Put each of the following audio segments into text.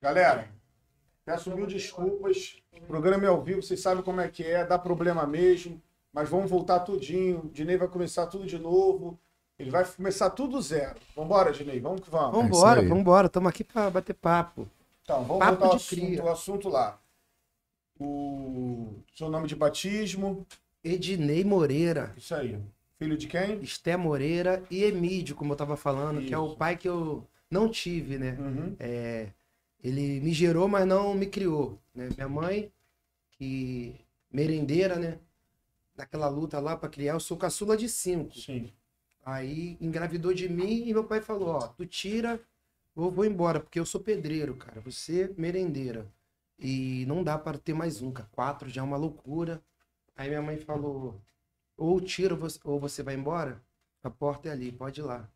Galera, peço mil desculpas. O programa é ao vivo, vocês sabem como é que é, dá problema mesmo. Mas vamos voltar tudinho. O Dinei vai começar tudo de novo. Ele vai começar tudo zero. Vambora, Dinei, vamos que vamos. Vambora, É vambora. Estamos aqui pra bater papo. Então, vamos Papo voltar ao assunto, ao assunto lá. O seu nome de batismo, Ednei Moreira, isso aí. Filho de quem? Esté Moreira e Emídio, como eu tava falando, que é o Isso. pai que eu não tive, né? Uhum. É, ele me gerou, mas não me criou. Né? Minha mãe, que merendeira, né? Naquela luta lá pra criar, eu sou caçula de cinco. Sim. Aí engravidou de mim e meu pai falou: Ó, tu tira, eu vou embora, porque eu sou pedreiro, cara. Você merendeira. E não dá para ter mais um, cara. Quatro já é uma loucura. Aí minha mãe falou: ou tira ou você vai embora, a porta é ali, pode ir lá.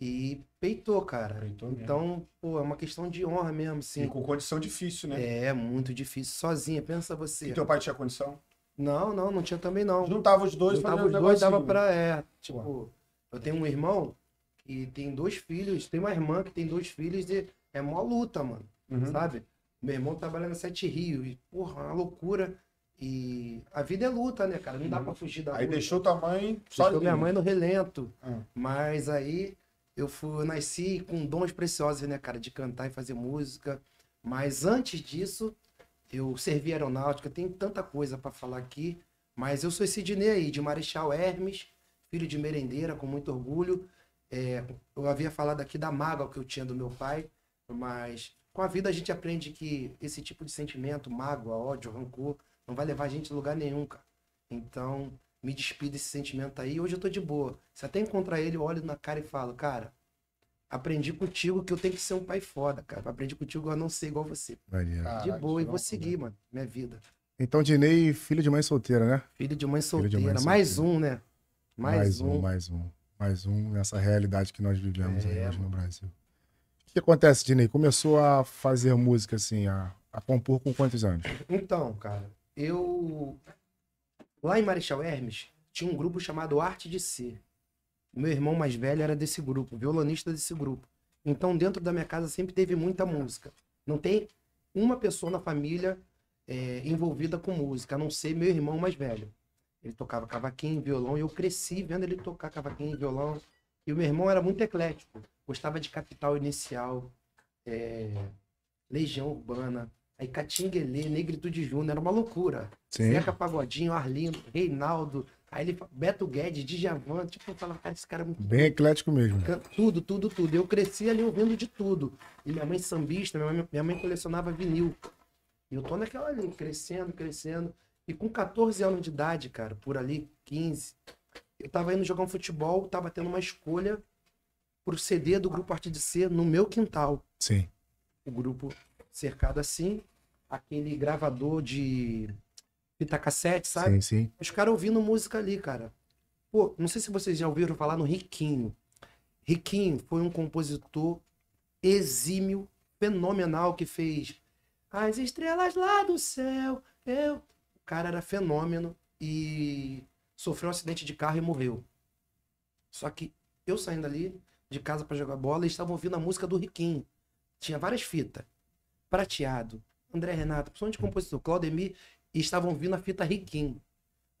E peitou, cara. Peitou então, pô, é uma questão de honra mesmo, E sim. com condição difícil, né? É muito difícil, sozinha, pensa você. E teu pai tinha condição? Não, não, não tinha também não. Juntava os dois, Juntava os dois, dava pra. É, tipo, eu tenho um irmão que tem dois filhos, tem uma irmã que tem dois filhos e é mó luta, mano. Uhum. Sabe? Meu irmão trabalha na Sete Rio e, porra, é uma loucura. E a vida é luta, né, cara? Não dá pra fugir da Uhum. Aí luta. deixou tua mãe Deixou minha mãe no relento. Ah. Mas aí eu fui, eu nasci com dons preciosos, né, cara, de cantar e fazer música. Mas antes disso, eu servi aeronáutica, tem tanta coisa pra falar aqui. Mas eu sou esse Sidney aí, de Marechal Hermes, filho de merendeira, com muito orgulho. É, eu havia falado aqui da mágoa que eu tinha do meu pai, mas com a vida a gente aprende que esse tipo de sentimento, mágoa, ódio, rancor, não vai levar a gente a lugar nenhum, cara. Então, me despido desse sentimento aí. Hoje eu tô de boa. Se até encontrar ele, eu olho na cara e falo, cara, aprendi contigo que eu tenho que ser um pai foda, cara. Aprendi contigo a não ser igual você. Maneiro. De boa, e vou seguir, mano, minha vida. Então, Dinei, filho de mãe solteira, né? Filho de mãe Filho de solteira. mãe Mais solteira. um, né? Mais, um. mais um. Mais um nessa realidade que nós vivemos aí É, hoje no Brasil. O que acontece, Dinei? Começou a fazer música, assim, a, a compor com quantos anos? Então, cara, eu. Lá em Marechal Hermes, tinha um grupo chamado Arte de Ser. Meu irmão mais velho era desse grupo, violonista desse grupo. Então, dentro da minha casa sempre teve muita música. Não tem uma pessoa na família é, envolvida com música, a não ser meu irmão mais velho. Ele tocava cavaquinho, violão, e eu cresci vendo ele tocar cavaquinho e violão. E o meu irmão era muito eclético. Gostava de Capital Inicial, é, Legião Urbana, aí Catinguelê, Negritude Júnior, era uma loucura. Sim. Zeca Pagodinho, Arlindo, Reinaldo, aí ele, Beto Guedes, Djavan, tipo, eu falava, cara, esse cara é muito Bem eclético mesmo. Tudo, tudo, tudo. Eu cresci ali ouvindo de tudo. E minha mãe sambista, minha mãe, minha mãe colecionava vinil. E eu tô naquela ali, crescendo, crescendo. E com 14 anos de idade, cara, por ali, 15, eu tava indo jogar um futebol, tava tendo uma escolha pro CD do grupo Arte de Ser no meu quintal. Sim. O grupo cercado assim, aquele gravador de fita cassete, sabe? Sim, sim. Os caras ouvindo música ali, cara. Pô, não sei se vocês já ouviram falar no Riquinho. Riquinho foi um compositor exímio, fenomenal, que fez As Estrelas lá do Céu. Eu... O cara era fenômeno e sofreu um acidente de carro e morreu. Só que eu saindo ali de casa pra jogar bola, eles estavam ouvindo a música do Riquinho. Tinha várias fitas. Prateado, André Renato, principalmente compositor, Claudemir, e estavam ouvindo a fita Riquinho.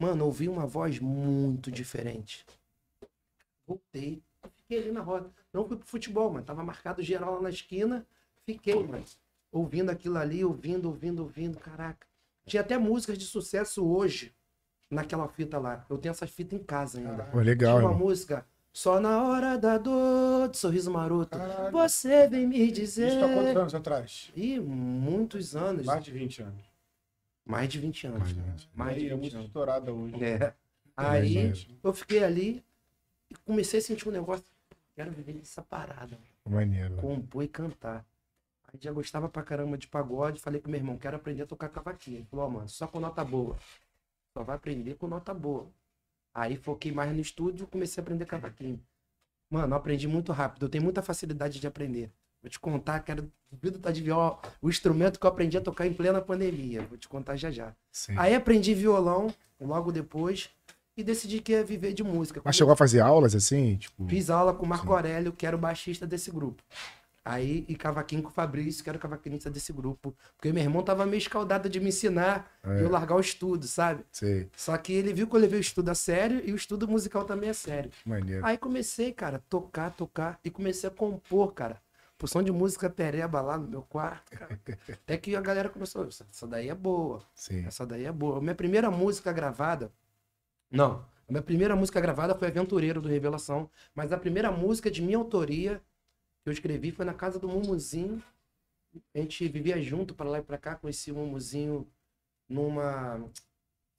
Mano, ouvi uma voz muito diferente. Voltei, fiquei ali na roda. Não fui pro futebol, mano. Tava marcado geral lá na esquina. Fiquei, mano. Ouvindo aquilo ali, ouvindo, ouvindo, ouvindo. Caraca. Tinha até músicas de sucesso hoje naquela fita lá. Eu tenho essas fitas em casa ainda. Pô, legal, Tinha uma irmão. música. Só na hora da dor, de sorriso maroto. Caralho. Você vem me dizer. Isso há quantos anos atrás? Ih, muitos anos. Mais de 20 anos. Mais de 20 anos. Mais de 20. Mais Aí de é 20 muito anos. estourada hoje. É. Aí Imagina. eu fiquei ali e comecei a sentir um negócio. Quero viver essa parada. Maneiro. Compor e cantar. Aí já gostava pra caramba de pagode. Falei com meu irmão, quero aprender a tocar cavaquinho. Ele falou, ó, mano, só com nota boa. Só vai aprender com nota boa. Aí foquei mais no estúdio e comecei a aprender cavaquinho. Mano, eu aprendi muito rápido. Eu tenho muita facilidade de aprender. Vou te contar, quero. Duvido tá de viol... o instrumento que eu aprendi a tocar em plena pandemia. Vou te contar já já. Sim. Aí aprendi violão logo depois e decidi que ia viver de música. Mas chegou a fazer aulas assim? Tipo, Fiz aula com o Marco Sim. Aurélio, que era o baixista desse grupo. Aí, e cavaquinho com o Fabrício, que era o cavaquinista desse grupo. Porque meu irmão tava meio escaldado de me ensinar É. e eu largar o estudo, sabe? Sei, Só que ele viu que eu levei o estudo a sério e o estudo musical também é sério. maneiro. Aí comecei, cara, tocar, tocar e comecei a compor, cara. Porção de música pereba lá no meu quarto, cara. Até que a galera começou, essa daí é boa, Sim. essa daí é boa. A minha primeira música gravada, não, a minha primeira música gravada foi Aventureiro do Revelação, mas a primeira música de minha autoria eu escrevi foi na casa do Mumuzinho. A gente vivia junto para lá e para cá, conheci o Mumuzinho numa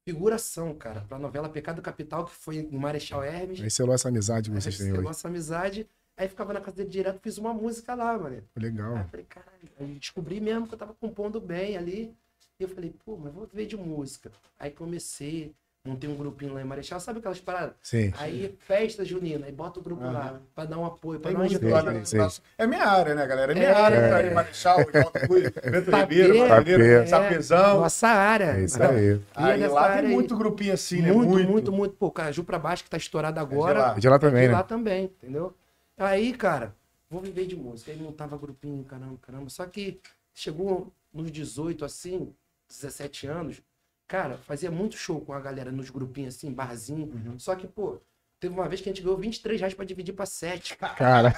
figuração, cara, pra novela Pecado Capital, que foi em Marechal Hermes. Aí selou essa amizade que Aí vocês têm pegou hoje. essa amizade, aí ficava na casa dele direto, fiz uma música lá, mano. Aí Legal. eu falei, caralho, aí descobri mesmo que eu tava compondo bem ali. E eu falei, pô, mas vou ver de música. Aí comecei, montei um grupinho lá em Marechal, sabe aquelas paradas? Sim. Aí festa junina, aí bota o grupo lá, Aham. pra dar um apoio, pra Tem dar uma lá ajuda. na- sim. É minha área, né, galera? É minha É. área. Tá aí, Marechal, Jalta Cui, Bento. Ribeiro, É. Sapezão. Nossa área. É isso aí. Aí lá tem aí. muito grupinho assim, né? Muito, muito, muito, Pô, Caju pra baixo, que tá estourado agora. lá. É de lá também, de né? lá também, entendeu? Aí, cara, vou viver de música. Aí montava grupinho, caramba, caramba. Só que chegou nos 18, assim, 17 anos, cara, fazia muito show com a galera nos grupinhos, assim, barzinho. Uhum. Só que, pô, teve uma vez que a gente ganhou 23 reais pra dividir pra 7. Cara,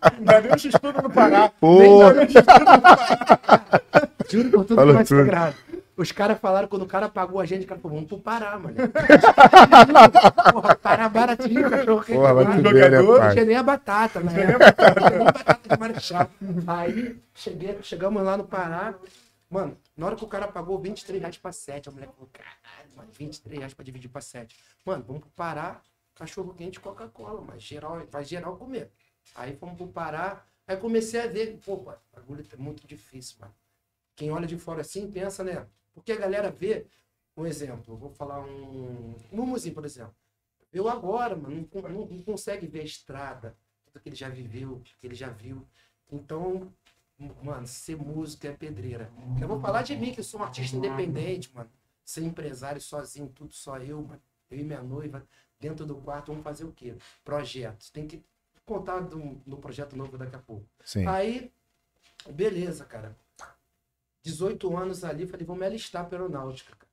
Ainda nem o X-Tudo no Pará. pô, Juro por tudo que vai tudo. sagrado. Os caras falaram, quando o cara pagou a gente, o cara falou, vamos pro Pará, mano. Porra, Pará baratinho, cachorro. quente porra, vai tu ver, né, Jogador, Não pai? tinha nem a batata, né? Tinha nem a batata de marechal. Aí cheguei, chegamos lá no Pará. Mano, na hora que o cara pagou 23 reais pra 7, a mulher falou, caralho, mano, 23 reais pra dividir pra 7. Mano, vamos pro Pará, cachorro quente Coca-Cola, mas geral, vai geral comer. Aí fomos pro Pará, aí comecei a ver, pô, o bagulho é muito difícil, mano. Quem olha de fora assim pensa, né? Porque a galera vê, um exemplo, vou falar um. Um Mumuzinho, por exemplo. Eu agora, mano, não, não- não consegue ver a estrada, tudo que ele já viveu, que ele já viu. Então, mano, ser músico é pedreira. Eu vou falar de mim, que eu sou um artista independente, mano. Ser empresário sozinho, tudo só eu, mano. Eu e minha noiva, dentro do quarto, vamos fazer o quê? Projetos. Tem que contar do, do projeto novo daqui a pouco. Sim. Aí, beleza, cara. 18 anos ali, falei, vou me alistar pra aeronáutica, cara.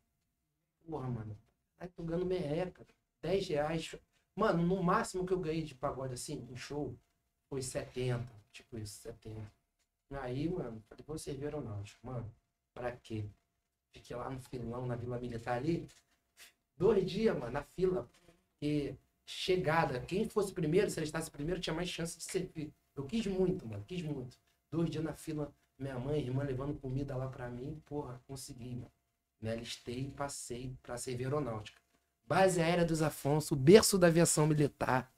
Porra, mano. Aí tô ganhando merreca. 10 reais. Mano, no máximo que eu ganhei de pagode assim, um show, foi 70. Tipo isso, 70. Aí, mano, falei, vou servir aeronáutica. Mano, pra quê? Fiquei lá no filão, na Vila Militar ali. Dois dias, mano, na fila. E chegada, quem fosse primeiro, se ele estasse primeiro, tinha mais chance de servir. Eu quis muito, mano, quis muito. Dois dias na fila, minha mãe, irmã levando comida lá pra mim, porra, consegui, mano. Me alistei e passei pra servir aeronáutica. Base Aérea dos Afonso, berço da aviação militar.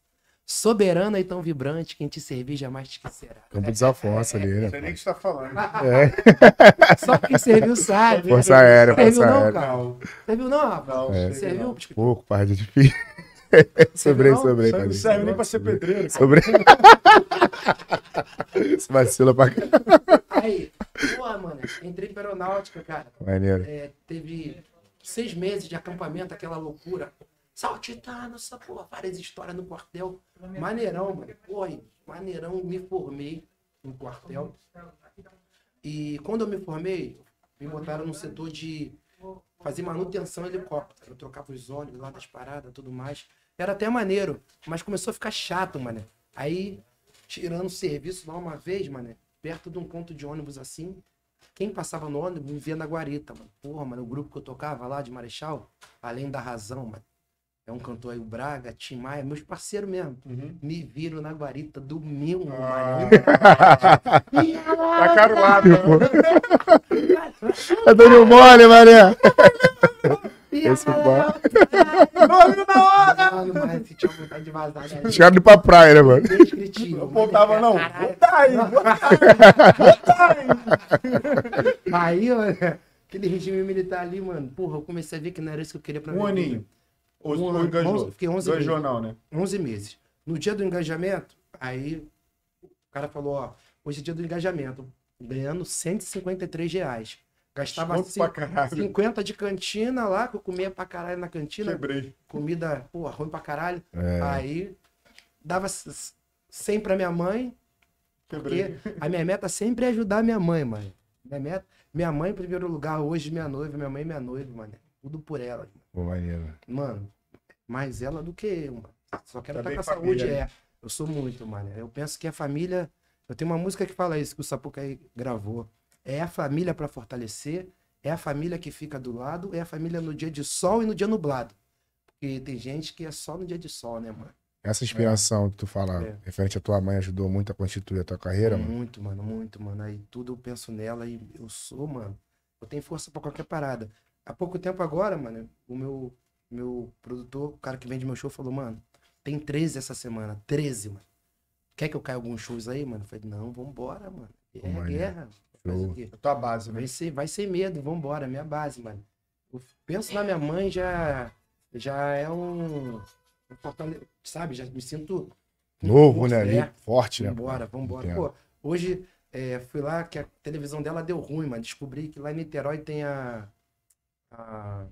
Soberana e tão vibrante, quem te servir jamais te esquecerá. Campo dos Afonso ali, Não né? sei nem o que você tá falando. É, Só quem serviu sabe. Força Aérea, Serviu Força não, Aérea. Não, Serviu não, rapaz? não, É. Serviu? não. Pouco, pai, de difícil. Sobrei, não? sobrei, não serve nem pra ser pedreiro. Sobrei. Esse vacila pra cá. Aí, porra, mano, entrei pra aeronáutica, cara. Maneiro. É, teve seis meses de acampamento, aquela loucura. Saltitano, essa porra, várias histórias no quartel. Maneirão, mano. Porra, maneirão, me formei no quartel. E quando eu me formei, me botaram no setor de fazer manutenção helicóptero. Eu trocava os ônibus lá das paradas tudo mais. Era até maneiro, mas começou a ficar chato, mano. Aí, tirando o serviço lá uma vez, mano, perto de um ponto de ônibus assim, quem passava no ônibus me via na guarita, mano. Porra, mano, o grupo que eu tocava lá de Marechal, Além da Razão, mano. É um cantor aí, o Braga, Tim Maia, meus parceiros mesmo. Uhum. Me viram na guarita domingo, Ah. E Tá caro lá, né? É dando mole, mané. E Esse ela- Dormiu na hora! Mano, tinha vontade de vazar. né? Os caras indo pra praia, né, mano? Não apontava, não. Caralho. Bota aí, Aí, ó, aquele regime militar ali, mano, porra, eu comecei a ver que não era isso que eu queria pra Um minha vida. aninho. Ou, Um ou engajou? Onze- fiquei 11 Engajou meses. não, né? 11 meses. No dia do engajamento, aí o cara falou, ó, hoje é dia do engajamento, ganhando 153 reais. Gastava Desconto cin- pra caralho. 50 de cantina lá, que eu comia pra caralho na cantina. Quebrei. Comida, pô, ruim pra caralho. É. Aí dava c- 100 pra minha mãe, Porque a minha meta sempre é ajudar minha mãe, mano. Minha, meta, minha mãe em primeiro lugar, hoje minha noiva, minha mãe é minha noiva, mano. Tudo por ela. Pô, maneiro. Mano, mais ela do que eu, mano. Só quero estar Também com a família, saúde, né? é. Eu sou muito, mano. Eu penso que a família. Eu tenho uma música que fala isso, que o Sapucaí gravou. É a família pra fortalecer, é a família que fica do lado, é a família no dia de sol e no dia nublado. Porque tem gente que é só no dia de sol, né, mano? Essa inspiração que tu fala, É. referente à tua mãe, ajudou muito a constituir a tua carreira, mano? Muito, mano, muito, mano. Aí tudo eu penso nela e eu sou, mano. Eu tenho força pra qualquer parada. Há pouco tempo agora, mano, o meu, meu produtor, o cara que vende meu show, falou, mano, tem 13 essa semana. 13, mano. Quer que eu caia alguns shows aí, mano? Eu falei, não, vambora, mano. É Maneiro. guerra. Faz o quê? A tua base, né? Vai ser, vai ser medo, vambora, minha base, mano. Eu penso na minha mãe, já, já é um. um fortale- sabe, já me sinto. Novo, né? Ali, é. forte, né? Vambora, vambora. Entendo. Pô, hoje é, fui lá que a televisão dela deu ruim, mano. Descobri que lá em Niterói tem a, a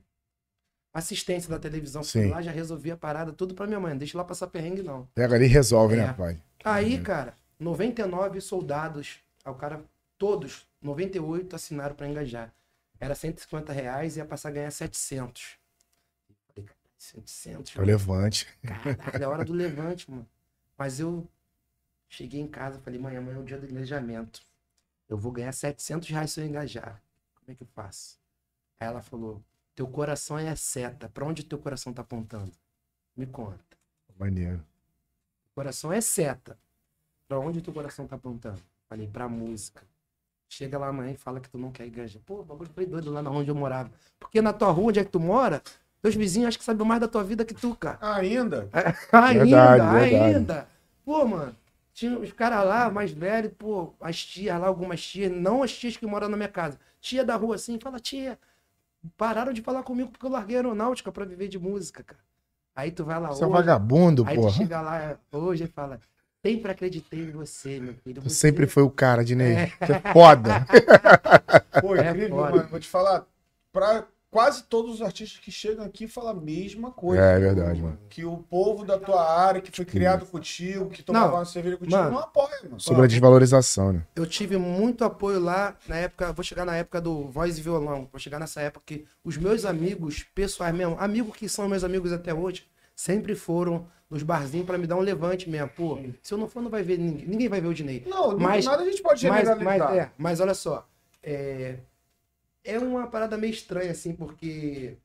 assistência da televisão. Sim. lá, já resolvi a parada, tudo pra minha mãe. Não deixa lá passar perrengue, não. Pega ali e resolve, É. né, pai? Aí, cara, 99 soldados, o cara, todos, 98 assinaram pra engajar. Era 150 reais e ia passar a ganhar 700. Falei, cara, 700, É o levante. Caralho, é hora do levante, mano. Mas eu cheguei em casa falei, mãe, amanhã é o dia do engajamento. Eu vou ganhar 700 reais se eu engajar. Como é que eu faço? Aí ela falou, teu coração é a seta. Pra onde teu coração tá apontando? Me conta. Maneiro. Coração é seta. Pra onde teu coração tá apontando? Falei, pra música. Chega lá amanhã e fala que tu não quer engajar. Pô, o bagulho foi doido lá na onde eu morava. Porque na tua rua, onde é que tu mora, teus vizinhos acham que sabem mais da tua vida que tu, cara. Ainda? ainda, Verdade, verdade. ainda. Pô, mano, tinha os caras lá, mais velhos, pô, as tias lá, algumas tias, não as tias que moram na minha casa. Tia da rua assim, fala, tia, pararam de falar comigo porque eu larguei a aeronáutica pra viver de música, cara. Aí tu vai lá Você é um hoje, vagabundo, aí tu porra. chega lá hoje e fala, sempre acreditei em você, meu filho. Tu você- sempre foi o cara, Dinei. Você é foda. Pô, É incrível, foda. mano. Vou te falar. Pra quase todos os artistas que chegam aqui falam a mesma coisa. É verdade, mano. Que o povo da tua área, que foi criado contigo, que tomava Não, uma cerveja contigo, mano. não apoia, mano. Sobre a desvalorização, né? Eu tive muito apoio lá na época, vou chegar na época do voz e violão, vou chegar nessa época que os meus amigos, pessoais mesmo, amigos que são meus amigos até hoje, sempre foram nos barzinhos pra me dar um levante mesmo. Pô, se eu não for, não vai ver ninguém, ninguém vai ver o Dinei. Não, do Mas- nada a gente pode Mas, generalizar. mas, é, mas olha só, é, é uma parada meio estranha, assim, porque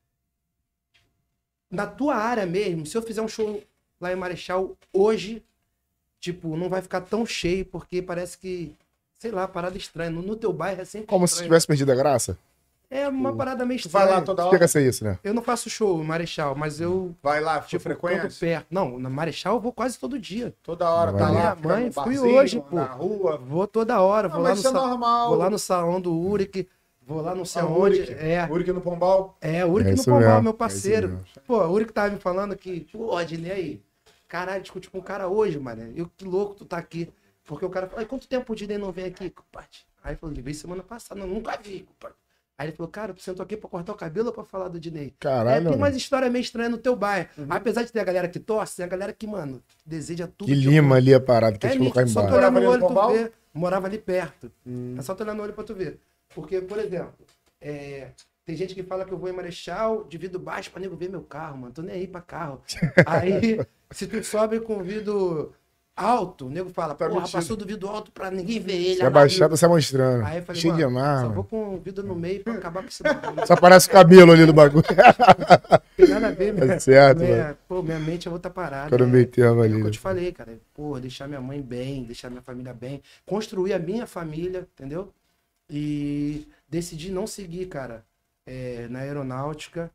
na tua área mesmo, se eu fizer um show lá em Marechal hoje, tipo, não vai ficar tão cheio, porque parece que, sei lá, parada estranha. No, no teu bairro é sempre Como se estranho. tivesse perdido a graça. É uma parada meio Tu vai estranha. lá toda Chega hora. a ser isso, né? Eu não faço show em Marechal, mas eu, Vai lá, tipo, tipo, frequência. perto. Não, na Marechal eu vou quase todo dia. Toda hora, tá Vai lá. Mãe, fui barzinho, hoje, pô. Na rua. Vou toda hora, Não, vou lá no isso é sa- normal. Vou lá no salão do Uric, vou lá não sei Ah, aonde. Uric. É, Uric no Pombal. é, Uric É no Pombal, mesmo, meu é parceiro. mesmo. Pô, o Uric tava me falando que, pô, Adnei aí, caralho, discute com o cara hoje, mano. Eu que louco tu tá aqui. Porque o cara falou, "Ai, quanto tempo o Dinei não vem aqui, compadre? Aí ele falou, ele veio semana passada, não, nunca vi, compadre. Aí ele falou, cara, tu sentou aqui pra cortar o cabelo ou pra falar do Dinei? É, Caralho, tem mano. umas histórias meio estranhas no teu bairro. Uhum. Apesar de ter a galera que torce, tem a galera que, mano, deseja tudo. que lima ali a parada, que É a gente colocar nítido, só tu embaixo. olhar no olho no tu vê. Morava ali perto. Hum. É só tu olhar no olho pra tu ver. Porque, por exemplo, é, tem gente que fala que eu vou em Marechal de vidro baixo pra nego ver meu carro, mano. Tô nem aí pra carro. Aí, se tu sobe com vidro alto, o nego fala, Tá porra, passou do vidro alto pra ninguém ver ele. Se é baixado, você mostrando. Aí eu falei, Cheio de amar, só vou com o vidro no meio pra acabar com esse bagulho. Só parece o cabelo ali do bagulho. Tem nada a ver, Tá minha, certo, minha, mano. pô, minha mente é outra parada. Quero é- meio termo é ali. o que eu te falei, cara. Porra, deixar minha mãe bem, deixar minha família bem, construir a minha família, entendeu? E decidi não seguir, cara, é, na aeronáutica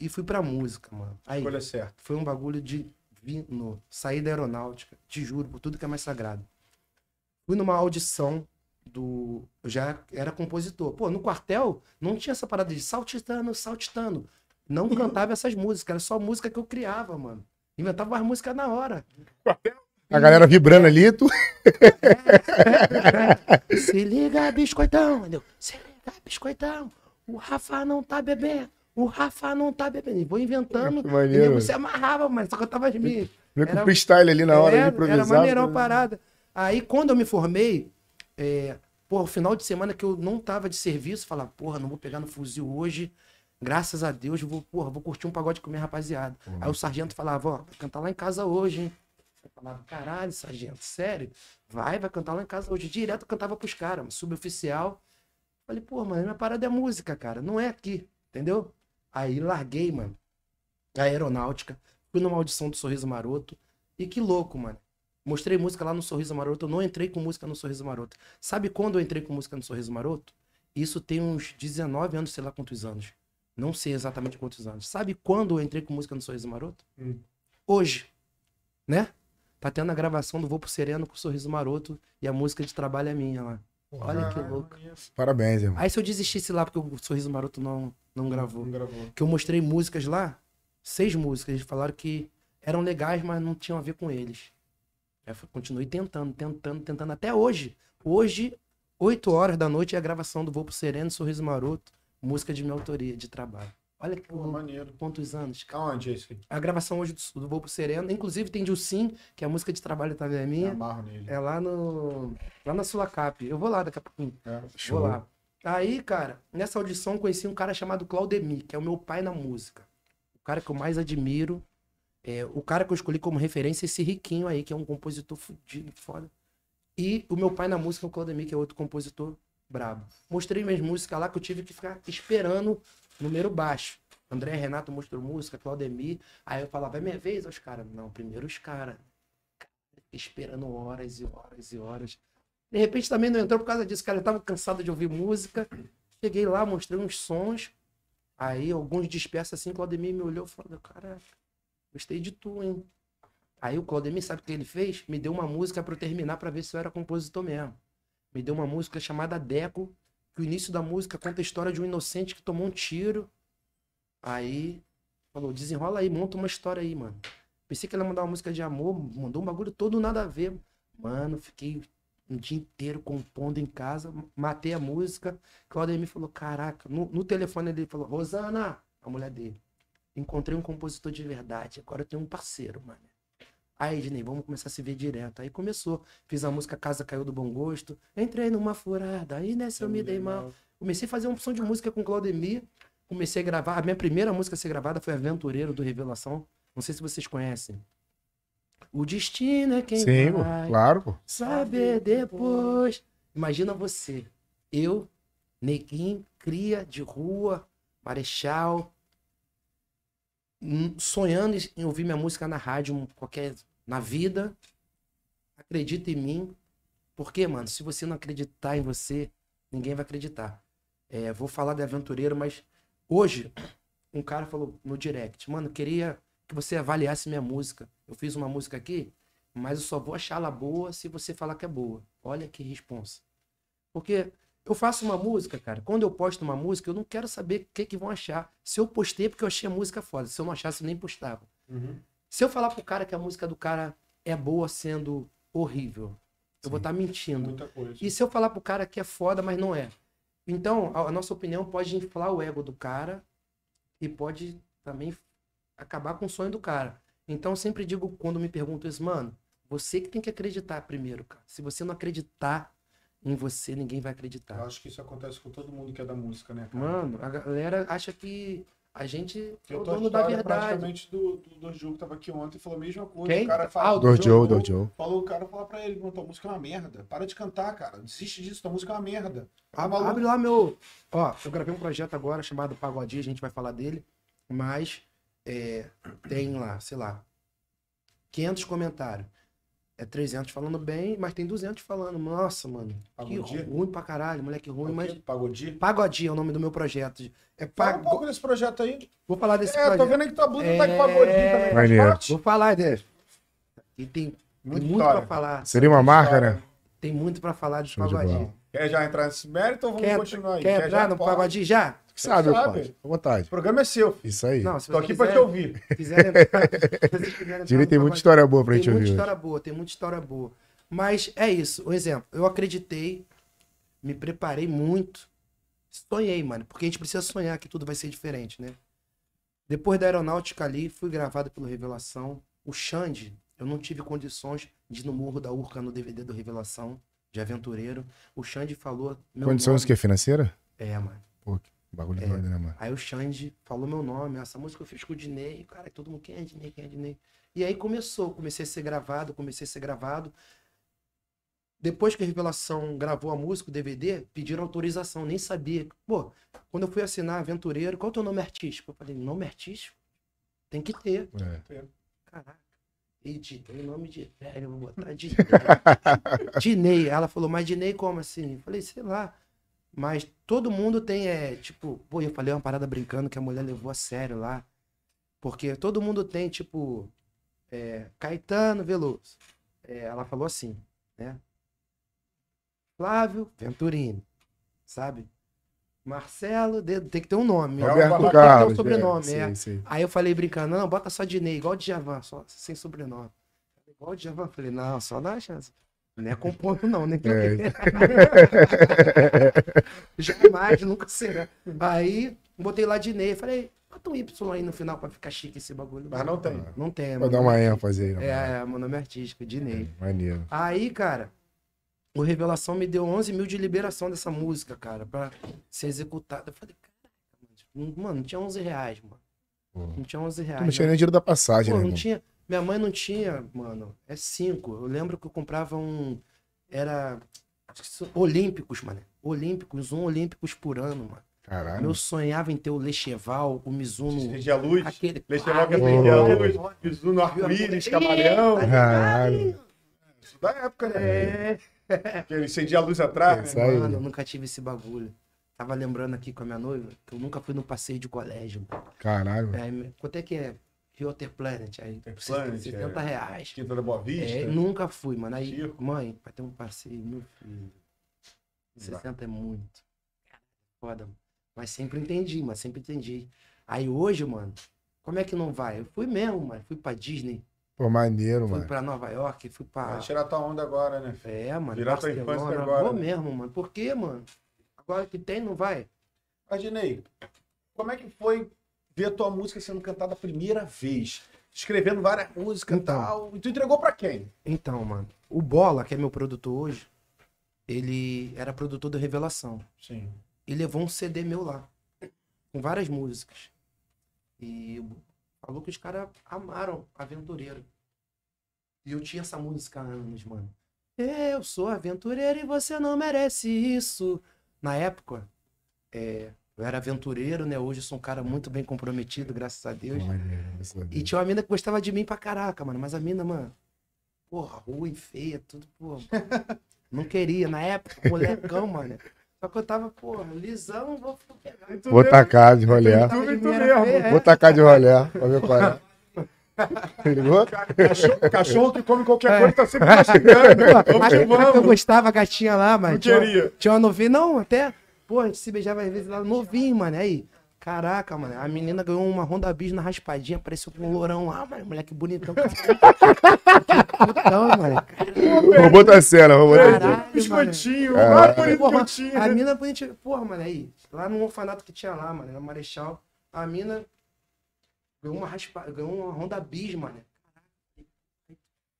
e fui pra música, mano. Aí, Escolha certa. foi um bagulho divino. Saí da aeronáutica, te juro, por tudo que é mais sagrado. Fui numa audição do. Eu já era compositor. Pô, no quartel não tinha essa parada de saltitano, saltitano. Não cantava essas músicas, era só música que eu criava, mano. Inventava as músicas na hora. A galera vibrando ali, tu. Se liga, biscoitão, entendeu? Se liga, biscoitão. O Rafa não tá bebendo. O Rafa não tá bebendo. E vou inventando. Que maneiro. se amarrava, mas só cantava as minhas. Vem com Era- freestyle ali na hora, era, de improvisar. era maneirão a parada. Aí, quando eu me formei, é, pô, o final de semana que eu não tava de serviço, falava, porra, não vou pegar no fuzil hoje. Graças a Deus, eu vou, porra, vou curtir um pagode com minha rapaziada. Aí o sargento falava, ó, vai cantar lá em casa hoje, hein? Falava, caralho, sargento, sério? Vai, vai cantar lá em casa hoje. Direto eu cantava pros caras, suboficial. Falei, pô, mano, minha parada é música, cara, não é aqui, entendeu? Aí larguei, mano, a aeronáutica, fui numa audição do Sorriso Maroto. E que louco, mano. Mostrei música lá no Sorriso Maroto, eu não entrei com música no Sorriso Maroto. Sabe quando eu entrei com música no Sorriso Maroto? Isso tem uns 19 anos, sei lá quantos anos. Não sei exatamente quantos anos. Sabe quando eu entrei com música no Sorriso Maroto? Hum. Hoje. Né? Tá tendo a gravação do Voo pro Sereno com o Sorriso Maroto e a música de trabalho é minha lá. Olha que louco. Parabéns, irmão. Aí se eu desistisse lá porque o Sorriso Maroto não, não gravou. Não gravou. Que eu mostrei músicas lá, seis músicas. Eles falaram que eram legais, mas não tinham a ver com eles. Aí eu continuei tentando, tentando, tentando. Até hoje. Hoje, 8 horas da noite, é a gravação do Voo pro Sereno, Sorriso Maroto, música de minha autoria, de trabalho. Olha que Pô, maneiro. quantos anos. cara. Aonde é isso aqui? A gravação hoje do, do Voo pro Sereno, inclusive tem Dilcim, que é a música de trabalho também é minha. É lá no. Lá na Sulacap. Eu vou lá daqui a pouquinho. É. Show. Vou lá. Aí, cara, nessa audição eu conheci um cara chamado Claudemir, que é o meu pai na música. O cara que eu mais admiro. É, o cara que eu escolhi como referência é esse Riquinho aí, que é um compositor fudido, foda. E o meu pai na música é o Claudemir, que é outro compositor brabo. Mostrei minhas músicas lá que eu tive que ficar esperando número baixo. André Renato mostrou música, Claudemir. Aí eu falava, é minha vez? Os caras, não, primeiro os caras. Esperando horas e horas e horas. De repente também não entrou por causa disso, cara. Eu tava cansado de ouvir música. Cheguei lá, mostrei uns sons. Aí alguns dispersos assim, Claudemir me olhou e falou, caraca, gostei de tu, hein? Aí o Claudemir, sabe o que ele fez? Me deu uma música pra eu terminar pra ver se eu era compositor mesmo. Me deu uma música chamada Deco, que o início da música conta a história de um inocente que tomou um tiro. Aí falou, desenrola aí, monta uma história aí, mano. Pensei que ele ia mandar uma música de amor, mandou um bagulho todo nada a ver. Mano, fiquei um dia inteiro compondo em casa, matei a música. Claudemir falou, caraca, no, no telefone ele falou, Rosana, a mulher dele. Encontrei um compositor de verdade, agora eu tenho um parceiro, mano. Aí, Ednei, vamos começar a se ver direto. Aí começou. Fiz a música Casa Caiu do Bom Gosto. Entrei numa furada, aí nessa eu me dei mal. Comecei a fazer uma opção de música com Claudemir. Comecei a gravar. A minha primeira música a ser gravada foi Aventureiro do Revelação. Não sei se vocês conhecem. O destino é quem Sim, vai claro, pô. saber depois. Imagina você, eu, neguinho, cria de rua, marechal, sonhando em ouvir minha música na rádio, qualquer, na vida. Acredita em mim. Porque, mano, se você não acreditar em você, ninguém vai acreditar. É, vou falar de aventureiro, mas hoje um cara falou no direct, mano, queria que você avaliasse minha música. Eu fiz uma música aqui, mas eu só vou achá-la boa se você falar que é boa. Olha que responsa. Porque eu faço uma música, cara. Quando eu posto uma música, eu não quero saber o que, que vão achar. Se eu postei é porque eu achei a música foda. Se eu não achasse, eu nem postava. Uhum. Se eu falar pro cara que a música do cara é boa sendo horrível, eu vou estar mentindo. Muita coisa. E se eu falar pro cara que é foda, mas não é? Então, a, a nossa opinião pode inflar o ego do cara e pode também acabar com o sonho do cara. Então, eu sempre digo, quando me perguntam isso, mano, você que tem que acreditar primeiro, cara. Se você não acreditar em você, ninguém vai Eu acreditar. acho que isso acontece com todo mundo que é da música, né, cara? Mano, a galera acha que a gente é eu o tô dono da verdade. praticamente do, do, do Diogo que tava aqui ontem e falou a mesma coisa. Quem? O cara Ah, fala, o Do Joe, Diogo do Joe. Falou o cara falar pra ele, "Mano, tua música é uma merda. Para de cantar, cara. Desiste disso, tua música é uma merda. Tá Ab- maluco? Abre lá meu. Ó, eu gravei um projeto agora chamado Pagodinho, a gente vai falar dele. Mas é, tem lá, sei lá, 500 comentários. É 300 falando bem, mas tem 200 falando. Nossa, mano. Que Pagodinho? ruim pra caralho, moleque ruim, mas. Pagodi? Pagodinho é o nome do meu projeto. É Fala um pouco desse projeto aí. Vou falar desse É, tô projeto. vendo aí que tua blusa É. tá com pagodi também. Maneiro. Vou falar desse. E tem, muito história. pra falar. Seria uma marca, né? Tem muito pra falar de bola. Quer já entrar nesse mérito ou vamos Quer, continuar aí? quer já? entrar no Pode. pagodinho já? Sabe, sabe. pai. À vontade. O programa é seu. filho. Isso aí. Não, se Tô aqui quiser, pra te ouvir. quiser Direito tem muita história boa pra Tem gente muita ouvir. hoje. história boa, tem muita história boa. Mas é isso, um exemplo. Eu acreditei, me preparei muito, sonhei, mano. Porque a gente precisa sonhar que tudo vai ser diferente, né? Depois da aeronáutica ali, fui gravado pelo Revelação. O Xande, Eu não tive condições de ir no Morro da Urca no DVD do Revelação, de aventureiro. O Xande falou. Condições nome. que? Financeira? É, mano. Pô, que bagulho É. doido, né, mano? Aí o Xande falou meu nome, essa música eu fiz com o Dinei, cara, todo mundo, quem é Dinei, quem é Dinei? E aí começou, comecei a ser gravado, comecei a ser gravado. Depois que a Revelação gravou a música, o DVD, pediram autorização, nem sabia. Pô, quando eu fui assinar Aventureiro, qual é o teu nome artístico? Eu falei, nome artístico? Tem que ter. É. Caraca. Editei o nome de velho, vou botar Dinei. Dinei. Ela falou, mas Dinei como assim? Eu falei, sei lá. Mas todo mundo tem, é, tipo, pô, eu falei uma parada brincando que a mulher levou a sério lá. Porque todo mundo tem, tipo, é, Caetano Veloso. É, ela falou assim, né? Flávio Venturini, sabe? Marcelo, tem que ter um nome. É, Roberto tem que ter um Carlos. sobrenome, é, é. sei, sei. Aí eu falei brincando, não, bota só Dinei, igual o Djavan, só sem sobrenome. Igual o Djavan. Falei, não, só dá uma chance. Não é compondo, não, nem É. Jamais, nunca será. Aí, botei lá Dinei, falei, bota um Y aí no final pra ficar chique esse bagulho. Mas não tem. Não tem, Vou dar uma é ênfase aí, né, mano? É, meu nome é artístico, Dinei. Maneiro. Aí, cara, o Revelação me deu 11 mil de liberação dessa música, cara, pra ser executada. Eu falei, caraca, mano, mano, não tinha 11 reais, mano. Pô. Não tinha 11 reais. Tu não tinha né? nem dinheiro da passagem, Pô, né, não irmão? tinha. Minha mãe não tinha, mano. É cinco. Eu lembro que eu comprava um. Era. que Olímpicos, mano. Olímpicos, um Olímpicos por ano, mano. Caralho. Eu sonhava em ter o Lecheval, o Mizuno. Acende a luz. Aquele. Logo Ah, acende a luz. Mizuno, arco-íris, Eita, camaleão. Caralho. Isso da época, né? É, Que ele acendia a luz atrás. Aí. mano, eu nunca tive esse bagulho. Tava lembrando aqui com a minha noiva que eu nunca fui no passeio de colégio. mano. Caralho. Me- quanto é que é? Water Planet. Aí, Planet, 70 é. reais. Quinta da Boa Vista. É, nunca fui, mano. Aí, Circo. mãe, vai ter um passeio, meu filho. Não dá. 60 é muito. Foda, mano. Mas sempre entendi, mas sempre entendi. Aí hoje, mano, como é que não vai? Eu fui mesmo, mano. Fui pra Disney, Pô, maneiro, fui mano. pra Nova York, fui pra. Vai tirar tua onda agora, né? filho? É, mano. Virar tua infância agora, Vou né? mesmo, mano. Por quê, mano? Agora que tem, não vai? Imaginei, como é que foi ver tua música sendo cantada a primeira vez? Escrevendo várias músicas e Então. tal. E tu entregou pra quem? Então, mano. O Bola, que é meu produtor hoje, ele era produtor do Revelação. Sim. e levou um CD meu lá, com várias músicas. E falou que os caras amaram Aventureiro. E eu tinha essa música há anos, mano. Eu sou aventureiro e você não merece isso. Na época, é, eu era aventureiro, né? Hoje eu sou um cara muito bem comprometido, graças a Deus. Graças a E Deus. tinha uma mina que gostava de mim pra caraca, mano. Mas a mina, mano, porra, ruim, feia, tudo, porra. Não queria. Na época, molecão, mano. Só que eu tava, porra, lisão, vou pegar. Vou tacar de rolé. É. Vou tacar de rolé. Pra ver qual é. Ligou? Cachorro, cachorro que come qualquer É. coisa tá sempre mastigando. Mas Vamos que que eu gostava, a gatinha lá, mano. Não Tinha, queria. tinha uma novinha, não, até. Pô, a gente se beijava às vezes lá novinho, mano. Aí, caraca, mano. A menina ganhou uma Honda Bis na raspadinha, apareceu com um lourão lá, mano. Moleque bonitão. Putão, mano. Vou botar a cena, vou botar a cena. Caralho, Biscoitinho, Porra, eu tinha. a mina bonitinha. Porra, mano, aí. Lá no orfanato que tinha lá, mano, era Marechal. A mina ganhou uma raspa, ganhou uma Honda Bis, mano.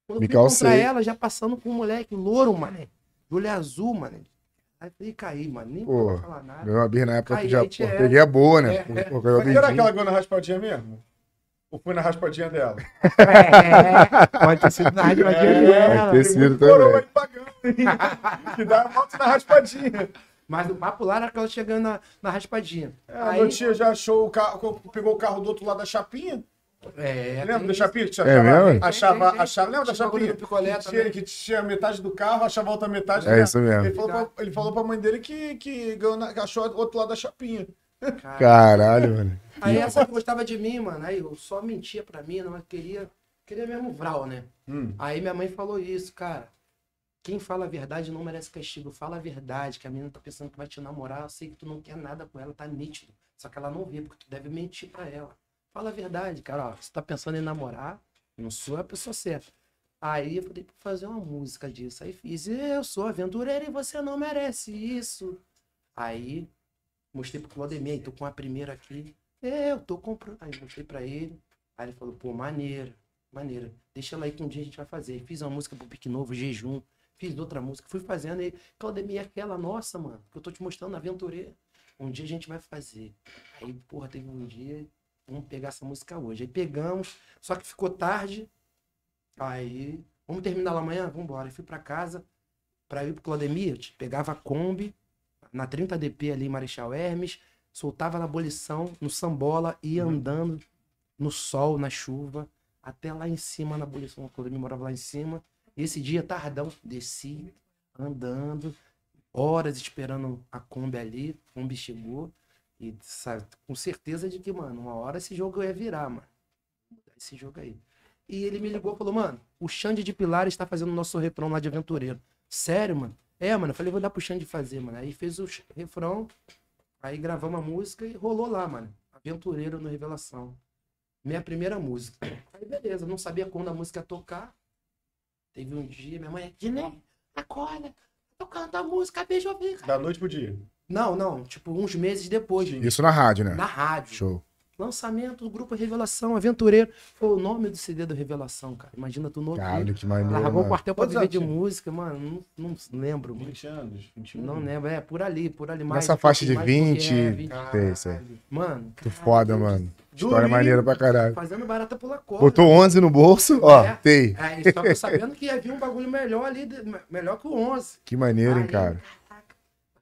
Quando eu fui ela, já passando com um moleque louro, mano. De olho azul, mano. Aí falei, caí, mano. Nem Pô, vou falar nada. Meu abir na época Aí, que já. é. peguei a boa, né? É, Pô, é. caiu Mas será que bem. ela ganhou na raspadinha mesmo? Ou foi na raspadinha dela? É, pode ter sido na rádio É, dela. Pode ter sido também. pagando? Que dá a moto na raspadinha. Mas o papo lá era aquela chegando na, na raspadinha. É, a Aí- minha tia já achou o carro, pegou o carro do outro lado da chapinha. É, Lembra tem da chapinha? Que É achava, mesmo? achava, Tem, achava, lembra da chapinha? do picolé que, tinha, que tinha metade do carro, achava a outra metade. É isso mesmo. Ele falou, pra, ele falou pra mãe dele que, que ganhou na- que achou o outro lado da chapinha. Cara, Caralho, mano. Aí essa que gostava de mim, mano, aí eu só mentia pra mim, não queria, queria mesmo vral, né? Hum. Aí minha mãe falou isso, cara. Quem fala a verdade não merece castigo. Fala a verdade, que a menina tá pensando que vai te namorar. Eu sei que tu não quer nada com ela, tá nítido. Só que ela não vê, porque tu deve mentir pra ela. Fala a verdade, cara. Ó, você tá pensando em namorar, não sou a pessoa certa. Aí eu falei, pra fazer uma música disso. Aí fiz, eu sou aventureiro e você não merece isso. Aí mostrei pro Claudemir, tô com a primeira aqui. Eu tô comprando. Aí mostrei pra ele. Aí ele falou, pô, maneiro. maneira. Deixa ela aí que um dia a gente vai fazer. Fiz uma música pro Pique Novo, Jejum. Fiz outra música, fui fazendo e Claudemir, aquela nossa, mano, que eu tô te mostrando, aventureira. Um dia a gente vai fazer. Aí, porra, teve um dia, vamos pegar essa música hoje. Aí pegamos, só que ficou tarde. Aí, vamos terminar lá amanhã? Vamos embora. Fui pra casa, pra ir pro Claudemir, eu pegava a Kombi, na 30DP ali em Marechal Hermes, soltava na abolição, no Sambola, ia andando no sol, na chuva, até lá em cima na abolição, quando eu morava lá em cima. E esse dia, tardão, desci, andando, horas esperando a Kombi ali, a Kombi chegou, e sabe, com certeza de que, mano, uma hora esse jogo ia virar, mano. Esse jogo aí. E ele me ligou e falou, mano, o Xande de Pilares está fazendo o nosso refrão lá de aventureiro. Sério, mano? É, mano, eu falei, vou dar pro Xande fazer, mano. Aí fez o refrão, aí gravamos a música e rolou lá, mano. Aventureiro no Revelação. Minha primeira música. Aí beleza, não sabia quando a música ia tocar. Teve um dia, minha mãe, Diné, acorda, tocando a música, beijo ouvir. Da noite pro dia. Não, não, tipo, uns meses depois. Isso na rádio, né? Na rádio. Show. Lançamento do grupo Revelação, Aventureiro. Foi o nome do CD do Revelação, cara. Imagina tu novinho. Caralho, que maneiro. Largou o quartel pra Quantos viver de anos música, mano. Não, não lembro, mano. 20 anos, 21. Não lembro, é por ali, por ali. Mais, Nessa faixa de pouquinho mais, 20, porque é, 20. sei, sei. Mano, caralho, foda, mano. História Durinho. maneira pra caralho. Fazendo barata pula corda. Botou 11 no bolso, ó, É. tem. Aí, só que eu sabendo que havia um bagulho melhor ali, de- melhor que o 11. Que maneiro, hein, Aí, cara.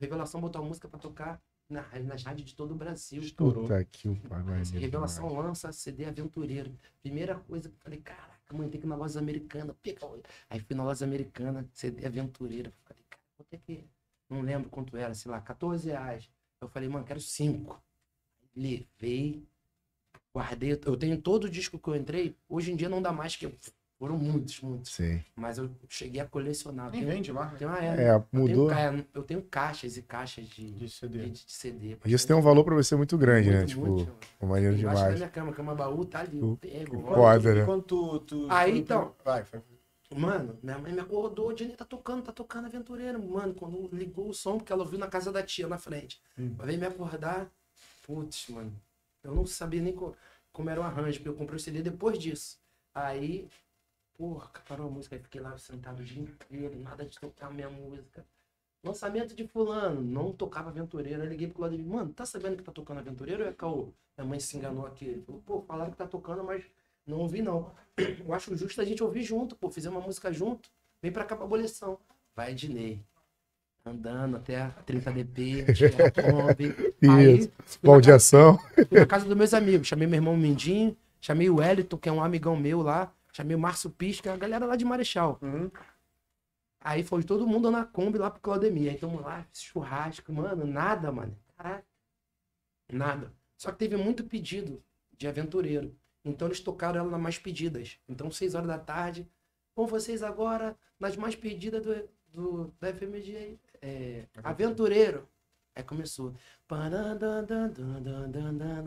Revelação botou a música pra tocar na, nas rádios de todo o Brasil. Puta que o pai, maneiro. Revelação demais. lança CD Aventureiro. Primeira coisa que eu falei, caraca, mãe, tem que ir na loja americana. Pega o- Aí fui na loja americana, CD Aventureiro. Falei, cara, vou ter que. Não lembro quanto era, sei lá, 14 reais. Eu falei, mano, quero cinco. Levei, guardei. Eu tenho todo o disco que eu entrei. Hoje em dia não dá mais, que foram muitos, muitos. Sim. Mas eu cheguei a colecionar. Tenho- vende mais, tenho uma É, Eu mudou. tenho, ca- eu tenho caixas e caixas de, de de, CD. de CD. Isso tem um valor pra você muito grande, né? Muito, Tipo, muito, mano. maneiro Embaixo da demais. minha cama, cama baú, tá ali. Eu pego. Foda, né? Tu, tu- Aí, tu- então. Vai, vai. Mano, minha mãe me acordou, o Jenny tá tocando, tá tocando aventureiro. Mano, quando ligou o som, porque ela ouviu na casa da tia na frente. Hum. Ela veio me acordar. Putz, mano. Eu não sabia nem co- como era o arranjo, porque eu comprei o CD depois disso. Aí, porra, parou a música, aí fiquei lá sentado o dia inteiro, nada de tocar a minha música. Lançamento de fulano, não tocava aventureiro. Aí liguei pro Claudio, mano, tá sabendo que tá tocando aventureiro ou é caô? Minha mãe se enganou aqui. Ele falou, pô, falaram que tá tocando, mas não ouvi não. Eu acho justo a gente ouvir junto, pô, fizemos uma música junto. Vem pra cá pra abolição. Vai, Dinei. Andando até a 30DP, tinha a Kombi. Aí, Isso. fui na Baldeação. Fui na casa dos meus amigos. Chamei meu irmão Mindinho, chamei o Wellington, que é um amigão meu lá. Chamei o Márcio Pisca, a galera lá de Marechal. Uhum. Aí foi todo mundo na Kombi lá pro Claudemir. Aí tamo lá, churrasco, mano, nada, mano. Caraca. Nada. Só que teve muito pedido de aventureiro. Então eles tocaram ela nas mais pedidas. Então, seis horas da tarde, com vocês agora, nas mais pedidas do, do, da FMG. É, aventureiro. Aí começou.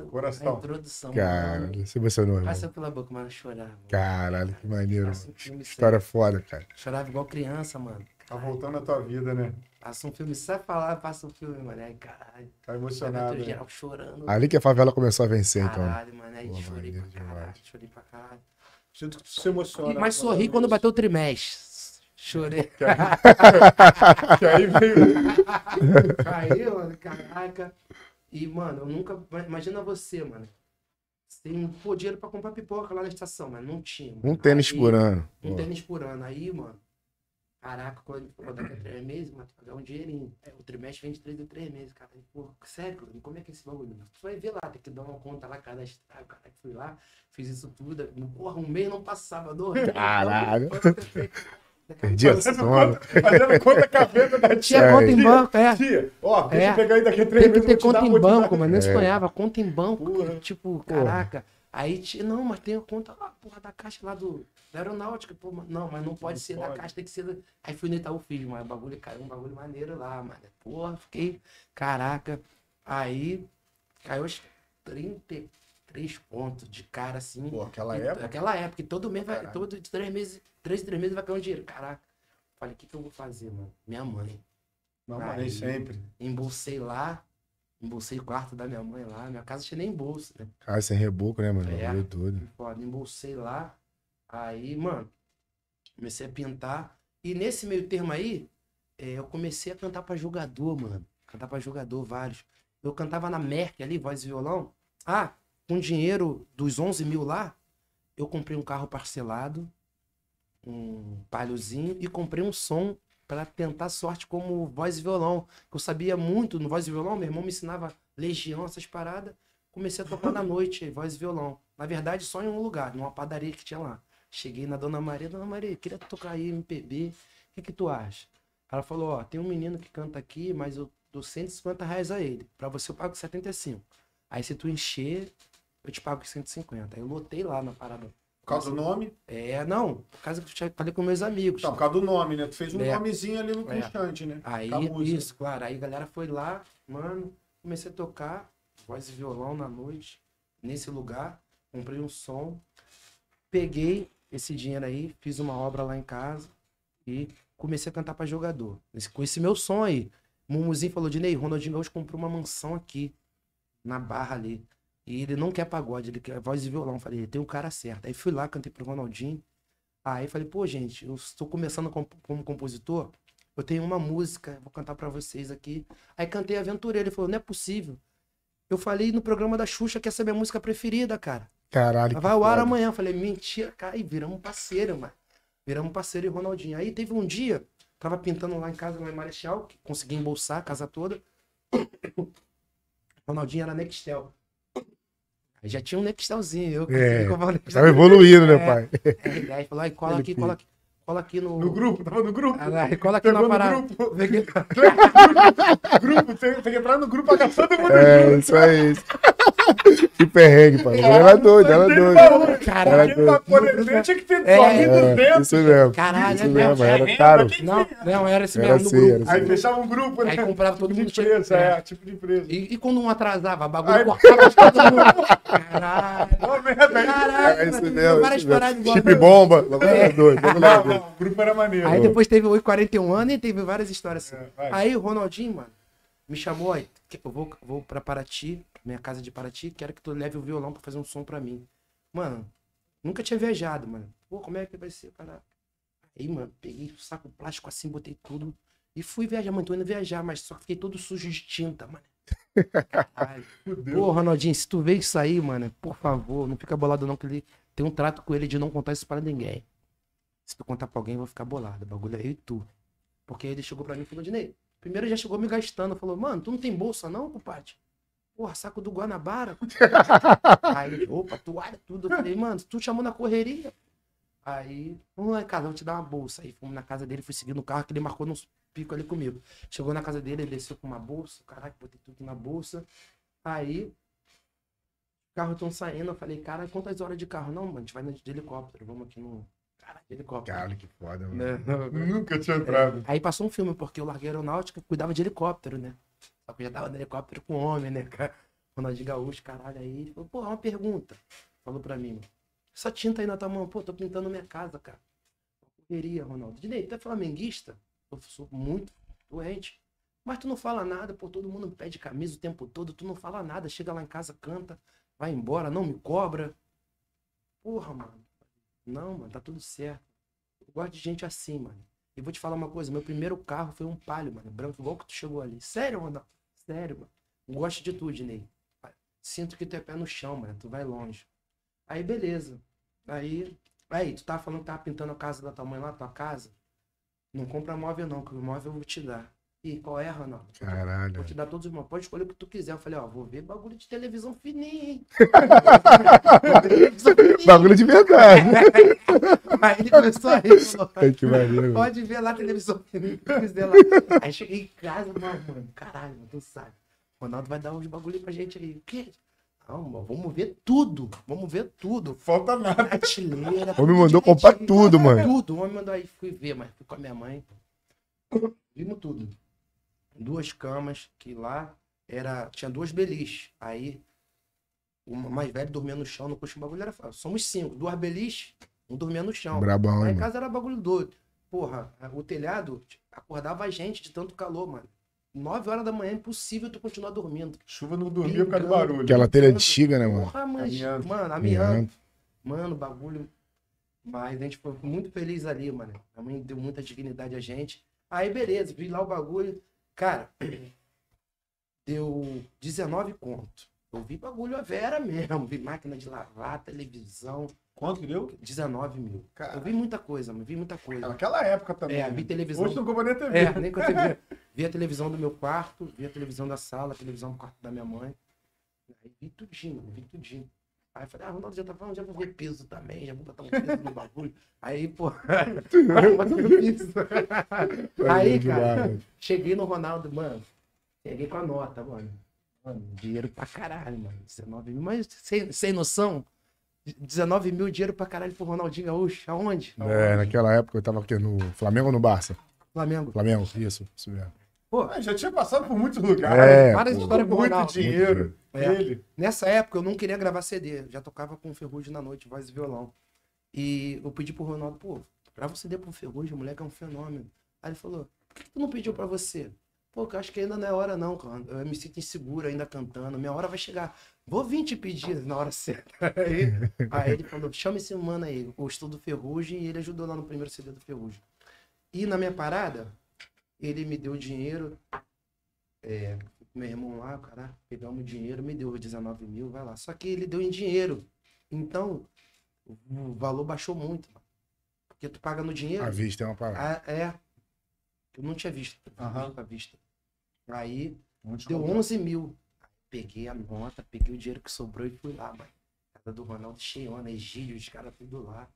Coração. A introdução. Caralho, se você. Passou pela boca, mano, chorar. chorava. Caralho, que maneiro. Um assim, História sério. foda, cara. Chorava igual criança, mano. Tá voltando a tua vida, né? Passa um filme, sai falar, passa um filme, mano. Aí, caralho. Tá emocionado. Né? Chorando. Ali que a favela começou a vencer, caralho, então. Caralho, mano. Aí Pô, chorei pra caralho. Chorei pra caralho. Sinto que tu se emociona. Mas sorri quando né? bateu o trimestre. Chorei. Que aí, que aí veio. Aí, mano, caraca. E, mano, eu nunca. Imagina você, mano. Tem pô, dinheiro pra comprar pipoca lá na estação, mas não tinha. mano. Um tênis Aí- por ano. Um tênis por ano. Aí, mano. Caraca, quando falou daqui a três meses, vai ganhar um dinheirinho. É, o trimestre vem de três em três meses, cara. Pô, sério, como é que é esse bagulho? Tu vai ver lá, tem que dar uma conta lá, cadastrar. Cara, fui lá, fiz isso tudo. Porra, um mês não passava, dois. Caralho. A Perdi a pouco- sono. Fazendo conta a cabeça da tia. Tinha É. conta em banco, é. Tia, ó, deixa É. eu pegar aí daqui a três Tem que ter eu dar, conta em banco, mas nem É. sonhava. Conta em banco, Porra. tipo, caraca. Aí, tinha, não, mas tem a conta lá, porra, da caixa lá do, da aeronáutica. Pô, não, mas não pode Não ser da caixa, tem que ser da... Aí fui no Itaú, fiz, mas o bagulho caiu, um bagulho maneiro lá, mano. Porra, fiquei, caraca. Aí, caiu os 33 pontos de cara, assim. Pô, aquela E- época. Aquela época, que todo mês vai, todo de três meses, três, três meses vai cair um dinheiro, caraca. Falei, o que que eu vou fazer, mano? Minha mãe. Aí. nem sempre. Embolsei lá, embolsei o quarto da minha mãe lá. Minha casa tinha nem bolsa, né? Ah, sem reboco, né, mano? É. Bagulho todo. Foda, embolsei lá. Aí, mano, comecei a pintar. E nesse meio termo aí, é, eu comecei a cantar pra jogador, mano. Cantar pra jogador, vários. Eu cantava na Merck ali, voz e violão. Ah, com dinheiro dos 11 mil lá, eu comprei um carro parcelado, um palhozinho, e comprei um som para tentar sorte como voz e violão. Eu sabia muito no voz e violão, meu irmão me ensinava legião, essas paradas. Comecei a tocar na noite, voz e violão. Na verdade, só em um lugar, numa padaria que tinha lá. Cheguei na Dona Maria, Dona Maria, queria tocar aí MPB, o que, que tu acha? Ela falou, ó, tem um menino que canta aqui, mas eu dou 150 reais a ele. Pra você eu pago 75. Aí se tu encher, eu te pago 150. Aí eu lotei lá na parada. Por causa do nome? É, não, por causa que eu falei com meus amigos. Tá, por causa do nome, né? Tu fez um É. nomezinho ali no É. constante, né? Aí, isso, claro. Aí a galera foi lá, mano, comecei a tocar, voz e violão na noite, nesse lugar, comprei um som, peguei esse dinheiro aí, fiz uma obra lá em casa e comecei a cantar pra jogador. Com esse meu som aí. Mumuzinho falou, Dinei, Ronaldinho Gaúcho comprou uma mansão aqui, na barra ali. E ele não quer pagode, ele quer voz e violão. Falei, tem um cara certo. Aí fui lá, cantei pro Ronaldinho. Aí falei, pô, gente, eu estou começando como, como compositor, eu tenho uma música, vou cantar pra vocês aqui. Aí cantei Aventureiro, ele falou, não é possível. Eu falei no programa da Xuxa que essa é minha música preferida, cara. Caralho. Vai ao ar amanhã. Eu Falei, mentira, cara. E viramos parceiro, mano. Viramos parceiro e Ronaldinho. Aí teve um dia, tava pintando lá em casa, lá em Marechal, que consegui embolsar a casa toda. Ronaldinho era Nextel. Já tinha um Nextelzinho. Eu É. Tava evoluindo, né, É. pai? É, Aí falou, aí cola Ele aqui, cola aqui. Cola aqui no. No grupo, tava no grupo. Ah, aí cola aqui Pegou na no parada. grupo. Peguei- grupo, tem, tem que entrar no grupo agachando todo É, junto. isso aí. Que perrengue, pai. Ela é doida, ela é doida. Caralho. Poder tinha que ter É, dormido É, dentro. isso mesmo. Caralho, isso é mesmo, era caro. Não, não, era esse Era mesmo, no assim, grupo. era assim. Aí fechava um grupo, né? Aí comprava todo tipo mundo. de tinha- empresa, é. é, tipo de empresa. E, e quando um atrasava, bagulho Aí- cortava de todo mundo. Caralho. Aí. Caralho, É isso mesmo. Chip bomba. bagulho era doido, o grupo era maneiro. Aí depois teve o 841 anos e teve várias histórias assim. É. Aí o Ronaldinho, mano, me chamou, aí, eu vou, vou pra Paraty, minha casa de Paraty, quero que tu leve o violão pra fazer um som pra mim. Mano, nunca tinha viajado, mano. Pô, como é que vai ser, cara? Aí, mano, peguei o saco plástico assim, botei tudo e fui viajar, mano, tô indo viajar, mas só que fiquei todo sujo de tinta, mano. Caralho. Pô, Ronaldinho, se tu vê isso aí, mano, por favor, não fica bolado não, que ele tem um trato com ele de não contar isso pra ninguém. Se tu contar pra alguém, eu vou ficar bolado. O bagulho é eu e tu. Porque aí ele chegou pra mim e falou, Dinei, primeiro já chegou me gastando. Falou, mano, tu não tem bolsa não, compadre? Porra, saco do Guanabara. aí, opa, toalha, tudo. Eu falei, mano, tu chamou na correria. Aí, vamos lá eu vou te dar uma bolsa. Aí fomos na casa dele, fui seguindo o carro, que ele marcou nos pico ali comigo. Chegou na casa dele, ele desceu com uma bolsa, caralho, botei tudo na bolsa. Aí, carro tão saindo, eu falei, cara, quantas horas de carro? Não, mano, a gente vai de helicóptero, vamos aqui no... Caralho, helicóptero. Caralho, que foda, mano. Né? Nunca tinha entrado. Aí passou um filme, porque eu larguei a aeronáutica, cuidava de helicóptero, né? Só que eu já tava no helicóptero com homem, né, cara? Ronaldinho Gaúcho, caralho, aí ele falou, pô, uma pergunta. Falou pra mim, essa tinta aí na tua mão, pô, tô pintando minha casa, cara. Correria, Ronaldo. Dinei, tu é flamenguista? Eu sou muito doente. Mas tu não fala nada, pô, todo mundo pede camisa o tempo todo, tu não fala nada, chega lá em casa, canta, vai embora, não me cobra. Porra, mano. Não, mano, tá tudo certo. Eu gosto de gente assim, mano. E vou te falar uma coisa, meu primeiro carro foi um palio, mano, branco, igual que tu chegou ali. Sério, mano? Sério, mano. Gosto de tudo, Ney. Sinto que tu é pé no chão, mano, tu vai longe. Aí, beleza. Aí, aí, tu tava falando que tava pintando a casa da tua mãe lá, tua casa. Não compra móvel não, que o móvel eu vou te dar. Qual é, Ronaldo? Caralho. Vou te dar todos os. Pode escolher o que tu quiser. Eu falei, ó, vou ver bagulho de televisão fininho, hein? Bagulho de verdade. Aí ele começou a rir, falou. Pode ver lá a televisão lá. Aí cheguei em casa, mano, mano, caralho, tu sabe. O Ronaldo vai dar uns bagulho pra gente aí. O quê? Mano, vamos ver tudo. Vamos ver tudo. Falta nada. Prateleira. O homem mandou comprar tudo, mano. Tudo. O homem mandou aí, fui ver, mas fui com a minha mãe. Vimos tudo. Duas camas, que lá era. Tinha duas beliches. Aí, o mais velho dormia no chão, no o bagulho era. fácil. Somos cinco, duas beliches, um dormia no chão. Brabão, hein, em casa era bagulho doido. Porra, o telhado acordava a gente de tanto calor, mano. Nove horas da manhã, impossível tu continuar dormindo. Chuva não dormia por causa do barulho. Aquela telha de xiga, né, mano? Porra, mas, Amianto. mano, amianto. Amianto. Mano, bagulho. Mas a gente foi muito feliz ali, mano. A mãe deu muita dignidade a gente. Aí, beleza, vi lá o bagulho. Cara, deu 19 conto. Eu vi bagulho a vera mesmo. Vi máquina de lavar, televisão. Quanto que deu? 19 mil. Cara, Eu vi muita coisa, mano. Vi muita coisa. naquela época também. É, né? vi televisão. Hoje não compra nem TV. É, nem você via. Vi a televisão do meu quarto, vi a televisão da sala, a televisão do quarto da minha mãe. Aí vi tudinho, vi tudinho. Aí eu falei, ah, Ronaldo já tá falando, já vou ver peso também, já vou botar um peso no bagulho. Aí, pô, peso. Aí, cara, cheguei no Ronaldo, mano, cheguei com a nota, mano. Mano, dinheiro pra caralho, mano. 19 mil, mas sem, sem noção. 19 mil dinheiro pra caralho pro Ronaldinho Gaúcho. Aonde? É, naquela época eu tava aqui no Flamengo ou no Barça? Flamengo. Flamengo, isso, isso mesmo. Pô, Ah, já tinha passado por muitos lugares. É, várias pô. histórias com o muito Ronaldo. dinheiro. É. Ele. Nessa época eu não queria gravar CD, já tocava com Ferrugem na noite, voz e violão. E eu pedi pro Ronaldo, pô, grava um CD pro Ferrugem, o moleque é um fenômeno. Aí ele falou, por que, que tu não pediu pra você? Pô, eu acho que ainda não é hora não, cara. Eu me sinto inseguro ainda cantando, minha hora vai chegar. Vou vir te pedir na hora certa. Aí, aí ele falou, chama esse mano aí, gostou do Ferrugem e ele ajudou lá no primeiro CD do Ferrugem. E na minha parada, ele me deu dinheiro, é, meu irmão lá, cara, pegamos o dinheiro, me deu 19 mil, vai lá. Só que ele deu em dinheiro. Então, o valor baixou muito. mano. Porque tu paga no dinheiro. A vista é uma parada. Ah, é. Eu não tinha visto. Vi à vista. Aí, Onde deu comprou? 11 mil. Peguei a nota, peguei o dinheiro que sobrou e fui lá, mano. Casa do Ronaldo Cheiona, Egídio, os caras tudo lá.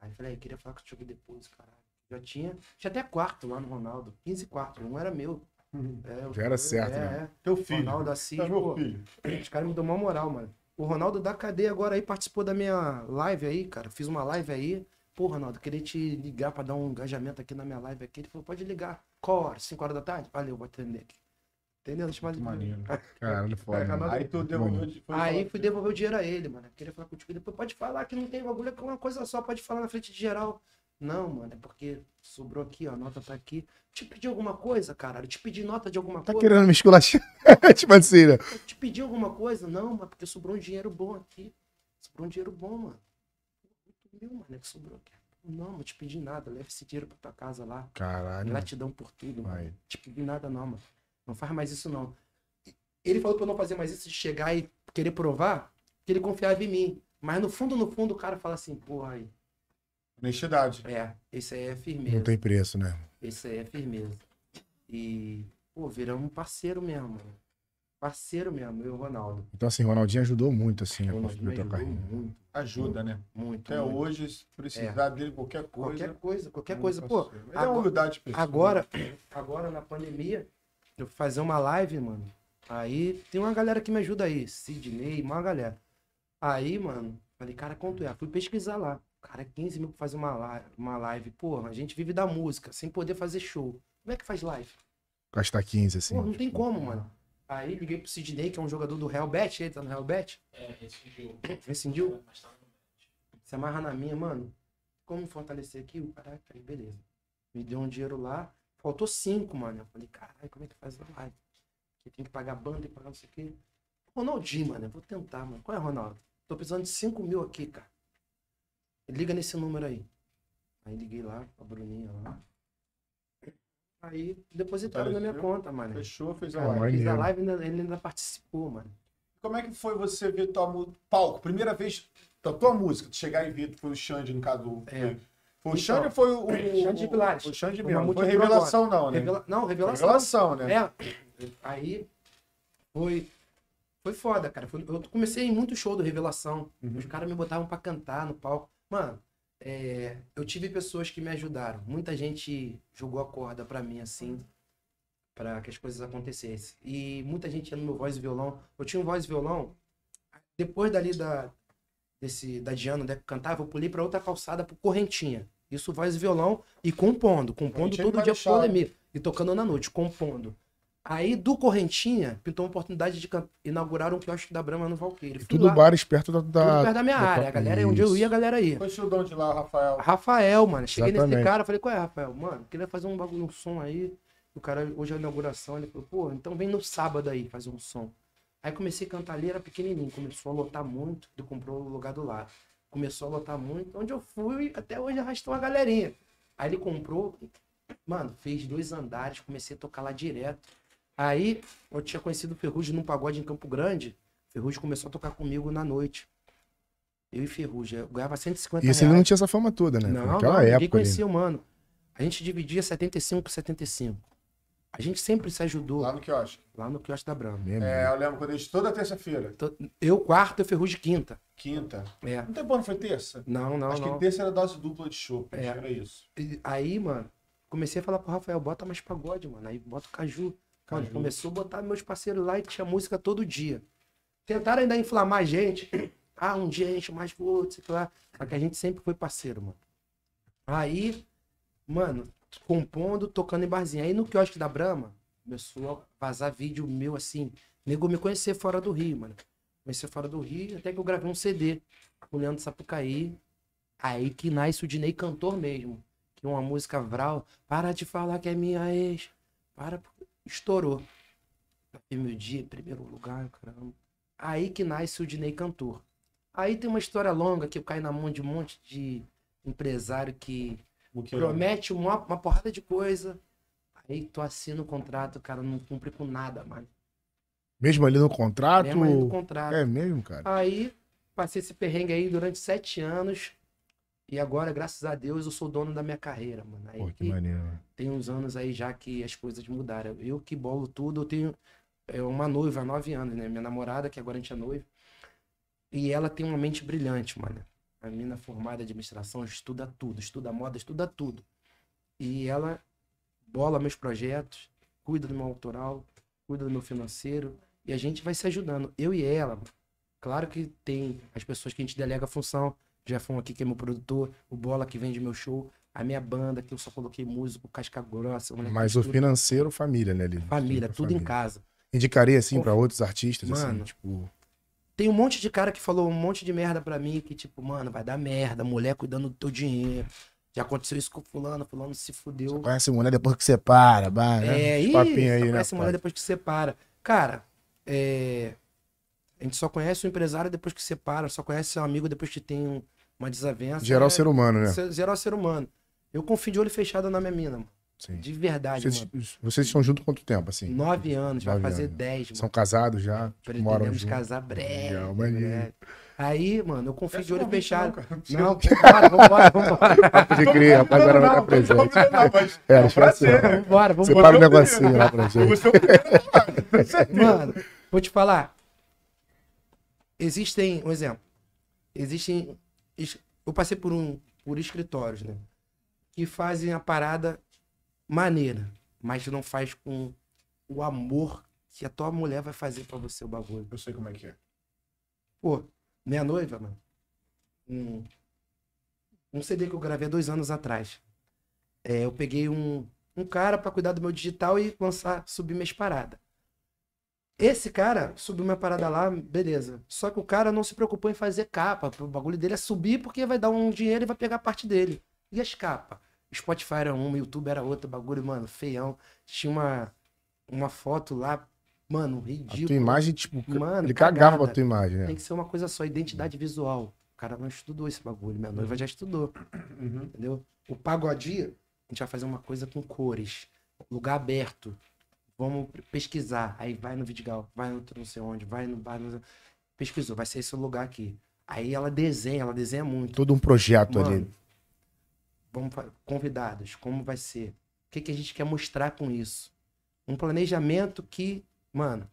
Aí falei, "Ah, eu queria falar contigo depois, caralho. Já tinha, tinha até quarto lá no Ronaldo. 15 quartos, um era meu. É, Já era certo, é, né? é. Teu filho. Ronaldo Assis, É meu pô, filho. os caras me dão uma moral, mano. O Ronaldo da cadeia agora aí participou da minha live aí, cara. Fiz uma live aí. Pô, Ronaldo, queria te ligar pra dar um engajamento aqui na minha live aqui. Ele falou, pode ligar. Qual hora? 5 horas da tarde? Valeu, vou atender aqui. Entendeu? Deixa maneiro. Caralho, foda. Mano. Aí tu devolveu. foi Aí fui devolver o dinheiro a ele, mano. Queria falar contigo. Depois pode falar que não tem bagulho, é uma coisa só, pode falar na frente de geral. Não, mano, é porque sobrou aqui, ó, a nota tá aqui. Te pedi alguma coisa, caralho? Te pedi nota de alguma Tá coisa? querendo me esculachar? tipo assim, né? Te pedi alguma coisa? Não, mas porque sobrou um dinheiro bom aqui. Sobrou um dinheiro bom, mano. Oito mil, mano, é que sobrou aqui. Não, não te pedi nada. Leva esse dinheiro pra tua casa lá. Caralho. Gratidão por tudo, mano. Vai. Não te pedi nada, não, mano. Não faz mais isso, não. Ele falou pra eu não fazer mais isso de chegar e querer provar que ele confiava em mim. Mas no fundo, no fundo, o cara fala assim, porra, aí. Honestidade. É, esse aí é firmeza. Não tem preço, né? Esse aí é firmeza. E, pô, viramos um parceiro mesmo, mano. Parceiro mesmo, eu e o Ronaldo. Então, assim, o Ronaldinho ajudou muito, assim, a O construir ajudou carreira. muito, Ajuda, né? muito. Até muito. hoje, se precisar dele, qualquer coisa. Qualquer coisa, qualquer é um coisa. Pô, é agora- humildade de pessoa. agora, agora na pandemia, eu fui fazer uma live, mano. Aí tem uma galera que me ajuda aí, Sidney, uma galera. Aí, mano, falei, cara, quanto é? Fui pesquisar lá. Cara, 15 mil pra fazer uma live, uma live. Porra, a gente vive da música, sem poder fazer show. Como é que faz live? Gastar 15, assim. Pô, não tem como, mano. Aí liguei pro Sidney, que é um jogador do Real Bet, ele tá no Real Bet. É, rescindiu. Rescindiu? Mas tá se amarra na minha, mano. Como fortalecer aqui? O Caraca, aí beleza. Me deu um dinheiro lá. Faltou cinco, mano. Eu falei, caralho, como é que faz a live? Porque tem que pagar banda, tem que pagar não sei o quê. Ronaldinho, mano. Eu vou tentar, mano. Qual é, Ronaldo? Tô precisando de 5 mil aqui, cara. Liga nesse número aí. Aí liguei lá pra Bruninha lá. Aí depositaram na minha conta, mano. Fechou, fez a live. Fiz a live e ainda- ele ainda participou, mano. Como é que foi você ver tua palco? Primeira vez da tua música, de chegar e ver, foi o Xande no caso. do- É. Foi, o Então, Xande ou foi o. o Xande Pilares. O Xande mesmo. Não foi revelação, não, né? Revela... Não, revelação. Revelação, né? É. Aí foi. Foi foda, cara. Foi- eu comecei em muito show do Revelação. Uhum. Os caras me botavam pra cantar no palco. Mano, é, eu tive pessoas que me ajudaram. Muita gente jogou a corda pra mim, assim, pra que as coisas acontecessem. E muita gente ia no meu voz e violão. Eu tinha um voz e violão. Depois dali da, desse, da Diana, onde é que eu cantava, eu pulei pra outra calçada pro Correntinha. Isso voz e violão e compondo. Compondo todo do dia polêmica. E tocando na noite, compondo. Aí do Correntinha, pintou uma oportunidade de inaugurar um quiosque da Brahma no Valqueire. Fui Tudo lá, bares perto da. perto da minha da- área. A galera, onde eu ia, a galera ia. Foi o dono de lá, o Rafael. Rafael, mano. Cheguei nesse Exatamente. cara, falei, qual é, Rafael? Mano, queria fazer um bagulho, um som aí. O cara, hoje é a inauguração, ele falou, pô, então vem no sábado aí fazer um som. Aí comecei a cantar ali, era pequenininho, começou a lotar muito, ele comprou o lugar do lado. Começou a lotar muito. Onde eu fui, até hoje arrastou uma galerinha. Aí ele comprou, mano, fez dois andares, comecei a tocar lá direto. Aí eu tinha conhecido o Ferrugem num pagode em Campo Grande. Ferrugem começou a tocar comigo na noite. Eu e Ferrugem. Eu ganhava 150 E esse reais. ele não tinha essa fama toda, né? Não, Naquela não, ninguém época ali. conhecia o mano. A gente dividia 75 por 75. A gente sempre se ajudou Lá lá, no quiosque. no quiosque da. Mesmo. É, eu lembro quando a gente, toda terça-feira, Eu quarta, eu Ferrugem quinta. quinta. É. Não tem bom, não foi terça? Não, não, Acho não. que terça era dose dupla de chopp. É. Era isso. E Aí, mano, comecei a falar pro Rafael, bota mais pagode, mano. Aí bota o Caju. Mano, começou a botar meus parceiros lá e tinha música todo dia. Tentaram ainda inflamar a gente. Ah, um dia a gente mais outro, sei lá. Só que a gente sempre foi parceiro, mano. Aí, mano, compondo, tocando em barzinho. Aí no quiosque da Brahma, começou a vazar vídeo meu assim. Nego me conhecer fora do Rio, mano. Conhecer fora do Rio, até que eu gravei um CD com o Leandro Sapucaí. Aí que nasce o Dinei cantor mesmo. Que é uma música Vral. Para de falar que é minha ex. Para. Estourou. Meu dia, primeiro lugar, caramba. Aí que nasce o Dinei cantor. Aí tem uma história longa que eu caio na mão de um monte de empresário que promete uma, uma porrada de coisa. Aí tu assina o contrato, o cara não cumpre com nada, mano. Mesmo ali no contrato. Mesmo aí no contrato. É mesmo, cara. Aí passei esse perrengue aí durante sete anos. E agora, graças a Deus, eu sou dono da minha carreira, mano. Aí Pô, que maneiro. tem uns anos aí já que as coisas mudaram. Eu que bolo tudo, eu tenho é, uma noiva há nove anos, né? Minha namorada, que agora a gente é noiva. E ela tem uma mente brilhante, mano. A mina formada em administração estuda tudo, estuda moda, estuda tudo. E ela bola meus projetos, cuida do meu autoral, cuida do meu financeiro. E a gente vai se ajudando. Eu e ela. Claro que tem as pessoas que a gente delega a função. Jefão aqui, que é meu produtor, o Bola que vende meu show, a minha banda, que eu só coloquei músico, casca grossa. Mas o financeiro, família, né? Ali. Família, tudo em família. casa. Indicaria, assim, Pô, pra outros artistas, assim, mano, tipo. Tem um monte de cara que falou um monte de merda pra mim, que tipo, mano, vai dar merda, mulher cuidando do teu dinheiro. Já aconteceu isso com fulano, fulano se fudeu. Conhece mulher depois que separa, bah, né? É, Uns papinhos aí, né? conhece mulher pai? depois que separa. Cara, é, a gente só conhece o empresário depois que separa, só conhece seu amigo depois que tem um- uma desavença. Geral é, ser humano, né? Geral ser humano. Eu confio de olho fechado na minha mina, mano. Sim. De verdade, Vocês, mano. vocês estão juntos quanto tempo, assim? Nove anos, vai Nove fazer anos. dez, mano. São casados já? moram Pretendemos juntos? casar breve. Legal, breve. Aí, mano, eu confio de olho não, não, fechado. cara. Não, vambora, vambora, vambora. Pode crer, rapaziada, vai estar presente. É, É, prazer. Vambora, Você vambora. para um negocinho lá pra gente. Mano, vou te falar. Existem, um exemplo. Existem. Eu passei por um por escritórios, né? Que fazem a parada maneira, mas não faz com o amor que a tua mulher vai fazer pra você o bagulho. Eu sei como é que é. Pô, minha noiva, mano. Um, um CD que eu gravei há dois anos atrás. É, eu peguei um, um cara pra cuidar do meu digital e lançar, subir minhas paradas. Esse cara subiu minha parada lá, beleza. Só que o cara não se preocupou em fazer capa. O bagulho dele é subir porque vai dar um dinheiro e vai pegar a parte dele. E as capas? Spotify era uma, YouTube era outra, bagulho, mano, feião. Tinha uma, uma foto lá, mano, A ridícula. tua imagem, tipo, Mano, ele cagava cagada. pra tua imagem, né? Tem que ser uma coisa só, identidade visual. O cara não estudou esse bagulho, minha noiva já estudou, Uhum. entendeu? O pagodinho, a gente vai fazer uma coisa com cores, lugar aberto. Vamos pesquisar. Aí vai no Vidigal, vai no não sei onde, vai no bar. no- Pesquisou, vai ser esse lugar aqui. Aí ela desenha, ela desenha muito. Todo um projeto Mano, ali. Vamos convidados, como vai ser? O que, que a gente quer mostrar com isso? Um planejamento que, mano,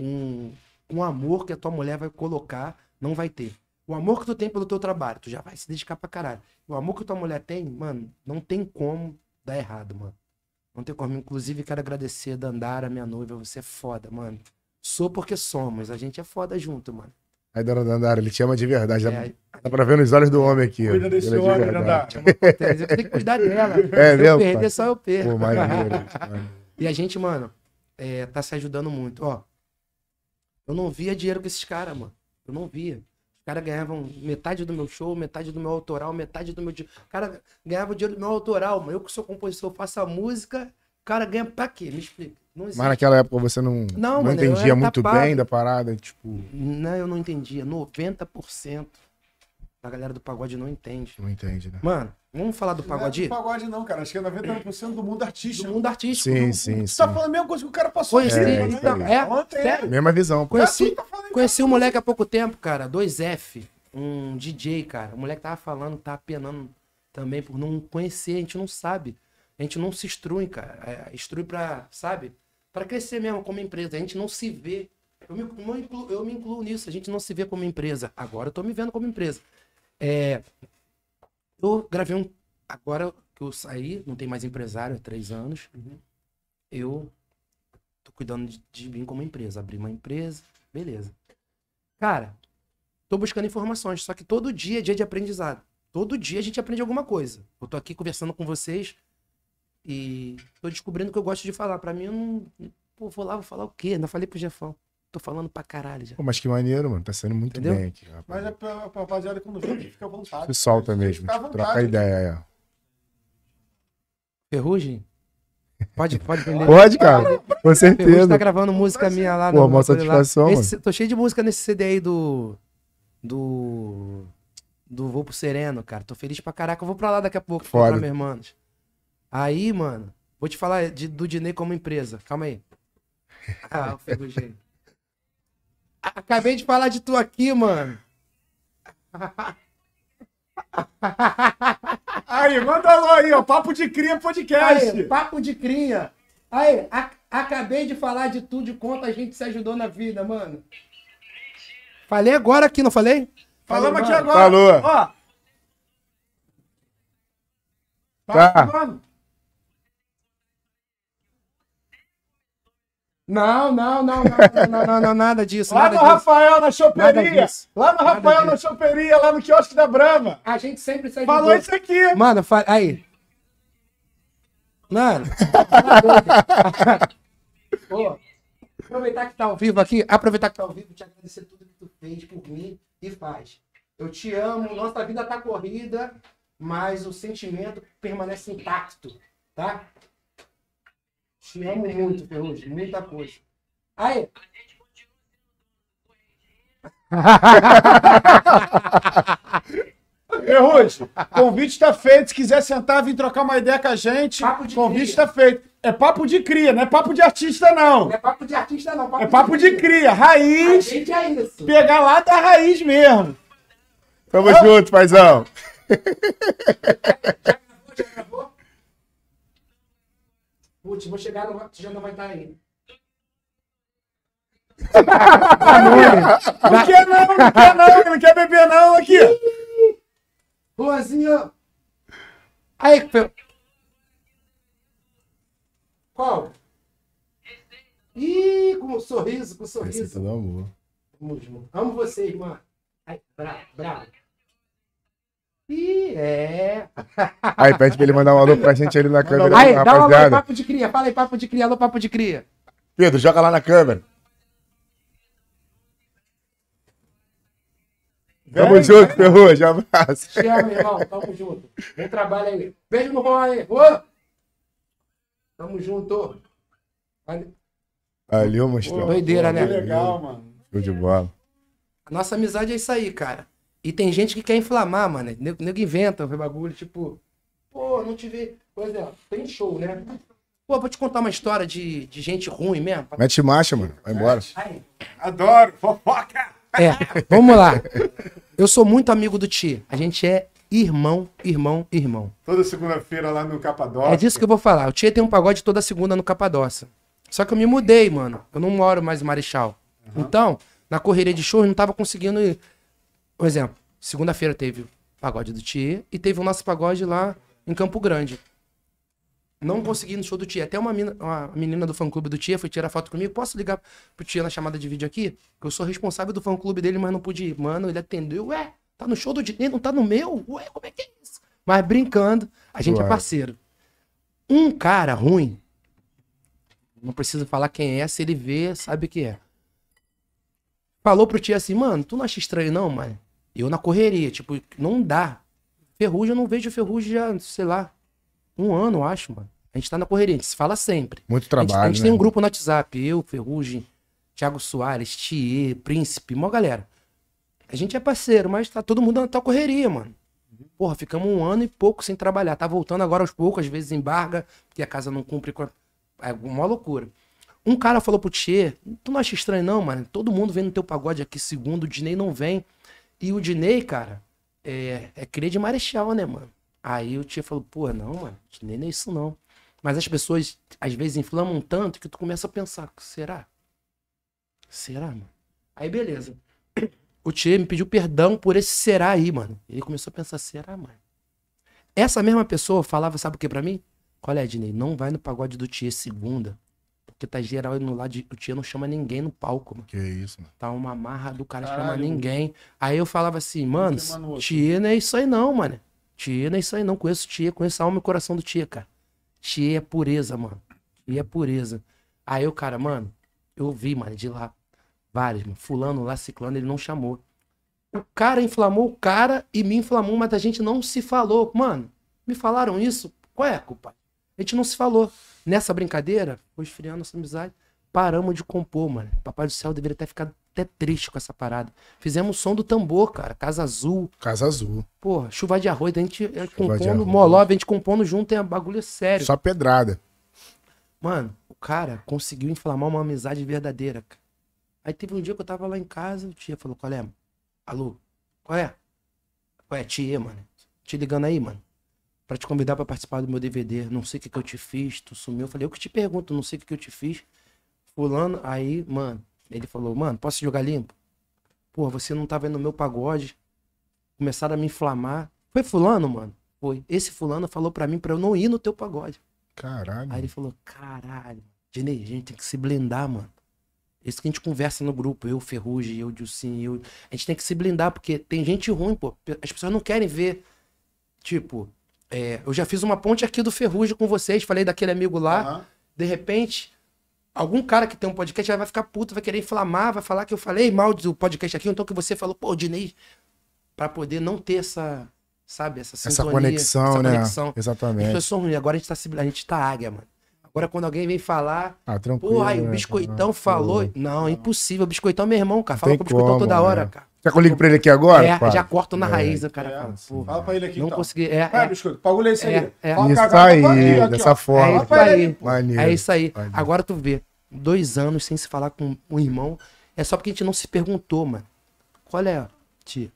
um, um amor que a tua mulher vai colocar, não vai ter. O amor que tu tem pelo teu trabalho, tu já vai se dedicar pra caralho. O amor que tua mulher tem, mano, não tem como dar errado, mano. Não tem como. Inclusive, quero agradecer a Dandara, minha noiva. Você é foda, mano. Sou porque somos. A gente é foda junto, mano. Aí, dona Dandara, ele te ama de verdade. Dá, É, dá pra ver nos olhos do homem aqui. ó. Cuida desse é de homem, verdade. Dandara. eu tenho que cuidar dela. É Se eu mesmo, perder, pai? só eu perco. Pô, maneiro, mano. E a gente, mano, é, tá se ajudando muito. Ó, eu não via dinheiro com esses caras, mano. Eu não via. Os caras ganhavam metade do meu show, metade do meu autoral, metade do meu. O cara ganhava dinheiro do meu autoral, mano. Eu que sou compositor, faço a música. O cara ganha pra quê? Me explica. Mas naquela época você não, Não, não, mano, entendia muito tapado. bem da parada, tipo. Não, eu não entendia. 90% A galera do pagode não entende. Não entende, né? Mano, vamos falar do Não é pagode? do pagode, não, cara. Acho que é 99% do mundo artístico. Do mundo artístico. Sim, sim, Você sim. tá falando a mesma coisa que o cara passou Conheci, É, né? é, Ontem, sério. Mesma visão. pô. Conheci, Tá conheci um moleque há pouco tempo, cara, 2F, um DJ, cara. O moleque tava falando, tava penando também por não conhecer, a gente não sabe. A gente não se instrui, cara. É, instrui pra, sabe? Pra crescer mesmo como empresa. A gente não se vê. Eu me, eu me incluo, eu me incluo nisso, a gente não se vê como empresa. Agora eu tô me vendo como empresa. É, eu gravei um. Agora que eu saí, não tem mais empresário há três anos. Eu tô cuidando de, de mim como empresa. Abri uma empresa, beleza. Cara, tô buscando informações, só que todo dia é dia de aprendizado. Todo dia a gente aprende alguma coisa. Eu tô aqui conversando com vocês e tô descobrindo o que eu gosto de falar. Pra mim, eu não. Pô, vou lá, vou falar o quê? Ainda falei pro Jefão. Tô falando pra caralho já. Pô, mas que maneiro, mano. Tá sendo muito Entendeu? bem aqui, rapaz. Mas é pra, pra rapaziada quando vem, fica à vontade. Se solta mesmo. Fica à vontade. Troca ideia aí, ó. Ferrugem? Pode, pode vender. Pode, cara. Com Ferrugem certeza. tá gravando música minha lá Pô, no. mó satisfação, Esse- Tô cheio de música nesse CD aí do. Do. Do Voo pro Sereno, cara. Tô feliz pra caraca. Eu vou pra lá daqui a pouco. Foda. Foda. meus irmãos. Aí, mano. Vou te falar de- do Dinei como empresa. Calma aí. Ah, o Ferrugem. Acabei de falar de tu aqui, mano. Aí, manda alô aí, ó. Papo de Cria Podcast. Aí, papo de cria. Aí, a- acabei de falar de tudo, de quanto a gente se ajudou na vida, mano. Falei agora aqui, não falei? Falamos aqui agora. Falou. Ó. Tá. mano. Não, não, não, não, não, não, não, nada disso, Lá nada no disso. Rafael na choperia. Lá no Rafael na choperia, lá no quiosque da Brama. A gente sempre se ajudou. Falou isso aqui. Mano, fa... aí. Mano. Pô, aproveitar que tá ao vivo aqui, aproveitar que tá ao vivo, te agradecer tudo que tu fez por mim e faz. Eu te amo, nossa vida tá corrida, mas o sentimento permanece intacto, tá? Te amo muito, Ferrugem, muita coisa. Aí. Ferrugem, convite tá feito. Se quiser sentar, vir trocar uma ideia com a gente, Papo de convite cria. tá feito. É papo de cria, não é papo de artista, não. Não é papo de artista, não. É papo de cria, A raiz. gente é isso. Pegar lá da raiz mesmo. Tamo junto, paizão. Já gravou? Putz, vou chegar, não vai- já não vai estar aí. Não quer não, não quer não, não quer beber não aqui. Luanzinho. Aí, Qual? Ih, com um sorriso, com um Receita sorriso. do amor. Amo, você, irmã. Ai, bravo, bravo. Ih, é. Aí, pede pra ele mandar um alô pra gente ali na câmera, Aí, dá uma alô papo de cria. Fala aí, papo de cria. Alô, papo de cria. Pedro, joga lá na câmera. Tamo Vem, junto, Ferrugem. Abraço. Te amo, irmão. Tamo junto. Bom trabalho aí. Beijo no Juan aí. Ô! Tamo junto. Valeu. Valeu, monstrão. Doideira, Que né? legal, mano. Show de bola. A nossa amizade é isso aí, cara. E tem gente que quer inflamar, mano. Nego, nego inventa o bagulho, tipo, pô, não te vi. Por exemplo, tem show, né? Pô, vou te contar uma história de, de gente ruim mesmo. Mete marcha, mano. Vai embora. Aí. Adoro, fofoca. É, vamos lá. Eu sou muito amigo do Ti. A gente é irmão, irmão, irmão. Toda segunda-feira lá no Capadócia. É disso que eu vou falar. O Tia tem um pagode toda segunda no Capadócia. Só que eu me mudei, mano. Eu não moro mais em Marechal. Então, na correria de shows, não tava conseguindo ir. Por exemplo, segunda-feira teve o pagode do Tia e teve o nosso pagode lá em Campo Grande. Não consegui no show do Tia. Até uma, mina- uma menina do fã-clube do Tia foi tirar foto comigo. Posso ligar pro Tia na chamada de vídeo aqui? Que eu sou responsável do fã-clube dele, mas não pude ir. Mano, ele atendeu. Ué, tá no show do Dinei, não tá no meu? Ué, como é que é isso? Mas brincando, a gente é parceiro. Um cara ruim, não preciso falar quem é, se ele vê, sabe o que é. Falou pro Tia assim, mano, tu não acha estranho não, mano? Eu na correria, tipo, não dá. Ferrugem, eu não vejo Ferrugem já, sei lá, um ano, acho, mano. A gente tá na correria, a gente se fala sempre. Muito A gente, trabalho, a gente né? tem um grupo no WhatsApp, eu, Ferrugem, Thiago Soares, Thier, Príncipe, uma galera. A gente é parceiro, mas tá todo mundo na tua correria, mano. Porra, ficamos um ano e pouco sem trabalhar. Tá voltando agora aos poucos, às vezes embarga, porque a casa não cumpre com. A... É uma loucura. Um cara falou pro Tchê, tu não acha estranho não, mano? Todo mundo vem no teu pagode aqui segundo, o Dinei não vem. E o Dinei, cara, é, é cria de marechal, né, mano? Aí o Tchê falou, pô, não, mano, Dinei não é isso não. Mas as pessoas, às vezes, inflamam tanto que tu começa a pensar, será? Será, mano? Aí, beleza. O Tchê me pediu perdão por esse será aí, mano. Ele começou a pensar, será, mano? Essa mesma pessoa falava, sabe o que pra mim? É, Dinei? Não vai no pagode do Tchê segunda. Porque tá geral no lado de. O Tia não chama ninguém no palco, mano. Que isso, mano. Tá uma marra do cara Caralho. chama ninguém. Aí eu falava assim, mano, Tia não é isso aí não, mano. Tia não é isso aí não. Conheço Tia, conheço a alma e o coração do Tia, cara. Tia é pureza, mano. Tia é pureza. Aí o cara, mano, eu vi, mano, de lá. Vários, mano. Fulano lá, ciclano, ele não chamou. O cara inflamou o cara e me inflamou, mas a gente não se falou. Mano, me falaram isso? Qual é a culpa? A gente não se falou. Nessa brincadeira, foi esfriando nossa amizade. Paramos de compor, mano. Papai do céu deveria ter ficado até triste com essa parada. Fizemos o som do tambor, cara. Casa Azul. Casa Azul. Porra, chuva de arroz. A gente, a gente de compondo. Molov, a gente compondo junto, é um bagulho sério. Só pedrada. Mano, o cara conseguiu inflamar uma amizade verdadeira, cara. Aí teve um dia que eu tava lá em casa, o tia falou, qual é? mano? Alô? Qual é? Qual é, tia, mano? Te ligando aí, mano. Pra te convidar pra participar do meu DVD. Não sei o que que eu te fiz, tu sumiu. Eu falei, eu que te pergunto, não sei o que que eu te fiz. Fulano, aí, mano, ele falou, mano, posso jogar limpo? Pô, você não tava aí no meu pagode. Começaram a me inflamar. Foi fulano, mano? Foi. Esse fulano falou pra mim pra eu não ir no teu pagode. Caralho. Aí ele falou, caralho, Dinei, a gente tem que se blindar, mano. Isso que a gente conversa no grupo, eu, Ferrugem, eu, Dilcim, eu. A gente tem que se blindar, porque tem gente ruim, pô. As pessoas não querem ver. Tipo, é, eu já fiz uma ponte aqui do Ferrugem com vocês, falei daquele amigo lá. Aham. De repente, algum cara que tem um podcast vai ficar puto, vai querer inflamar, vai falar que eu falei mal do podcast aqui, então que você falou, pô, Dinei, pra poder não ter essa, sabe, essa Essa sintonia, conexão, essa né? conexão. As Exatamente. pessoas são ruins, agora a gente tá, a gente tá águia, mano. Agora quando alguém vem falar, Ah, tranquilo. Porra, aí o né, Biscoitão cara? falou. Não, é impossível. O Biscoitão é meu irmão, cara. Fala com o Biscoitão como, toda hora, né? cara. Quer que eu ligue pra ele aqui agora? é, já corto na É. raiz, o cara É, fala. Pô, Fala pra ele aqui, não então. consegui. É, Vai, é, biscoito, bagulho é esse aí. É, é. Fala Isso cagada, aí, aqui, aqui, dessa ó. forma. É isso aí. Maneiro. é isso aí. Maneiro. Agora tu vê, dois anos sem se falar com um irmão. É só porque a gente não se perguntou, mano. Qual é, tia?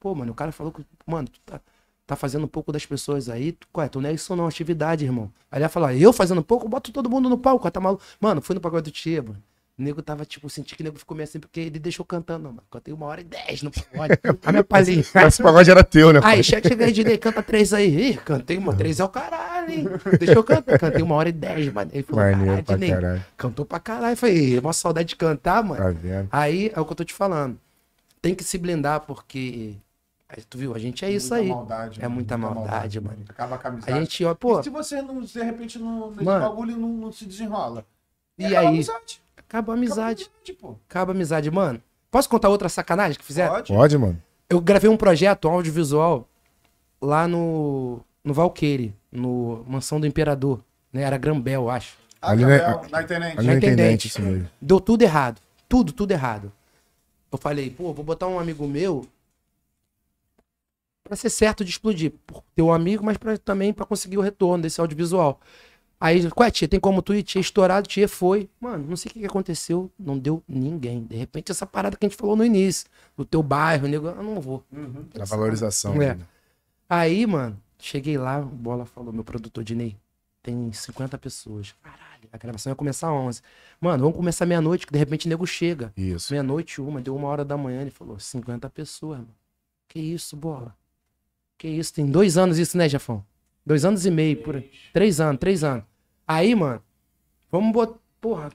Pô, mano, o cara falou que. Mano, tu tá, tá fazendo um pouco das pessoas aí. Tu, ué, tu não é isso não, atividade, irmão. Aí ele ia falar, eu fazendo pouco, boto todo mundo no palco, cara, tá maluco. Mano, fui no pagode do tia, mano. O nego tava, tipo, senti que o nego ficou meio assim, porque ele deixou cantando, mano. Cantei uma hora e dez no pagode. A minha palhinha. Esse pagode era teu, né? pai? Aí, chega, chega aí, Dinei, canta três aí. Ih, cantei uma, três é o caralho, hein? Deixa eu cantar. Cantei uma hora e dez, mano. Ele falou, Maneiro caralho, Dinei. caralho. Cantou pra caralho. Eu Falei, uma saudade de cantar, mano. Tá vendo? Aí é o que eu tô te falando. Tem que se blindar, porque. aí, tu viu? A gente é isso Muita aí. Maldade, É mano, muita maldade, mano. Acaba a A amizade. gente, ó, pô, E se você, não, de repente, não, nesse Mano. bagulho não, não se desenrola? E a aí? amizade. Acaba a amizade. pô. Acaba a amizade, mano. Posso contar outra sacanagem que fizeram? Pode. Pode, mano? Eu gravei um projeto um audiovisual lá no, no Valqueire, no Mansão do Imperador. Né? Era Grambel, eu acho. Ah, Ali, Gabriel, né? na internet. Ali Na na internet, internet. isso mesmo. Deu tudo errado. Tudo, tudo errado. Eu falei, pô, vou botar um amigo meu pra ser certo de explodir. Por ter um amigo, mas pra, também pra conseguir o retorno desse audiovisual. Aí, qual é, tia? Tem como tu ir? Tia estourado, tia foi. Mano, não sei o que, que aconteceu. Não deu ninguém. De repente, essa parada que a gente falou no início. Do teu bairro, nego, eu não vou. Uhum. A valorização. É. né? Aí, mano, cheguei lá, o Bola falou, meu produtor Dinei, tem 50 pessoas. Caralho, a gravação ia começar às 11. Mano, vamos começar meia-noite, que de repente o nego chega. Isso. Meia-noite, uma, deu uma hora da manhã, ele falou, 50 pessoas, mano. Que isso, Bola? Que isso, tem dois anos isso, né, Jafão? Dois anos e meio, por. Três anos, três anos. Aí, mano, vamos botar, porra,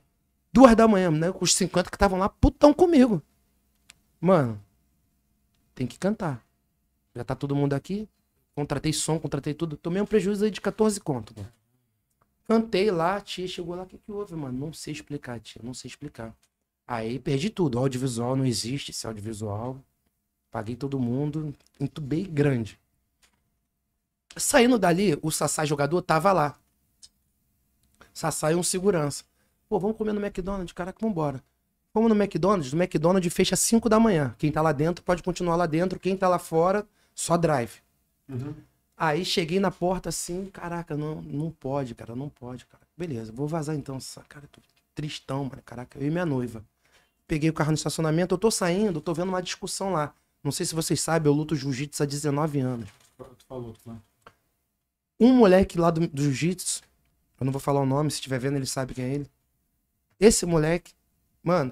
duas da manhã, né? Os 50 que estavam lá, putão comigo. Mano, tem que cantar. Já tá todo mundo aqui. Contratei som, contratei tudo. Tomei um prejuízo aí de 14 conto, mano. Cantei lá, a tia chegou lá, o que que houve, mano? Não sei explicar, tia, não sei explicar. Aí perdi tudo. Audiovisual não existe, esse audiovisual. Paguei todo mundo, entubei grande. Saindo dali, o Sassá jogador tava lá. Sassá e um segurança. Pô, vamos comer no McDonald's, caraca, vambora. Fomos no McDonald's, o McDonald's fecha às 5 da manhã. Quem tá lá dentro pode continuar lá dentro, quem tá lá fora, só drive. Uhum. Aí cheguei na porta assim, caraca, não, não pode, cara, não pode, cara. Beleza, vou vazar então. Cara, tô tristão, mano, caraca, eu e minha noiva. Peguei o carro no estacionamento, eu tô saindo, tô vendo uma discussão lá. Não sei se vocês sabem, eu luto jiu-jitsu há 19 anos. Tu falou, tu falou. Um moleque lá do, do jiu-jitsu, eu não vou falar o nome, se estiver vendo ele sabe quem é ele. Esse moleque, mano,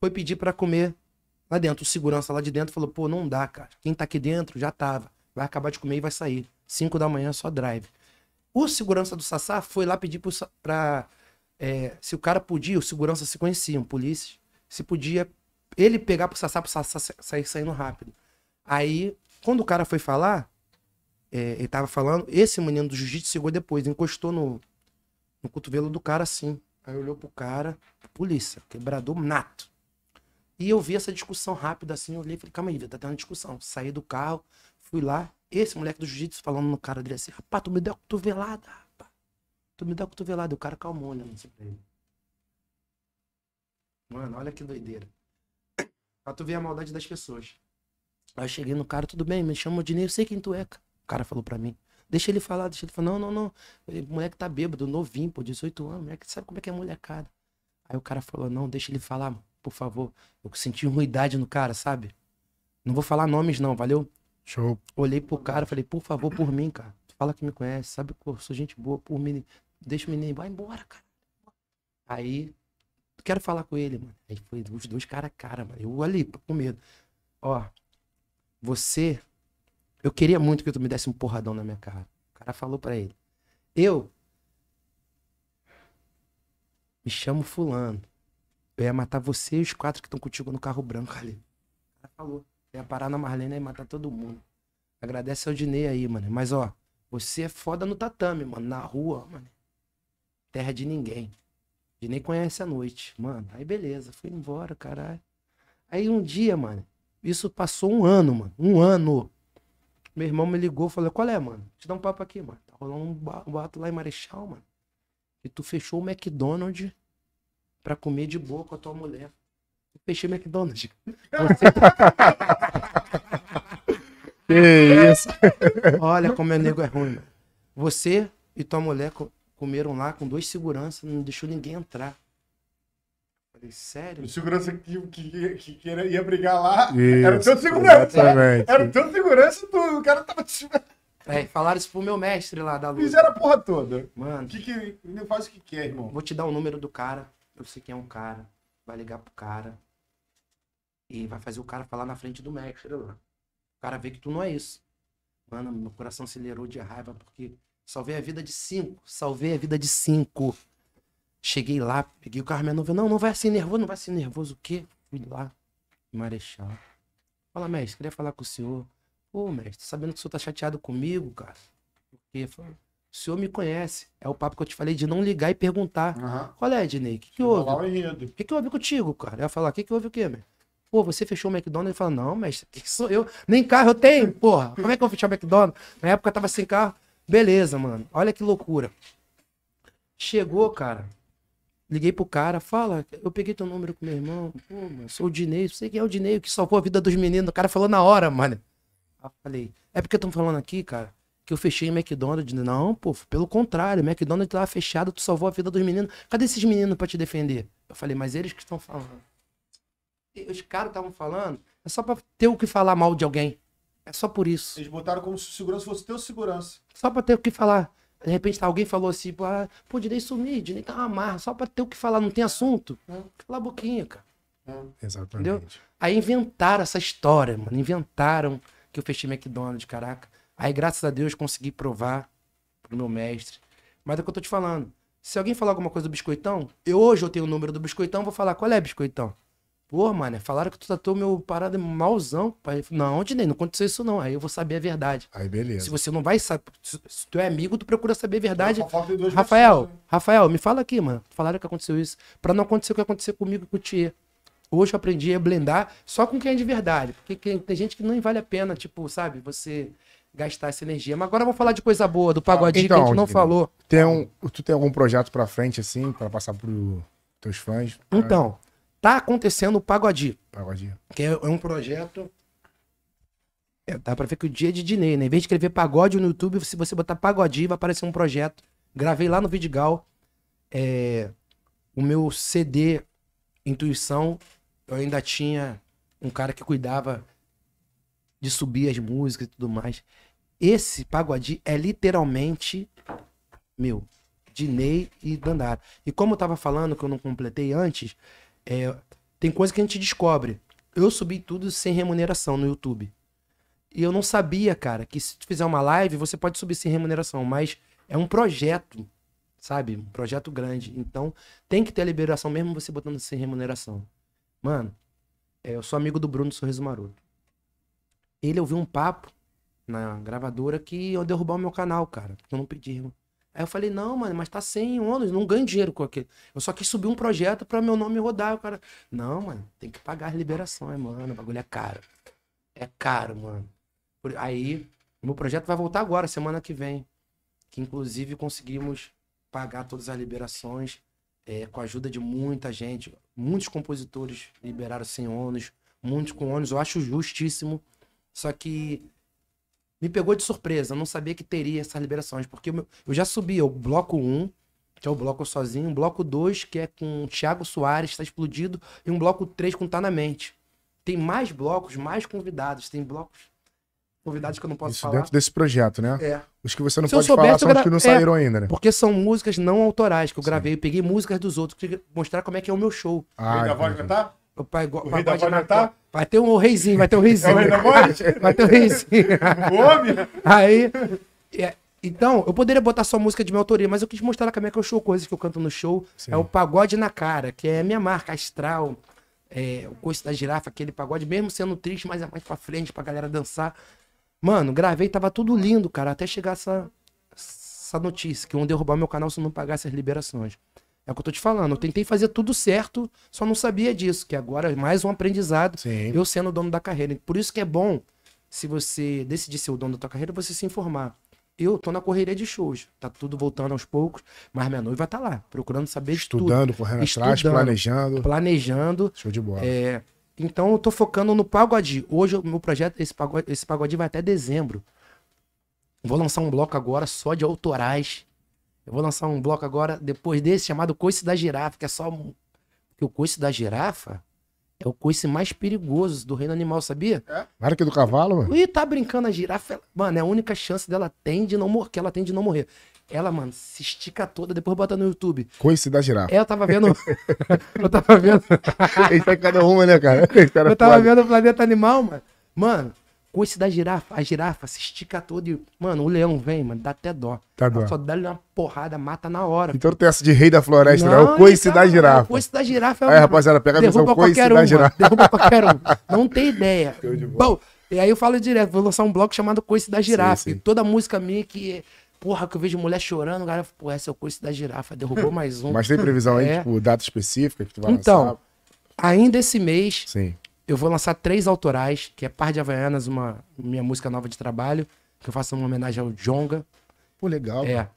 foi pedir pra comer lá dentro. O segurança lá de dentro falou, pô, não dá, cara. Quem tá aqui dentro já tava. Vai acabar de comer e vai sair. 5 da manhã só drive. O segurança do Sassá foi lá pedir pro, pra. é, se o cara podia, os seguranças se conheciam, polícia, se podia ele pegar pro Sassá pro Sassá sa- sair saindo rápido. Aí, quando o cara foi falar, é, ele tava falando, esse menino do jiu-jitsu chegou depois, encostou no, no cotovelo do cara assim. Aí olhou pro cara, polícia, quebrador nato. E eu vi essa discussão rápida assim, eu olhei e falei, calma aí, tá tendo uma discussão. Saí do carro, fui lá, esse moleque do jiu-jitsu falando no cara dele assim, rapaz, tu me deu a cotovelada, rapaz. Tu me deu a cotovelada. E o cara calmou, ele. Mano, olha que doideira. Pra tu ver a maldade das pessoas. Aí eu cheguei no cara, tudo bem, me chama Odinei, eu sei quem tu é, cara. O cara falou pra mim. Deixa ele falar, deixa ele falar. Não, não, não. O moleque tá bêbado, novinho, pô, 18 anos. Moleque, sabe como é que é molecada? Aí o cara falou, não, deixa ele falar, por favor. Eu senti ruidade no cara, sabe? Não vou falar nomes não, valeu? Show. Olhei pro cara, falei, por favor, por mim, cara. Fala que me conhece, sabe? Pô, eu sou gente boa, por mim. Deixa o menino, vai embora, cara. Aí, quero falar com ele, mano. Aí foi os dois cara a cara, mano. Eu ali, com medo. Ó, você. Eu queria muito que tu me desse um porradão na minha cara. O cara falou pra ele. Eu. Me chamo Fulano. Eu ia matar você e os quatro que estão contigo no carro branco ali. O cara falou. Eu ia parar na Marlene e matar todo mundo. Agradece ao Dinei aí, mano. Mas, ó, você é foda no tatame, mano. Na rua, mano. Terra de ninguém. Dinei conhece a noite. Mano, aí beleza. Fui embora, caralho. Aí um dia, mano. Isso passou um ano, mano. Um ano. Meu irmão me ligou, falou: Qual é, mano? Te dá um papo aqui, mano. Tá rolando um boato lá em Marechal, mano. E tu fechou o McDonald's pra comer de boa com a tua mulher. Eu fechei o McDonald's. Você... Que isso. Olha como é nego é ruim, mano. Você e tua mulher co- comeram lá com dois seguranças, não deixou ninguém entrar. Sério? O segurança que, que, que, que ia- brigar lá Isso, era o teu segurança. exatamente. Era o teu segurança, tu, o cara tava te É, falaram isso pro meu mestre lá da luta. Fizeram a porra toda. Mano, O que que. Faz o que quer, irmão. vou te dar o número do cara. Eu sei quem é um cara. Vai ligar pro cara. E vai fazer o cara falar na frente do mestre lá. O cara vê que tu não é isso. Mano, meu coração acelerou de raiva porque salvei a vida de cinco. Salvei a vida de cinco. Cheguei lá, peguei o carro, minha noiva, não, não vai assim nervoso, não vai assim nervoso. O quê? Fui lá, Marechal. Fala, mestre, queria falar com o senhor. Pô, mestre, sabendo que o senhor tá chateado comigo, cara. Por quê? Fala, O senhor me conhece. É o papo que eu te falei de não ligar e perguntar. Aham. Qual é, Ednei? O que, que houve? o que, que houve contigo, cara? Eu ia falar, o que, que houve o quê, meu? Pô, você fechou o McDonald's? Ele fala, não, mestre, que sou eu? Nem carro eu tenho, porra. Como é que eu vou fechar o McDonald's? Na época eu tava sem carro. Beleza, mano. Olha que loucura. Chegou, cara. Liguei pro cara, fala, eu peguei teu número com meu irmão. Pô, mano, sou o Dinei, sei quem é o Dinei, que salvou a vida dos meninos. O cara falou na hora, mano. Aí eu falei, é porque estão falando aqui, cara, que eu fechei em McDonald's. Não, pô, pelo contrário, o McDonald's tava fechado, tu salvou a vida dos meninos. Cadê esses meninos pra te defender? Eu falei, mas eles que estão falando. Os caras estavam falando, é só pra ter o que falar mal de alguém. É só por isso. Eles botaram como se o segurança fosse teu segurança. Só pra ter o que falar. De repente alguém falou assim, pô, ah, pô, Dinei sumir, Dinei tá uma marra, só pra ter o que falar, não tem assunto. Cala a boquinha, cara. Exatamente. Aí inventaram essa história, mano. Inventaram que eu fechei McDonald's, caraca. Aí, graças a Deus, consegui provar pro meu mestre. Mas é o que eu tô te falando. Se alguém falar alguma coisa do biscoitão, eu hoje eu tenho o número do biscoitão, vou falar, qual é, biscoitão? Pô, mano, falaram que tu tratou meu parada malzão. Pai. Não, Dinei, não aconteceu isso não. Aí eu vou saber a verdade. Aí Se beleza. você não vai saber, se se tu é amigo, tu procura saber a verdade. Rafael, versões, né? Rafael, me fala aqui, mano. Falaram que aconteceu isso. Pra não acontecer o que aconteceu comigo e com o Tia. Hoje eu aprendi a blendar só com quem é de verdade. Porque tem gente que não vale a pena, tipo, sabe, você gastar essa energia. Mas agora vamos falar de coisa boa, do pagodinho Então, que a gente não falou. Tem um, tu tem algum projeto pra frente, assim, pra passar pros teus fãs? Então, tá acontecendo o Pagodi, Pagodinho. que é, é um projeto. É, dá pra ver que o dia é de Dinei, né? Em vez de escrever pagode no YouTube, se você botar pagodi, vai aparecer um projeto. Gravei lá no Vidigal. É, o meu CD Intuição, eu ainda tinha um cara que cuidava de subir as músicas e tudo mais. Esse pagode é literalmente meu, Dinei e Dandara. E como eu tava falando, que eu não completei antes, é, tem coisa que a gente descobre. Eu subi tudo sem remuneração no YouTube. E eu não sabia, cara, que se tu fizer uma live, você pode subir sem remuneração, mas é um projeto, sabe? Um projeto grande. Então, tem que ter a liberação mesmo você botando sem remuneração. Mano, é, eu sou amigo do Bruno Sorriso Maroto. Ele ouviu um papo na gravadora que ia derrubar o meu canal, cara, eu não pedi. irmão. Aí eu falei, não, mano, mas tá sem ônus, não ganho dinheiro com aquele. Eu só quis subir um projeto pra meu nome rodar. O cara, não, mano, tem que pagar as liberações, mano, o bagulho é caro. É caro, mano. Aí, meu projeto vai voltar agora, semana que vem. Que inclusive conseguimos pagar todas as liberações é, com a ajuda de muita gente. Muitos compositores liberaram sem ônus, muitos com ônus. Eu acho justíssimo. Só que me pegou de surpresa. Eu não sabia que teria essas liberações. Porque eu já subi o bloco 1, que é o bloco sozinho, um bloco 2, que é com o Thiago Soares, tá explodido, e um bloco 3 com Tá na Mente. Tem mais blocos, mais convidados. Tem blocos convidados que eu não posso Isso falar. dentro desse projeto, né? É. Os que você não Se pode falar são eu os gra- que não é. saíram ainda, né? Porque são músicas não autorais que eu gravei. Eu peguei músicas dos outros, queria mostrar como é que é o meu show. O rei da voz pai, O rei da vai tá? Vai ter um reizinho, vai ter um É reizinho. o rei da? Vai ter um reizinho. O homem? Aí. é, então, eu poderia botar só música de minha autoria, mas eu quis mostrar como é que é o show, coisas que eu canto no show. Sim. É o Pagode na Cara, que é a minha marca, Astral, é, o Coice da Girafa, aquele pagode, mesmo sendo triste, mas é mais pra frente, pra galera dançar. Mano, gravei, tava tudo lindo, cara, até chegar essa, essa notícia, que iam derrubar meu canal se eu não pagasse as liberações. É o que eu tô te falando, eu tentei fazer tudo certo, só não sabia disso, que agora é mais um aprendizado Sim. eu sendo o dono da carreira. Por isso que é bom, se você decidir ser o dono da tua carreira, você se informar. Eu tô na correria de shows, tá tudo voltando aos poucos, mas minha noiva tá lá, procurando saber de Estudando, correndo atrás, Estudando. planejando. tudo, planejando. Show de bola. É, então eu tô focando no pagode. Hoje o meu projeto, esse pagode, esse pagode vai até dezembro. Vou lançar um bloco agora só de autorais. Eu vou lançar um bloco agora, depois desse, chamado Coice da Girafa, que é só. um- Porque o Coice da Girafa é o coice mais perigoso do reino animal, sabia? Mara que do cavalo, mano. Ih, tá brincando a girafa. ela- Mano, é a única chance dela tem de não morrer, que ela tem de não morrer. Ela, mano, se estica toda, depois bota no YouTube. Coice da girafa. É, eu tava vendo. eu tava vendo. Isso é cada uma, né, cara? Eu tava foda. vendo o planeta animal, mano. Mano, coice da girafa. A girafa se estica toda e. Mano, o leão vem, mano, dá até dó. Tá dó. Só dá-lhe uma porrada, mata na hora. Então não tem essa de rei da floresta, não. É o coice então, da é o girafa. coice da girafa é Aí, o- rapaziada, pega a visão Derruba coice da um, mano. girafa. Derruba qualquer um. Não tem ideia. Bom, e aí eu falo direto, vou lançar um bloco chamado Coice da Girafa. sim. E toda música minha que, porra, que eu vejo mulher chorando, o cara, pô, essa é o Coice da Girafa, derrubou mais um. Mas tem previsão aí, É. tipo, data específica que tu vai Então, lançar? ainda esse mês, Sim. Eu vou lançar três autorais, que é Par de Havaianas, uma minha música nova de trabalho, que eu faço uma homenagem ao Jonga. Pô, legal. É.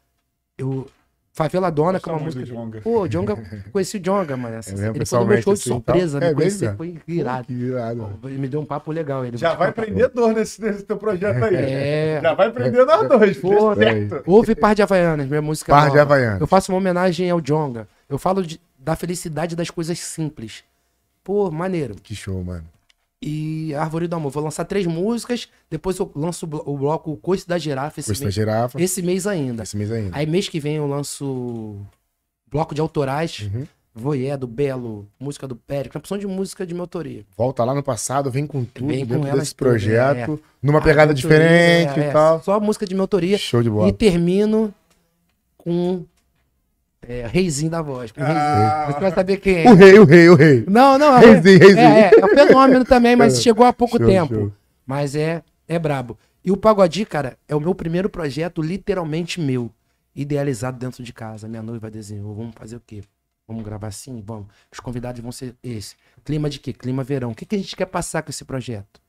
Eu. Favela Dona, que é uma música. Djonga. Pô, Jonga, conheci o Jonga, mano. É ele foi no meu show de assim, surpresa, então? me É mesmo? foi Pô, irado. que irado. mano. Ele me deu um papo legal. Ele Já vai empreendedor nesse, nesse teu projeto aí. É. Já vai empreender nós dois. Pô, certo. Houve Par de Havaianas, minha música Par de nova. Havaianas. Eu faço uma homenagem ao Jonga. Eu falo de- da felicidade das coisas simples. Pô, maneiro. Que show, mano. E Árvore do Amor. Vou lançar três músicas, depois eu lanço o blo- o bloco Coice da Girafa esse, Coice da mês, girafa. esse mês ainda. Esse mês ainda. Aí mês que vem eu lanço bloco de autorais, Uhum. Voyé, do Belo, música do Pérez, uma opção de música de minha autoria. Volta lá no passado, vem com tudo Vem com dentro elas desse tudo, projeto, numa Ah, pegada diferente é, e tal. Só música de minha autoria. Show de E bola. termino com é, Reizinho da voz. Reizinho. Ah. Você vai saber quem O é. rei, o rei, o rei. Não, não, é, Reizinho, reizinho. é, é, é um fenômeno também, mas chegou há pouco Show, tempo. show. Mas é, é brabo. E o Pagodi, cara, é o meu primeiro projeto literalmente meu. Idealizado dentro de casa. Minha noiva desenhou. Vamos fazer o quê? Vamos gravar assim? Vamos. Os convidados vão ser esse. Clima de quê? Clima verão. O que, que a gente quer passar com esse projeto?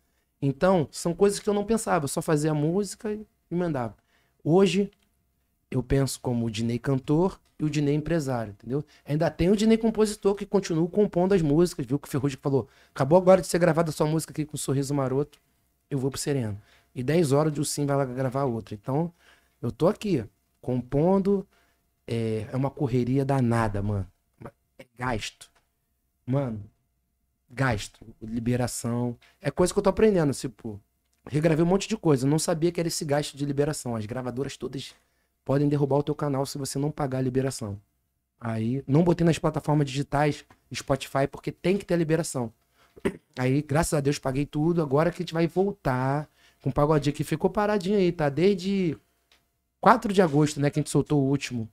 Então, são coisas que eu não pensava. Eu só fazia música e e mandava. Hoje, eu penso como o Dinei cantor e o Dinei empresário, entendeu? Ainda tem o Dinei compositor que continua compondo as músicas, viu que o Ferrugem falou, acabou agora de ser gravada a sua música aqui com Sorriso Maroto, eu vou pro Sereno. E 10 horas o Sim vai lá gravar outra. Então, eu tô aqui, compondo, é, é uma correria danada, mano. É gasto. Mano, gasto, liberação. É coisa que eu tô aprendendo, tipo, regravei um monte de coisa. Eu não sabia que era esse gasto de liberação. As gravadoras todas podem derrubar o teu canal se você não pagar a liberação. Aí, não botei nas plataformas digitais, Spotify, porque tem que ter a liberação. Aí, graças a Deus, paguei tudo. Agora que a gente vai voltar com o pagodinho que ficou paradinho aí, tá? Desde 4 de agosto, né, que a gente soltou o último.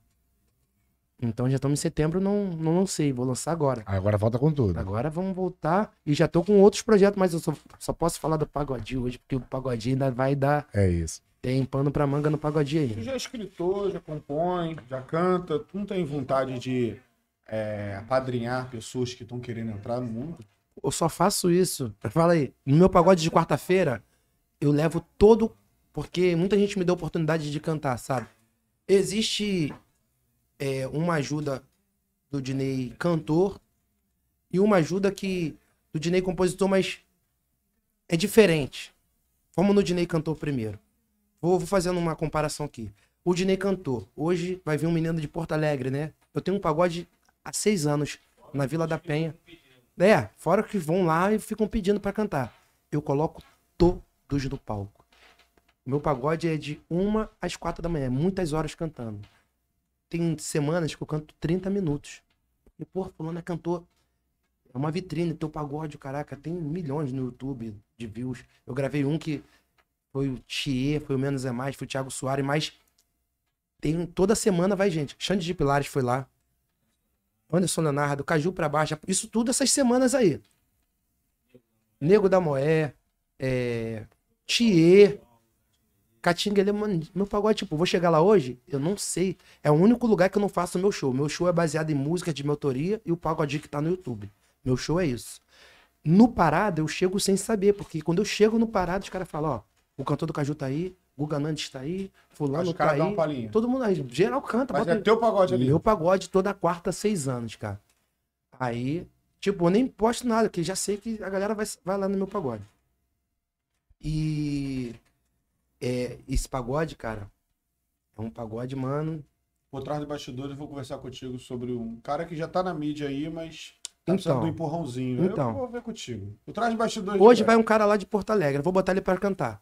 Então já estamos em setembro, não, não lancei, vou lançar agora. Agora volta com tudo. Agora vamos voltar. E já tô com outros projetos, mas eu só, só posso falar do pagodinho hoje, porque o pagodinho ainda vai dar. É isso. Tem pano pra manga no Tu aí. já é escritor, já compõe, já canta. Tu não tem vontade de é, apadrinhar pessoas que estão querendo entrar no mundo? Eu só faço isso. Fala aí, no meu pagode de quarta-feira, eu levo todo. Porque muita gente me deu oportunidade de cantar, sabe? Existe é, uma ajuda do Dinei cantor e uma ajuda que do Dinei compositor, mas é diferente. Vamos no Dinei cantor primeiro. Vou, vou fazendo uma comparação aqui. O Dinei cantor. Hoje vai vir um menino de Porto Alegre, né? Eu tenho um pagode há seis anos na Vila da Penha. É, fora que vão lá e ficam pedindo pra cantar. Eu coloco todos no palco. Meu pagode é de uma às quatro da manhã, muitas horas cantando. Tem semanas que eu canto 30 minutos. E, pô, fulano é cantor. É uma vitrine, teu pagode, caraca, tem milhões no YouTube de views. Eu gravei um que foi o Thier, foi o Menos é Mais, foi o Thiago Soares, mas tem toda semana vai gente. Xande de Pilares foi lá. Anderson Leonardo, Caju pra baixo. Isso tudo essas semanas aí. Nego da Moé, é, Thier, Catinga, ele, mano, meu pagode, tipo, vou chegar lá hoje? Eu não sei. É o único lugar que eu não faço meu show. Meu show é baseado em música de minha autoria e o pagode que tá no YouTube. Meu show é isso. No Parada, eu chego sem saber, porque quando eu chego no Parada, os caras falam, ó, o cantor do Caju tá aí, Guga Nandes tá aí, fulano tá aí. palhinha. Todo mundo aí, geral canta. Mas bota é teu pagode ali. Meu pagode toda quarta, seis anos, cara. Aí, tipo, eu nem posto nada, porque já sei que a galera vai, vai lá no meu pagode. E é, esse pagode, cara, é um pagode, mano. Por trás de bastidores, eu vou conversar contigo sobre um cara que já tá na mídia aí, mas tá Então. do empurrãozinho. Então. Eu vou ver contigo. Por trás de bastidores. Hoje vai um cara lá de Porto Alegre, eu vou botar ele pra cantar.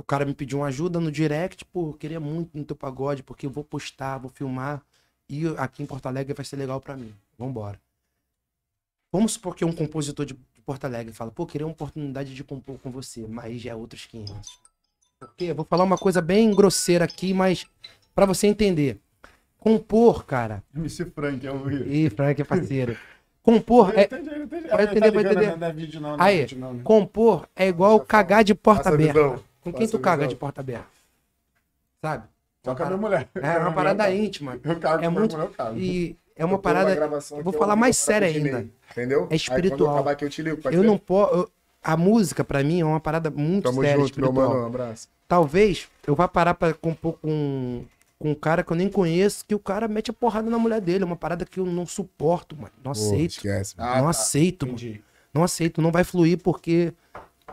O cara me pediu uma ajuda no direct, pô, eu queria muito no teu pagode, porque eu vou postar, vou filmar, e aqui em Porto Alegre vai ser legal pra mim. Vambora. Vamos supor que um compositor de de Porto Alegre fala, pô, queria uma oportunidade de compor com você, mas já é outros 500. Porque eu vou falar uma coisa bem grosseira aqui, mas pra você entender. Compor, cara. MC Frank, é o Rio. Ih, Frank é parceiro. Compor é, Entendi, entendi. vai Ah, entender, vai entender. Não vídeo não, não Aí, compor é igual cagar de porta aberta. Com quem Passa tu caga de porta aberta? Sabe? Só com a minha mulher. É uma parada íntima. Eu cago É com a minha muito. mulher, eu cago. E é uma Eu parada. eu vou falar mais séria eu ainda. Entendeu? É espiritual. Aí, eu acabar aqui, eu te ligo. Eu não posso. A música, pra mim, é uma parada muito Tamo séria, junto, meu espiritual. mano. Um abraço. Talvez eu vá parar pra compor com, com um cara que eu nem conheço, que o cara mete a porrada na mulher dele. É uma parada que eu não suporto, mano. Não aceito. esquece. mano. Ah, não tá. aceito, mano. Entendi. Não aceito, não vai fluir porque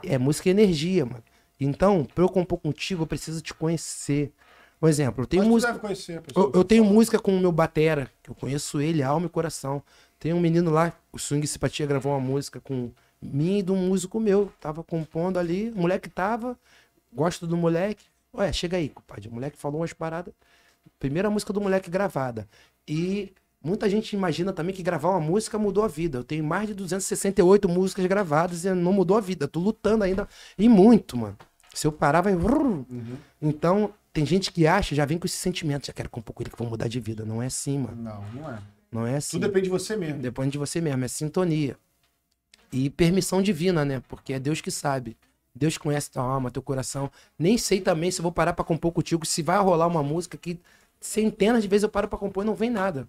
é música e energia, mano. Então, pra eu compor contigo, eu preciso te conhecer. Por exemplo, eu tenho Mas música. conhecer Eu, eu tenho música com o meu batera, que eu conheço ele, alma e coração. Tem um menino lá, o Swing Simpatia gravou uma música com mim e de um músico meu. Tava compondo ali, o moleque tava, gosto do moleque. Ué, chega aí, compadre. O moleque falou umas paradas. Primeira música do moleque gravada. E muita gente imagina também que gravar uma música mudou a vida. Eu tenho mais de 268 músicas gravadas e não mudou a vida. Eu tô lutando ainda e muito, mano. Se eu parar, vai. vrrr. Então, tem gente que acha, já vem com esse sentimento, já quero compor com ele que vou mudar de vida. Não é assim, mano. Não, não é. Não é assim. Tudo depende de você mesmo. Depende de você mesmo, é sintonia. E permissão divina, né? Porque é Deus que sabe. Deus conhece tua alma, teu coração. Nem sei também se eu vou parar pra compor contigo, se vai rolar uma música que centenas de vezes eu paro pra compor e não vem nada.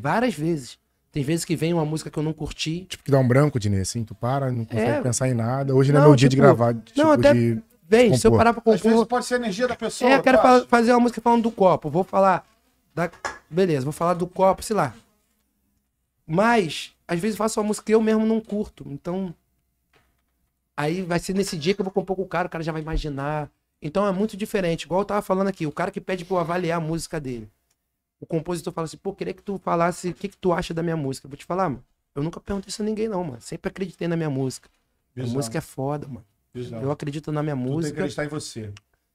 Várias vezes. Tem vezes que vem uma música que eu não curti. Tipo, que dá um branco, Dinê, assim, tu para, não consegue É. pensar em nada. Hoje não, é Não, meu dia de tipo, gravar, tipo, não, até- de... Vem, se eu compor. parar pra Às vezes compor. pode ser a energia da pessoa. É, eu quero acha? fazer uma música falando do copo. Vou falar da, beleza, vou falar do copo, sei lá. Mas, às vezes eu faço uma música que eu mesmo não curto. Então, aí vai ser nesse dia que eu vou compor com o cara, o cara já vai imaginar. Então é muito diferente. Igual eu tava falando aqui, o cara que pede pra eu avaliar a música dele. O compositor fala assim, pô, queria que tu falasse o que, que tu acha da minha música. Eu vou te falar, mano, eu nunca perguntei isso a ninguém, não, mano. Sempre acreditei na minha música. A Visão, música é foda, mano. visão. Eu acredito na minha Tu tem que música. acreditar em você.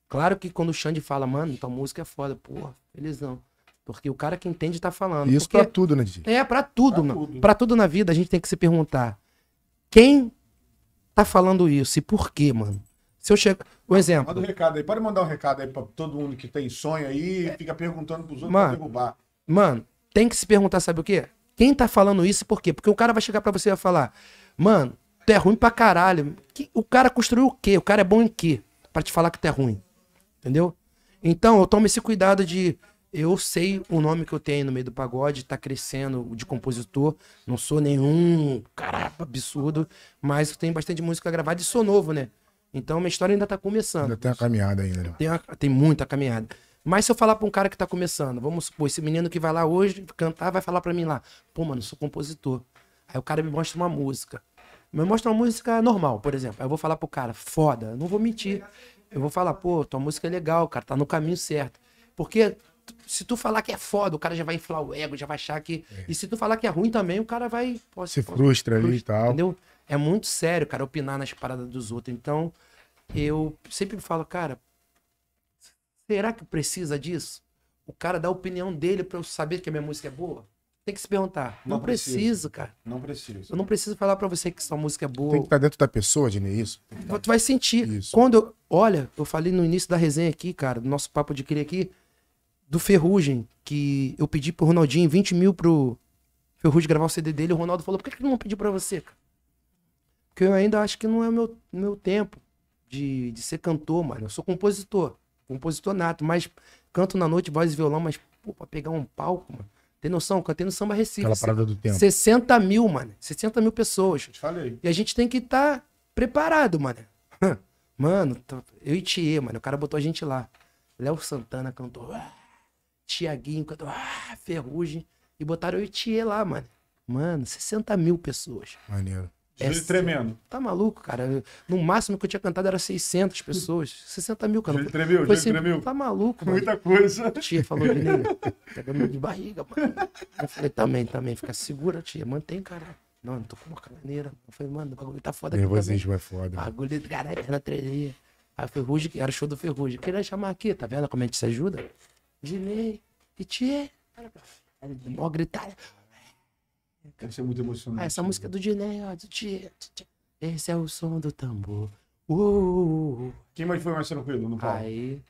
Claro que quando o Xande fala, mano, tua música é foda, porra, felizão. Porque o cara que entende tá falando. Isso Porque pra tudo, né, DJ? é, pra tudo, Pra mano. tudo. Pra tudo na vida a gente tem que se perguntar: quem tá falando isso e por quê, mano? Se eu chegar. Um exemplo. Manda um recado aí. Pode mandar um recado aí pra todo mundo que tem sonho aí e fica perguntando pros outros Mano. pra derrubar. Mano, tem que se perguntar, sabe o quê? Quem tá falando isso e por quê? Porque o cara vai chegar pra você e vai falar: Mano, tu é ruim pra caralho. O cara construiu o quê? O cara é bom em quê? Pra te falar que tu é ruim. Entendeu? Então, eu tomo esse cuidado de. Eu sei o nome que eu tenho no meio do pagode, tá crescendo de compositor. Não sou nenhum cara absurdo, mas eu tenho bastante música gravada e sou novo, né? Então, minha história ainda tá começando. Ainda tem uma caminhada ainda, né? Tem, uma- tem muita caminhada. Mas se eu falar pra um cara que tá começando, vamos supor, esse menino que vai lá hoje cantar, vai falar pra mim lá, pô, mano, eu sou compositor. Aí o cara me mostra uma música. Me mostra uma música normal, por exemplo. Aí eu vou falar pro cara, foda, não vou mentir. Eu vou falar, pô, tua música é legal, cara, tá no caminho certo. Porque se tu falar que é foda, o cara já vai inflar o ego, já vai achar que. E se tu falar que é ruim também, o cara vai. pô, Se pô, frustra ali e tal. Entendeu? É muito sério, cara, opinar nas paradas dos outros. Então, eu sempre falo, cara, será que precisa disso? O cara dá a opinião dele pra eu saber que a minha música é boa? Tem que se perguntar. Não, Não precisa. precisa, cara. Não precisa. Eu não preciso falar pra você que sua música é boa. Tem que estar dentro da pessoa, Dini, isso. Tu vai sentir. Isso. Quando eu. Olha, eu falei no início da resenha aqui, cara, do nosso papo de cria aqui, do Ferrugem, que eu pedi pro Ronaldinho 20 mil pro Ferrugem gravar o CD dele. O Ronaldo falou: por que que ele não pediu pra você, cara? Porque eu ainda acho que não é o meu, meu tempo de, de ser cantor, mano. Eu sou compositor. Compositor nato, mas canto na noite, voz e violão, mas, pô, pra pegar um palco, mano. Tem noção? Cantei no Samba Recife. Aquela parada do tempo. 60 mil, mano. 60 mil pessoas. Te falei. E a gente tem que estar preparado, mano. Mano, tá- eu e Thier, mano, o cara botou a gente lá. Léo Santana cantou. Ah, Tiaguinho cantou. Ah, Ferrugem. E botaram eu e Thier lá, mano. Mano, 60 mil pessoas. Maneiro. É Júlio tremendo. Tá maluco, cara? No máximo que eu tinha cantado era 600 pessoas. 60 mil, cara. Júlio tremeu, Foi Júlio assim, tremeu. Tá maluco, mano. Muita coisa. Tia falou de mim, pega meio de barriga, mano. Eu falei, também, também, fica segura, tia, mantém, cara. Não, não tô com uma cananeira. Eu falei, mano, o bagulho tá foda. Nervosismo é foda. Bagulho caralho, perna trelinha. Aí o Ferrugem, que era o show do Ferrugem. Queria chamar aqui, tá vendo como a gente se ajuda? Dinei, e tia. Mó gritar. Deve ser muito emocionante. Ah, essa música é do Dinei, ó, do tia. Esse é o som do tambor. Uh, Quem mais foi mais tranquilo no palco? aí.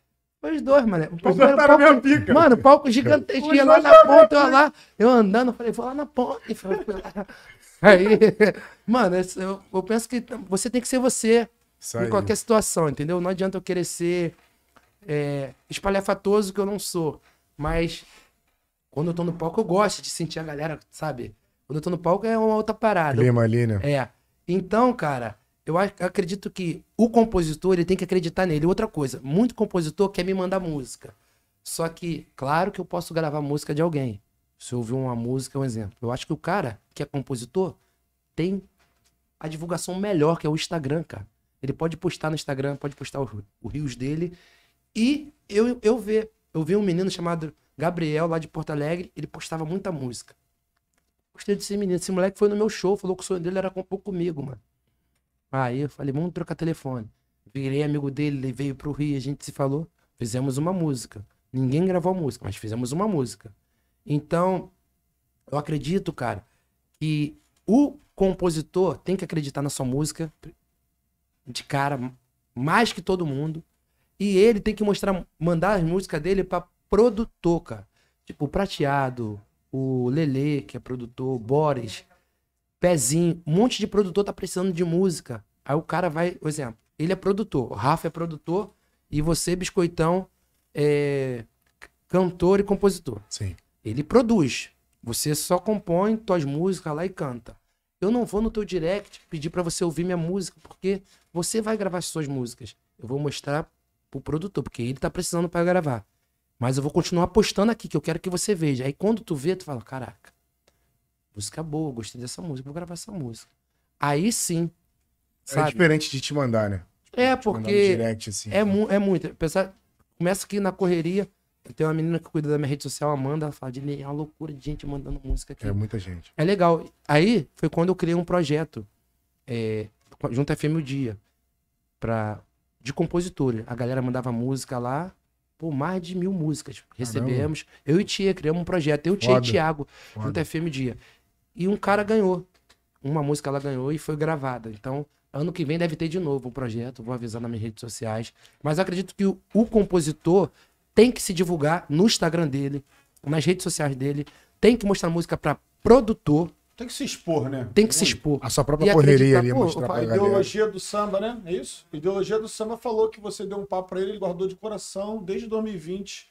Os dois, mano. O palco tá na palco- minha pica. Mano, palco gigantesco. Lá dois na ponta, eu lá. Eu andando, eu falei, vou lá na ponta. E. Aí, mano, eu, eu penso que você tem que ser você Isso aí. em qualquer situação, entendeu? Não adianta eu querer ser é, espalhafatoso que eu não sou. Mas quando eu tô no palco, eu gosto de sentir a galera, sabe? Quando eu tô no palco é uma outra parada. Clima ali, né? É. Então, cara, eu ac- acredito que o compositor ele tem que acreditar nele. Outra coisa, muito compositor quer me mandar música. Só que, claro que eu posso gravar música de alguém. Se eu ouvir uma música, um exemplo. Eu acho que o cara que é compositor tem a divulgação melhor, que é o Instagram, cara. Ele pode postar no Instagram, pode postar o, o rios dele. E eu, eu ver, eu vi um menino chamado Gabriel, lá de Porto Alegre, ele postava muita música. Gostei desse menino. Esse moleque foi no meu show, falou que o sonho dele era compor comigo, mano. Aí eu falei, vamos trocar telefone. Virei amigo dele, ele veio pro Rio, a gente se falou, fizemos uma música. Ninguém gravou a música, mas fizemos uma música. Então, eu acredito, cara, que o compositor tem que acreditar na sua música de cara mais que todo mundo. E ele tem que mostrar, mandar as músicas dele pra produtor, cara. Tipo, Prateado, o Lele, que é produtor, Boris, Pezinho, um monte de produtor tá precisando de música. Aí o cara vai, por exemplo, ele é produtor, o Rafa é produtor e você, Biscoitão, é cantor e compositor. Sim. Ele produz. Você só compõe tuas músicas lá e canta. Eu não vou no teu direct pedir pra você ouvir minha música, porque você vai gravar as suas músicas. Eu vou mostrar pro produtor, porque ele tá precisando pra gravar. Mas eu vou continuar postando aqui, que eu quero que você veja. Aí quando tu vê, tu fala, caraca, música boa, gostei dessa música, vou gravar essa música. Aí sim, É sabe? diferente de te mandar, né? É, porque direct, assim. é, mu é muito. Apesar, começa aqui na correria. Tem uma menina que cuida da minha rede social, Amanda, ela fala de é uma loucura de gente mandando música aqui. É muita gente. É legal. Aí foi quando eu criei um projeto é, junto à FM o Dia pra, de compositores. A galera mandava música lá, por mais de mil músicas. Recebemos. Eu e Tia criamos um projeto. Eu, Tia Foda. e Thiago, Foda. junto FM o Dia. E um cara ganhou. Uma música ela ganhou e foi gravada. Então, ano que vem deve ter de novo um projeto. Vou avisar nas minhas redes sociais. Mas acredito que o, o compositor tem que se divulgar no Instagram dele, nas redes sociais dele. Tem que mostrar música pra produtor. Tem que se expor, né? Tem que se expor. A sua própria E correria ali, pô, mostrar pra A galera. ideologia do samba, né? É isso? A ideologia do samba falou que você deu um papo pra ele, ele guardou de coração desde 2020.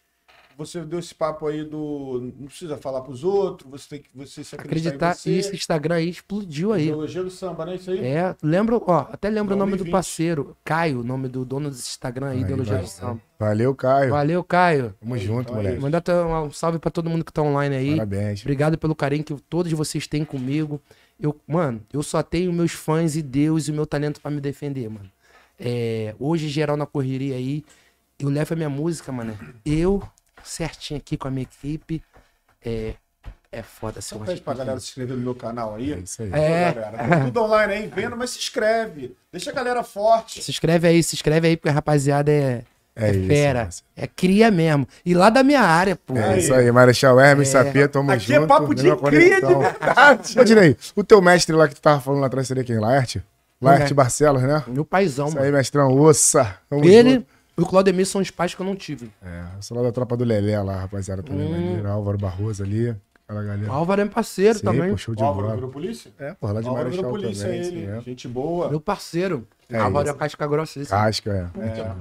Você deu esse papo aí do. Não precisa falar pros outros, você tem que você se acreditar, Acreditar. em você. Esse Instagram aí explodiu aí. Ideologia do samba, né? Isso aí? É, lembro, ó, até lembro o nome do 2020. parceiro, Caio, nome do dono desse Instagram aí, Aí, Ideologia vai. do Samba. Valeu, Caio. Valeu, Caio. Tamo junto, Aí, moleque. Mandar um salve pra todo mundo que tá online aí. Parabéns. Obrigado pelo carinho que todos vocês têm comigo. Eu, mano, eu só tenho meus fãs e Deus e o meu talento pra me defender, mano. É, hoje, geral na correria aí, eu levo a minha música, mano. Eu, certinho aqui com a minha equipe. É, é foda ser Só um pede pra galera se inscrever no meu canal aí. É isso aí. É. Galera, tá tudo online aí, vendo, mas se inscreve. Deixa a galera forte. Se inscreve aí, se inscreve aí, porque a rapaziada é, É é isso, fera. parceiro. É cria mesmo. E lá da minha área, pô. É Aí. isso aí, Marechal Hermes, É. Sapê, tamo Aqui junto. é papo de cria de conexão. verdade. Ô, Dinei, o teu mestre lá que tu tava falando lá atrás seria quem? Laerte? Laerte É. Barcelos, né? Meu paizão, Isso mano. aí, mestrão, ossa. Tamo Ele junto. E o Claudemir são os pais que eu não tive. É, eu sou lá da tropa do Lelé lá, rapaziada, também. Hum. maneiro, Álvaro Barroso ali, aquela O galera. Álvaro é meu parceiro Sim, também. pô, show de O Álvaro bola. virou polícia? É, porra, lá de O Álvaro virou Marechal polícia, também, ele. sim, é. Gente boa. Meu parceiro. É Álvaro isso. é casca grossa. Esse. Casca, é. É.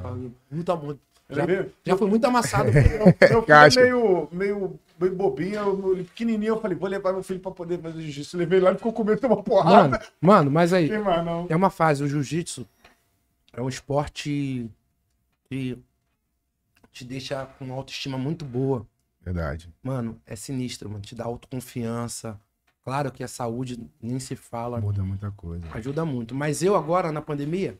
Muito, muito. Ele Já, veio- já foi muito amassado. pô. Meu filho é meio, meio, meio bobinho, eu- pequenininho. Eu falei, vou levar meu filho pra poder fazer jiu-jitsu. Levei lá e ficou com medo de uma porrada. Mano, mano, mas aí, Tem mais não. é uma fase. O jiu-jitsu é um esporte que te deixa com uma autoestima muito boa. Verdade. Mano, é sinistro, mano. Te dá autoconfiança. Claro que a saúde nem se fala. Muda muita coisa. Ajuda muito. Mas eu agora, na pandemia,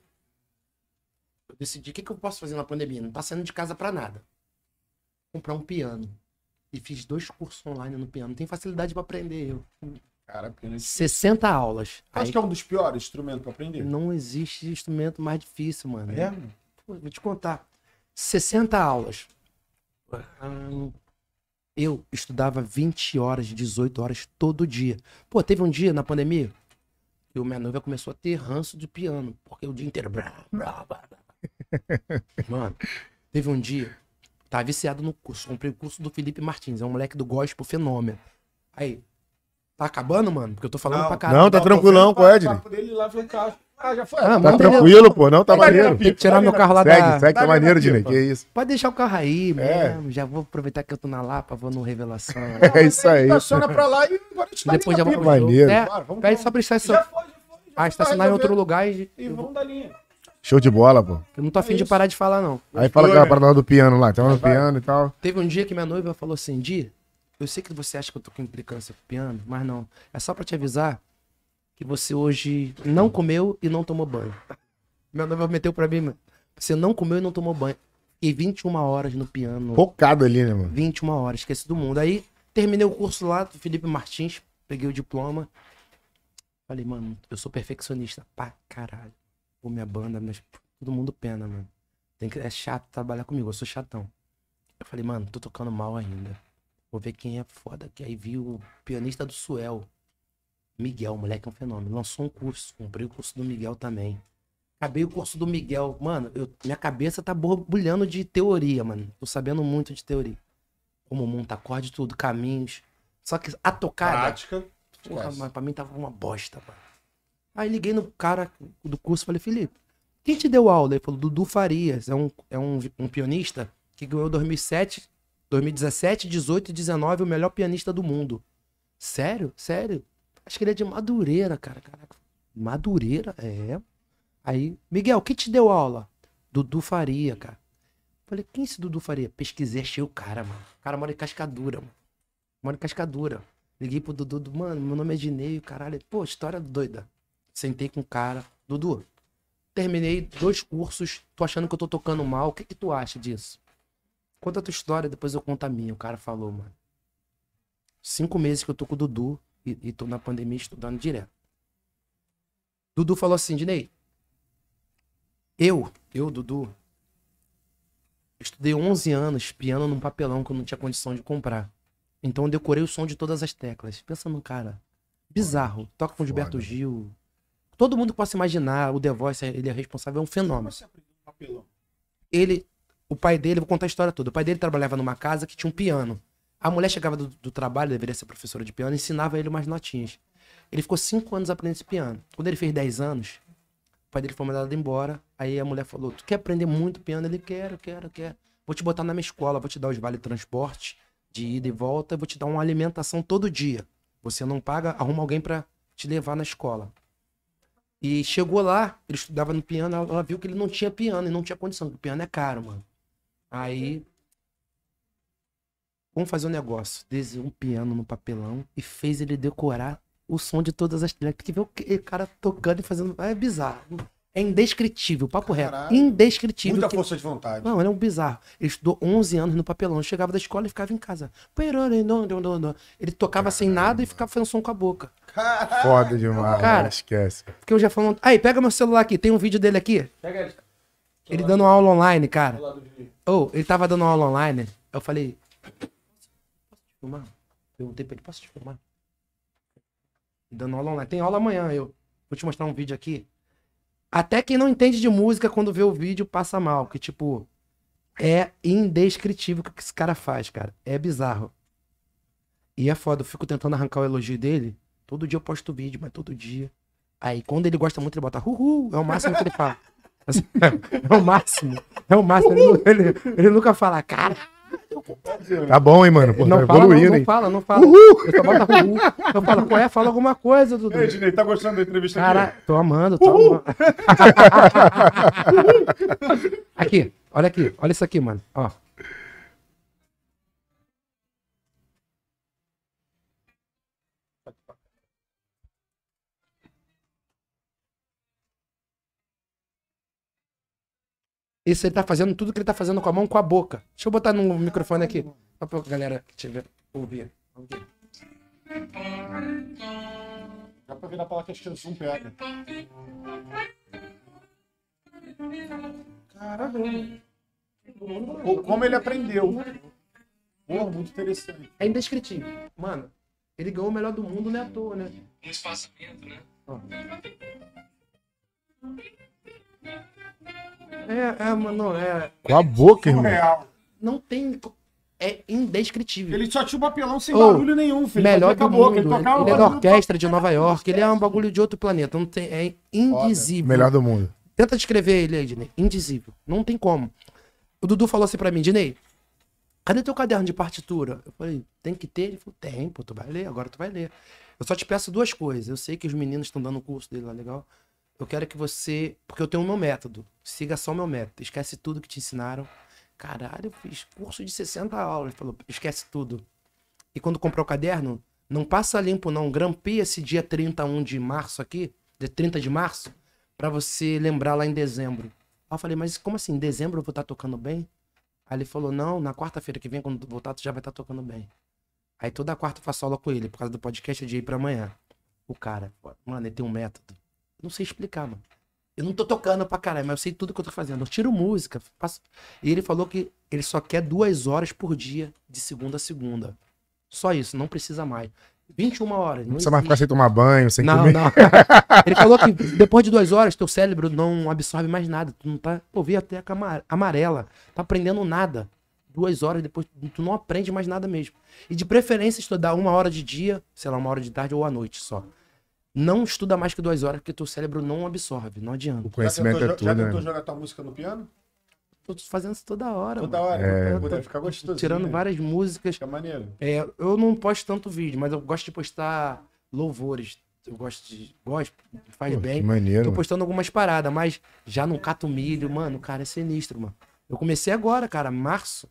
eu decidi o que, que eu posso fazer na pandemia. Não tá saindo de casa pra nada. Comprar um piano. E fiz dois cursos online no piano. Tem facilidade pra aprender. Eu. Cara, porque 60 aulas. acho Aí que é um dos piores instrumentos pra aprender. não existe instrumento mais difícil, mano. É? Vou te contar. 60 aulas. Hum, Eu estudava 20 horas, 18 horas todo dia. Pô, teve um dia na pandemia que o minha noiva começou a ter ranço de piano, porque o dia inteiro. Mano, teve um dia, tava viciado no curso. Comprei o curso do Felipe Martins, é um moleque do gospel fenômeno. Aí, tá acabando, mano? Porque eu tô falando Não. pra caralho. Não, tá tranquilão, é, o Dini? Ah, já foi. Ah, Tá mas beleza. tranquilo, pô, não? Tá maneiro. Tem que tirar meu carro lá Segue, da. segue, tá Dá maneiro, Dinei. Que isso. Pode deixar o carro aí É. mesmo. Já vou aproveitar que eu tô na Lapa, vou no Revelação. É isso aí. Estaciona pra lá e agora te dá Depois já vou pro Maneiro. É, Claro, vamos- pede só pra estacionar. Já foi, já foi. já Ah, estacionar em outro lugar e. E vamos dar linha. Show de bola, pô. Eu não tô afim de isso. parar de falar, não. Aí fala aquela parada do piano lá. Então no piano e tal. Teve um dia que minha noiva falou assim: Di, eu sei que você acha que eu tô com implicância com o piano, mas não. É só pra te avisar que você hoje não comeu e não tomou banho. Minha noiva meteu pra mim, mano. Você não comeu e não tomou banho. E 21 horas no piano. Focado ali, né, mano? 21 horas, esqueci do mundo. Aí terminei o curso lá do Felipe Martins, peguei o diploma. Falei, mano, eu sou perfeccionista pra caralho. Pô, minha banda, mas todo mundo pena, mano. Tem que, é chato trabalhar comigo, eu sou chatão. Eu falei, mano, tô tocando mal ainda. Vou ver quem é foda. Que aí vi o pianista do Suel. Miguel, moleque é um fenômeno. Lançou um curso, comprei o curso do Miguel também. Acabei o curso do Miguel. Mano, eu- minha cabeça tá borbulhando de teoria, mano. Tô sabendo muito de teoria. Como monta acorde, tudo, caminhos. Só que a tocada, Prática. porra, mas pra mim tava uma bosta, mano. Aí liguei no cara do curso e falei, Felipe, quem te deu aula? Ele falou, Dudu Farias. É um, é um, um pianista que ganhou 2007, 2017, 18 e 19 o melhor pianista do mundo. Sério? Sério? Acho que ele é de Madureira, cara. Caraca. Madureira? É. Aí, Miguel, quem te deu aula? Dudu Faria, cara. Falei, quem esse Dudu Faria? Pesquisei, achei o cara, mano. O cara mora em Cascadura, mano. Mora em Cascadura. Liguei pro Dudu, mano, meu nome é Dinei, caralho. Pô, história doida. Sentei com o cara. Dudu, terminei dois cursos, tô achando que eu tô tocando mal. O que que tu acha disso? Conta a tua história, depois eu conto a minha. O cara falou, mano. Cinco meses que eu tô com o Dudu e, e tô na pandemia estudando direto. Dudu falou assim, Dinei, eu, eu, Dudu, estudei 11 anos piano num papelão que eu não tinha condição de comprar. Então eu decorei o som de todas as teclas. Pensa num cara bizarro. Toca com Gilberto. Gil. Todo mundo que possa imaginar, o The Voice, ele é responsável, é um fenômeno. Ele, o pai dele, vou contar a história toda. O pai dele trabalhava numa casa que tinha um piano. A mulher chegava do, do trabalho, deveria ser professora de piano, ensinava ele umas notinhas. Ele ficou cinco anos aprendendo esse piano. Quando ele fez 10 anos, o pai dele foi mandado embora. Aí a mulher falou: Tu quer aprender muito piano? Ele: Quero, quero, quero. Vou te botar na minha escola, vou te dar os vale transporte de ida e volta, vou te dar uma alimentação todo dia. Você não paga, arruma alguém pra te levar na escola. E chegou lá, ele estudava no piano, ela viu que ele não tinha piano e não tinha condição, porque o piano é caro, mano. Aí. Vamos fazer um negócio. Desenhou um piano no papelão e fez ele decorar o som de todas as trilhas. Tem que ver o cara tocando e fazendo. É bizarro. É indescritível, papo reto. Caralho. Indescritível. Muita que- força de vontade. não, ele é um bizarro. Ele estudou 11 anos no papelão. Chegava da escola e ficava em casa. Ele tocava sem nada e ficava fazendo som com a boca. Foda demais, Cara. cara. Esquece. Porque eu já falando. Aí, pega meu celular aqui. Tem um vídeo dele aqui. Pega ele. Ele dando uma aula online, cara. Ou, ele tava dando uma aula online. Eu falei. Filmar? Perguntei pra ele: posso te filmar? Dando aula online. Tem aula amanhã. Eu vou te mostrar um vídeo aqui. Até quem não entende de música, quando vê o vídeo, passa mal. Que, tipo, é indescritível o que esse cara faz, cara. É bizarro. E é foda. Eu fico tentando arrancar o elogio dele. Todo dia eu posto vídeo, mas todo dia. Aí, quando ele gosta muito, ele bota uhul. É o máximo que ele fala. Assim, É o máximo. É o máximo. Ele, ele- ele nunca fala, cara. Tá bom, hein, mano? Pô, não tá fala, não, evoluindo, não fala, não fala. Eu só boto uhul. Eu falo, qual é? Fala alguma coisa, Dudu. Ei, Dinei, tá gostando da entrevista Cara, aqui? tô amando, tô amando. aqui, olha aqui, olha isso aqui, mano. Ó. Isso ele tá fazendo tudo que ele tá fazendo com a mão com a boca. Deixa eu botar no microfone aqui. Só pra galera que tiver ouvir. ouvir. Dá pra virar pra lá que acho que o zoom pega. Caramba. Pô, Como ele aprendeu. Pô, muito interessante. É indescritível. Mano, ele ganhou o melhor do mundo, não é à toa, né? um espaçamento, né? Ó. É, é, mano, é. Com a boca, irmão. Surreal. Não tem. É indescritível. Ele só tinha o papelão sem Ô, barulho nenhum, filho. melhor do com a boca, mundo. Ele Ele, ele é da orquestra de Nova York. Ele é um bagulho de outro planeta. Não tem, é indizível. Melhor do mundo. Tenta descrever ele aí, Dinei. Indizível. Não tem como. O Dudu falou assim pra mim, Dinei, cadê teu caderno de partitura? Eu falei, tem que ter? Ele falou, tem, pô, tu vai ler, agora tu vai ler. Eu só te peço duas coisas. Eu sei que os meninos estão dando o curso dele lá, legal. Eu quero que você. Porque eu tenho o meu método. Siga só o meu método. Esquece tudo que te ensinaram. Caralho, eu fiz curso de 60 aulas. Ele falou, esquece tudo. E quando comprar o caderno, não passa limpo, não. Grampeia esse dia 31 de março aqui, dia 30 de março, pra você lembrar lá em dezembro. Aí eu falei, mas como assim? Em dezembro eu vou estar tocando bem? Aí ele falou, não, na quarta-feira que vem, quando voltar, tu já vai estar tocando bem. Aí toda quarta eu faço aula com ele, por causa do podcast de ir pra amanhã. O cara, mano, ele tem um método. Não sei explicar, mano. Eu não tô tocando pra caralho, mas eu sei tudo que eu tô fazendo. Eu tiro música, faço... E ele falou que ele só quer duas horas por dia, de segunda a segunda. Só isso, não precisa mais. 21 horas. Não precisa mais ficar sem tomar banho, sem Não, comer. não. Ele falou que depois de duas horas, teu cérebro não absorve mais nada. Tu não tá. Pô, vi até amarela. Tá aprendendo nada. Duas horas depois, tu não aprende mais nada mesmo. E de preferência, estudar uma hora de dia, sei lá, uma hora de tarde ou à noite só. Não estuda mais que duas horas, porque teu cérebro não absorve. Não adianta. O conhecimento já é tentou, tudo, Já né? tentou jogar tua música no piano? Tô fazendo isso toda hora. Toda mano. hora. É. Pô, deve ficar gostoso. Tirando várias músicas. Fica maneiro. É, eu não posto tanto vídeo, mas eu gosto de postar louvores. Eu gosto de. Gosto, faz Pô, bem. que maneiro. Tô mano. postando algumas paradas, mas já não cato milho, mano, o cara é sinistro, mano. Eu comecei agora, cara, março.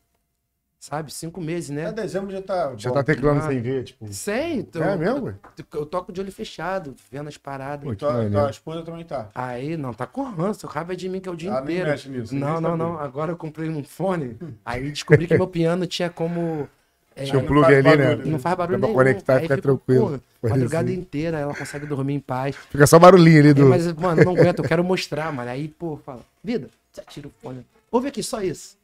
Sabe? Cinco meses, Até né? dezembro já tá. Já bom. tá teclando Ah. sem ver, tipo. Sei, então. É mesmo? ué? Eu toco de olho fechado, vendo as paradas. Pô, Tua, esposa também tá. Aí, não, tá com ranço, raiva de mim que é o dia Ela inteiro. mexe nisso. Não, nem não, não. Agora eu comprei um fone. Aí descobri que meu piano tinha como. é, Tinha um plug ali, né? barulho. não faz barulho Dá pra nenhum. conectar e fico, tranquilo. pô, madrugada Assim. inteira, ela consegue dormir em paz. Fica só barulhinho ali É, do. mas, mano, não aguento, eu quero mostrar, mano. Aí, pô, fala, vida, você tira o fone. Ouve aqui, só isso.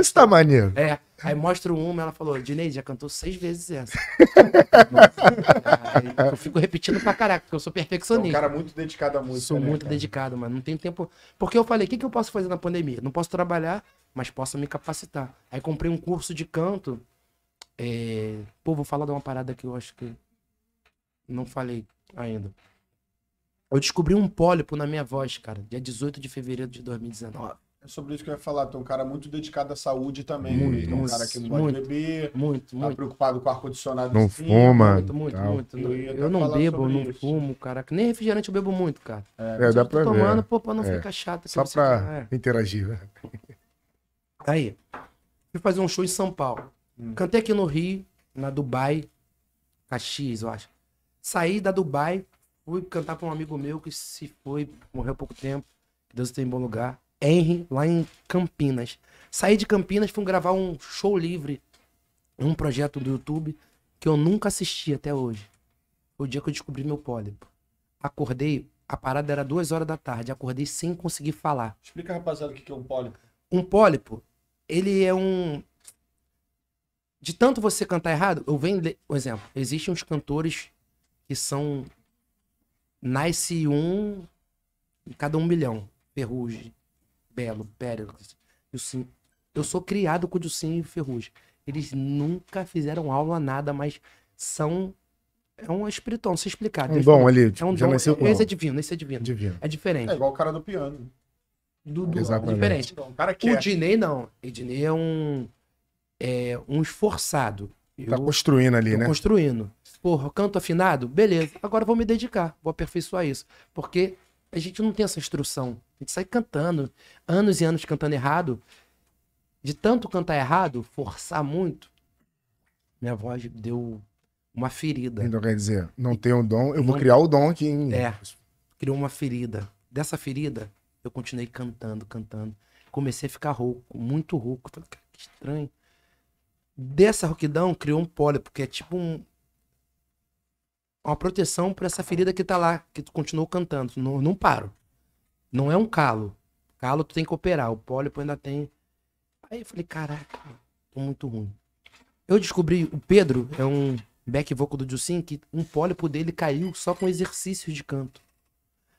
Isso tá maneiro. é, aí mostra uma, ela falou, Dinei, já cantou seis vezes essa. aí eu fico repetindo pra caraca, porque eu sou É um perfeccionista. cara muito dedicado à música. Sou né, muito cara? dedicado, mano. Não tem tempo. Porque eu falei, o que, que eu posso fazer na pandemia? Não posso trabalhar, mas posso me capacitar. Aí comprei um curso de canto. É... Pô, vou falar de uma parada que eu acho que não falei ainda. Eu descobri um pólipo na minha voz, cara, dia 18 de fevereiro de 2019. É sobre isso que eu ia falar. Tu é um cara muito dedicado à saúde também. Muito, é um muito, cara que não gosta muito. beber, Muito, tá muito. preocupado com o ar-condicionado. Não cima. fuma. Muito, muito, tal. muito. Eu Eu não bebo, não isso. fumo, cara. Nem refrigerante eu bebo muito, cara. É, Só dá pra tomando, ver. pô, pra não É. ficar chato. Só pra é. interagir, né? Aí, fui fazer um show em São Paulo. Hum. Cantei aqui no Rio, na Dubai, Caxias, eu acho. Saí da Dubai, fui cantar pra um amigo meu que se foi, morreu há pouco tempo. Deus tem em bom lugar. Henry, lá em Campinas. Saí de Campinas, fui gravar um show livre, um projeto do YouTube que eu nunca assisti até hoje. Foi o dia que eu descobri meu pólipo. Acordei, a parada era duas horas da tarde, acordei sem conseguir falar. Explica, rapaziada, o que é um pólipo. Um pólipo, ele é um. De tanto você cantar errado, eu venho. Por exemplo, existem uns cantores que são. Nasce um em cada um milhão. Ferrugem, Belo, Péricles. Eu, sim, eu sou criado com o Dilcinho e Ferrugem. Eles nunca fizeram aula, nada, mas são. É um espiritual, não sei explicar. Um Deus dom falou. ali. É um já dom. com Esse é divino, esse é divino. divino. É diferente. É igual o cara do piano. Do, do, Exatamente. diferente. Um cara O. Dinei não. O Dinei é um. É um esforçado. Eu Tá construindo ali, né? construindo. Porra, canto afinado? Beleza. Agora eu vou me dedicar. Vou aperfeiçoar isso. Porque a gente não tem essa instrução. A gente sai cantando. Anos e anos cantando errado. De tanto cantar errado, forçar muito, minha voz deu uma ferida. Então quer dizer, não tem o dom, eu vou Não- criar o dom aqui em. É. Criou uma ferida. Dessa ferida, eu continuei cantando, cantando. Comecei a ficar rouco, muito rouco. Falei, cara, que estranho. Dessa rouquidão, criou um pólipo, que é tipo um. Uma proteção para essa ferida que tá lá, que tu continuou cantando. Não, não paro. Não é um calo. Calo tu tem que operar. O pólipo ainda tem. Aí eu falei, caraca, tô muito ruim. Eu descobri, o Pedro é um back vocal do Jussin, que um pólipo dele caiu só com exercícios de canto.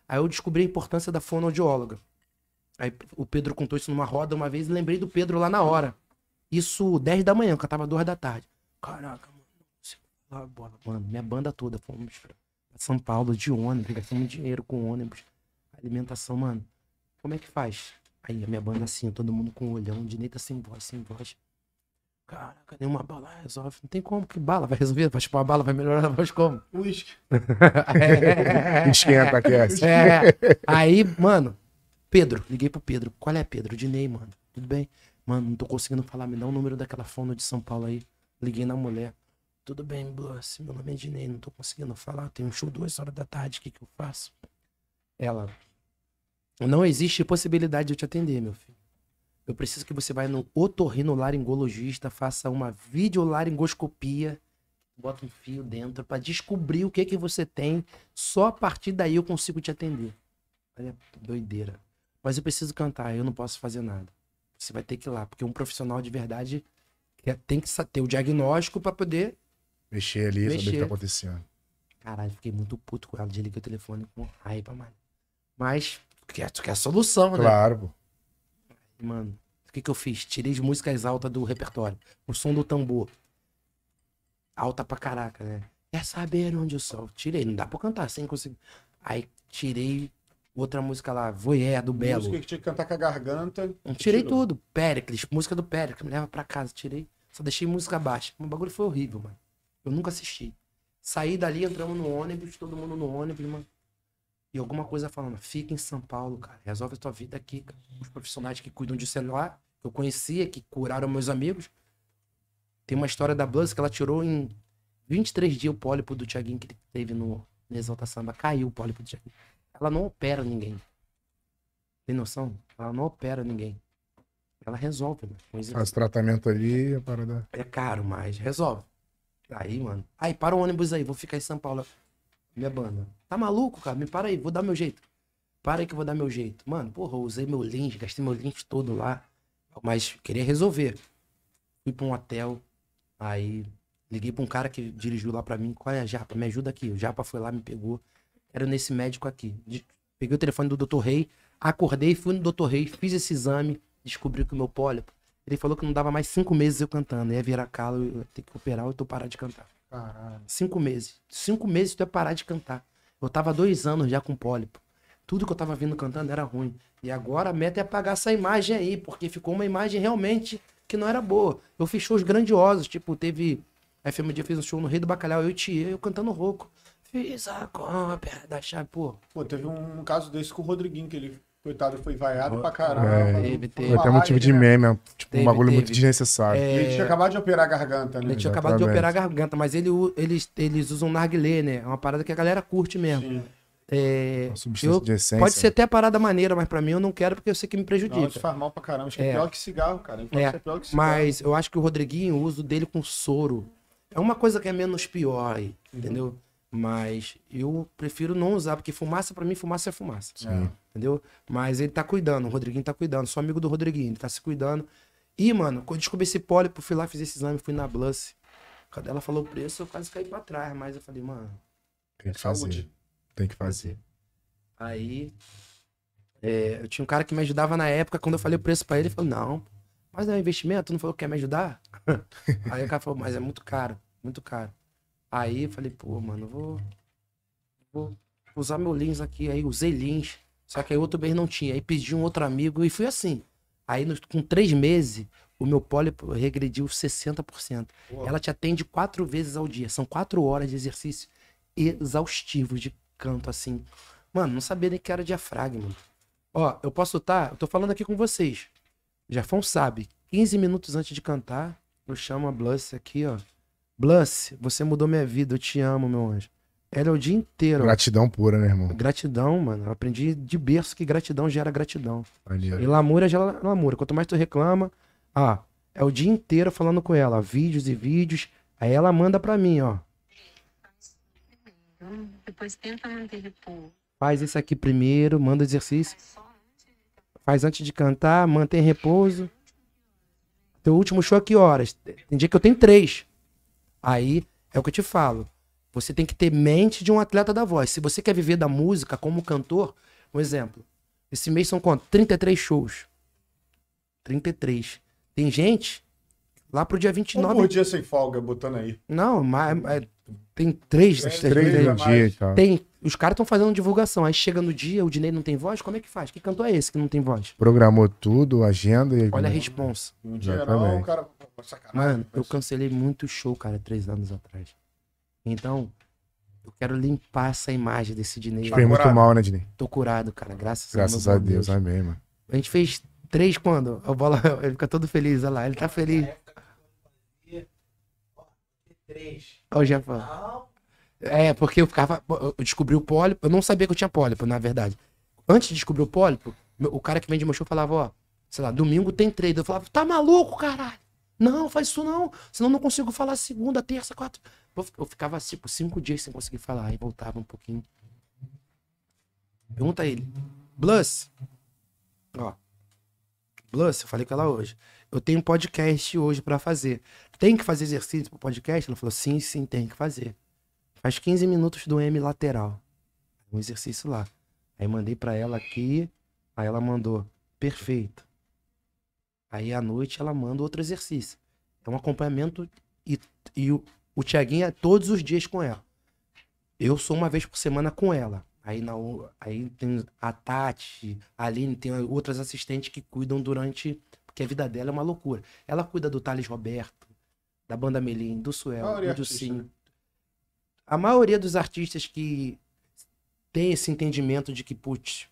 Aí eu descobri a importância da fonoaudióloga. Aí o Pedro contou isso numa roda uma vez e lembrei do Pedro lá na hora. Isso 10 da manhã, que eu tava 2 da tarde. Caraca, ah, bola, Mano, minha banda toda fomos pra São Paulo de ônibus, gastamos dinheiro com ônibus. Alimentação, mano. Como é que faz? Aí a minha banda assim, todo mundo com um olhão, Dinei tá sem voz, sem voz. Caraca, nenhuma bala resolve. Não tem como que bala vai resolver. Vai chupar uma bala, vai melhorar a voz como? Uísque. É. Esquenta, aquece. É. Aí, mano, Pedro, liguei pro Pedro. Qual é, Pedro? Dinei, mano. Tudo bem? Mano, não tô conseguindo falar. Me dá o número daquela fono de São Paulo aí. Liguei na mulher. Tudo bem, Bluss. Meu nome é Dinei. Não tô conseguindo falar. Tem um show duas horas da tarde. O que que eu faço? Ela. Não existe possibilidade de eu te atender, meu filho. Eu preciso que você vá no otorrinolaringologista, faça uma videolaringoscopia, bota um fio dentro pra descobrir o que que você tem. Só a partir daí eu consigo te atender. Olha, doideira. Mas eu preciso cantar, eu não posso fazer nada. Você vai ter que ir lá, porque um profissional de verdade tem que ter o diagnóstico pra poder. Mexer ali, saber o que Mexer. tá acontecendo. Caralho, fiquei muito puto com ela. Desliguei o telefone com raiva, mano. Mas, tu quer, tu quer a solução, né? Claro, pô. Mano, o que que eu fiz? Tirei as músicas altas do repertório. O som do tambor. Alta pra caraca, né? Quer saber onde eu sou? Tirei, não dá pra cantar sem conseguir. Aí tirei outra música lá, Voyeur, do Belo. Música que tinha que cantar com a garganta. Tirei tudo. Péricles, música do Péricles, me leva pra casa, tirei. Só deixei música baixa. O bagulho foi horrível, mano. Eu nunca assisti. Saí dali, entramos no ônibus, todo mundo no ônibus, mano. E alguma coisa falando, fica em São Paulo, cara. Resolve a tua vida aqui, cara. Os profissionais que cuidam disso é lá, eu conhecia, que curaram meus amigos. Tem uma história da Blues que ela tirou em 23 dias o pólipo do Thiaguinho que ele teve no, no Exalta Samba. Caiu o pólipo do Thiaguinho. Ela não opera ninguém. Tem noção? Ela não opera ninguém. Ela resolve, mano. Faz tratamento ali, a parada. É caro, mas resolve. Aí, mano. Aí, para o ônibus aí, vou ficar em São Paulo. Minha banda. Tá maluco, cara? Me para aí, vou dar meu jeito. Para aí que eu vou dar meu jeito. Mano, porra, eu usei meu link, gastei meu link todo lá. Mas queria resolver. Fui pra um hotel. Aí liguei pra um cara que dirigiu lá pra mim. Qual é Japa? Me ajuda aqui. O Japa foi lá, me pegou. Era nesse médico aqui. Peguei o telefone do Dr. Rei, acordei, fui no Dr. Rei, fiz esse exame, descobri que o meu pólipo. Ele falou que não dava mais cinco meses eu cantando. Ia virar calo, eu ia ter que operar ou eu tô parar de cantar. Caralho. Cinco meses. Cinco meses tu ia parar de cantar. Eu tava dois anos já com pólipo. Tudo que eu tava vindo cantando era ruim. E agora a meta é apagar essa imagem aí, porque ficou uma imagem realmente que não era boa. Eu fiz shows grandiosos, tipo, teve. A FMD fez um show no Rei do Bacalhau, eu e Tia, eu cantando rouco. Fiz a cópia da chave, pô. Pô, teve um caso desse com o Rodriguinho, que ele, coitado, foi vaiado pra caramba. É. Foi Teve, teve. Foi até motivo de né? meme, tipo, Teve, um bagulho muito teve. desnecessário. É, Ele tinha acabado de operar a garganta, né? Ele tinha acabado de Exatamente. operar a garganta, mas ele, eles, eles usam narguilé, né? É uma parada que a galera curte mesmo. Sim. É, Uma substância eu- de essência. pode ser até a parada maneira, mas pra mim eu não quero porque eu sei que me Não, prejudica. isso faz mal pra caramba. Acho que é, É. pior que cigarro, cara. Infância É, é pior que cigarro. Mas eu acho que o Rodriguinho, o uso dele com soro, é uma coisa que é menos pior aí, entendeu? Mas eu prefiro não usar, porque fumaça, pra mim, fumaça é fumaça. Sim. Entendeu? Mas ele tá cuidando, o Rodriguinho tá cuidando. Sou amigo do Rodriguinho, ele tá se cuidando. E, mano, quando eu descobri esse pólipo, fui lá, fiz esse exame, fui na Bluss. Quando ela falou o preço, eu quase caí pra trás, mas eu falei, mano, Tem que Saúde. fazer. Tem que fazer. fazer. Aí, é, eu tinha um cara que me ajudava na época, quando eu falei o preço pra ele, ele falou, não, mas é um investimento, tu não falou que quer me ajudar? Aí o cara falou, mas é muito caro, muito caro. Aí eu falei, pô, mano, vou, vou usar meu Lins aqui. Aí usei Lins, só que aí outro mês não tinha. Aí pedi um outro amigo e fui assim. Aí no- com três meses, o meu pólipo regrediu 60%. Pô. Ela te atende quatro vezes ao dia. São quatro horas de exercício exaustivo de canto, assim. Mano, não sabia nem que era diafragma. Ó, eu posso estar, eu tô falando aqui com vocês. Jafão sabe, 15 minutos antes de cantar, eu chamo a Bluss aqui, ó. Bluss, você mudou minha vida, eu te amo, meu anjo. Ela é o dia inteiro. Gratidão pura, né, irmão? Gratidão, mano. Eu aprendi de berço que gratidão gera gratidão. Maneiro. E lamúria gera lamúria. Quanto mais tu reclama, ah, é o dia inteiro falando com ela, vídeos e vídeos. Aí ela manda pra mim, ó. Depois tenta manter repouso. Faz isso aqui primeiro, manda exercício. Antes de Faz antes de cantar, mantém repouso. Teu último show a que horas? Tem dia que eu tenho três. Aí é o que eu te falo. Você tem que ter mente de um atleta da voz. Se você quer viver da música como cantor, um exemplo. Esse mês são quanto? 33 shows. 33. Tem gente lá pro dia Um 29. por dia sem folga, botando aí. Não, mas, mas tem três. Três, três- três e tal. tem. Os caras estão fazendo divulgação. Aí chega no dia, o Dinei não tem voz, como é que faz? Que cantor é esse que não tem voz? Programou tudo, agenda e. Olha a responsa. Um dia não, o cara. Mano, eu cancelei muito show, cara, três anos atrás. Então, eu quero limpar essa imagem desse Dinei. Fez muito mal, né, Dinei? Tô curado, cara, graças, Graças meu a bom Deus, amém, mano. A gente fez três quando? O Bola, ele fica todo feliz, olha lá, ele tá feliz. Olha o Jefão. É, porque eu ficava. Eu descobri o pólipo. Eu não sabia que eu tinha pólipo, na verdade. Antes de descobrir o pólipo, o cara que vende meu show falava, ó, sei lá, domingo tem trade. Eu falava, tá maluco, caralho? Não, faz isso não. Senão não consigo falar segunda, terça, quarta. Eu- ficava, tipo, cinco dias sem conseguir falar. Aí voltava um pouquinho. Pergunta a ele. Bluss. Ó. Bluss, eu falei com ela hoje. Eu tenho um podcast hoje pra fazer. Tem que fazer exercício pro podcast? Ela falou, sim, sim, tem que fazer. Faz 15 minutos do M lateral. Um exercício lá. Aí mandei pra ela aqui. Aí ela mandou, perfeito. Aí à noite ela manda outro exercício. É um acompanhamento e, e o, o Tiaguinho é todos os dias com ela. Eu sou uma vez por semana com ela. Aí, na, aí tem a Tati, a Aline, tem outras assistentes que cuidam durante. Porque a vida dela é uma loucura. Ela cuida do Thales Roberto, da banda Melim, do Suel, Maioria do Sim. A maioria dos artistas que tem esse entendimento de que, putz,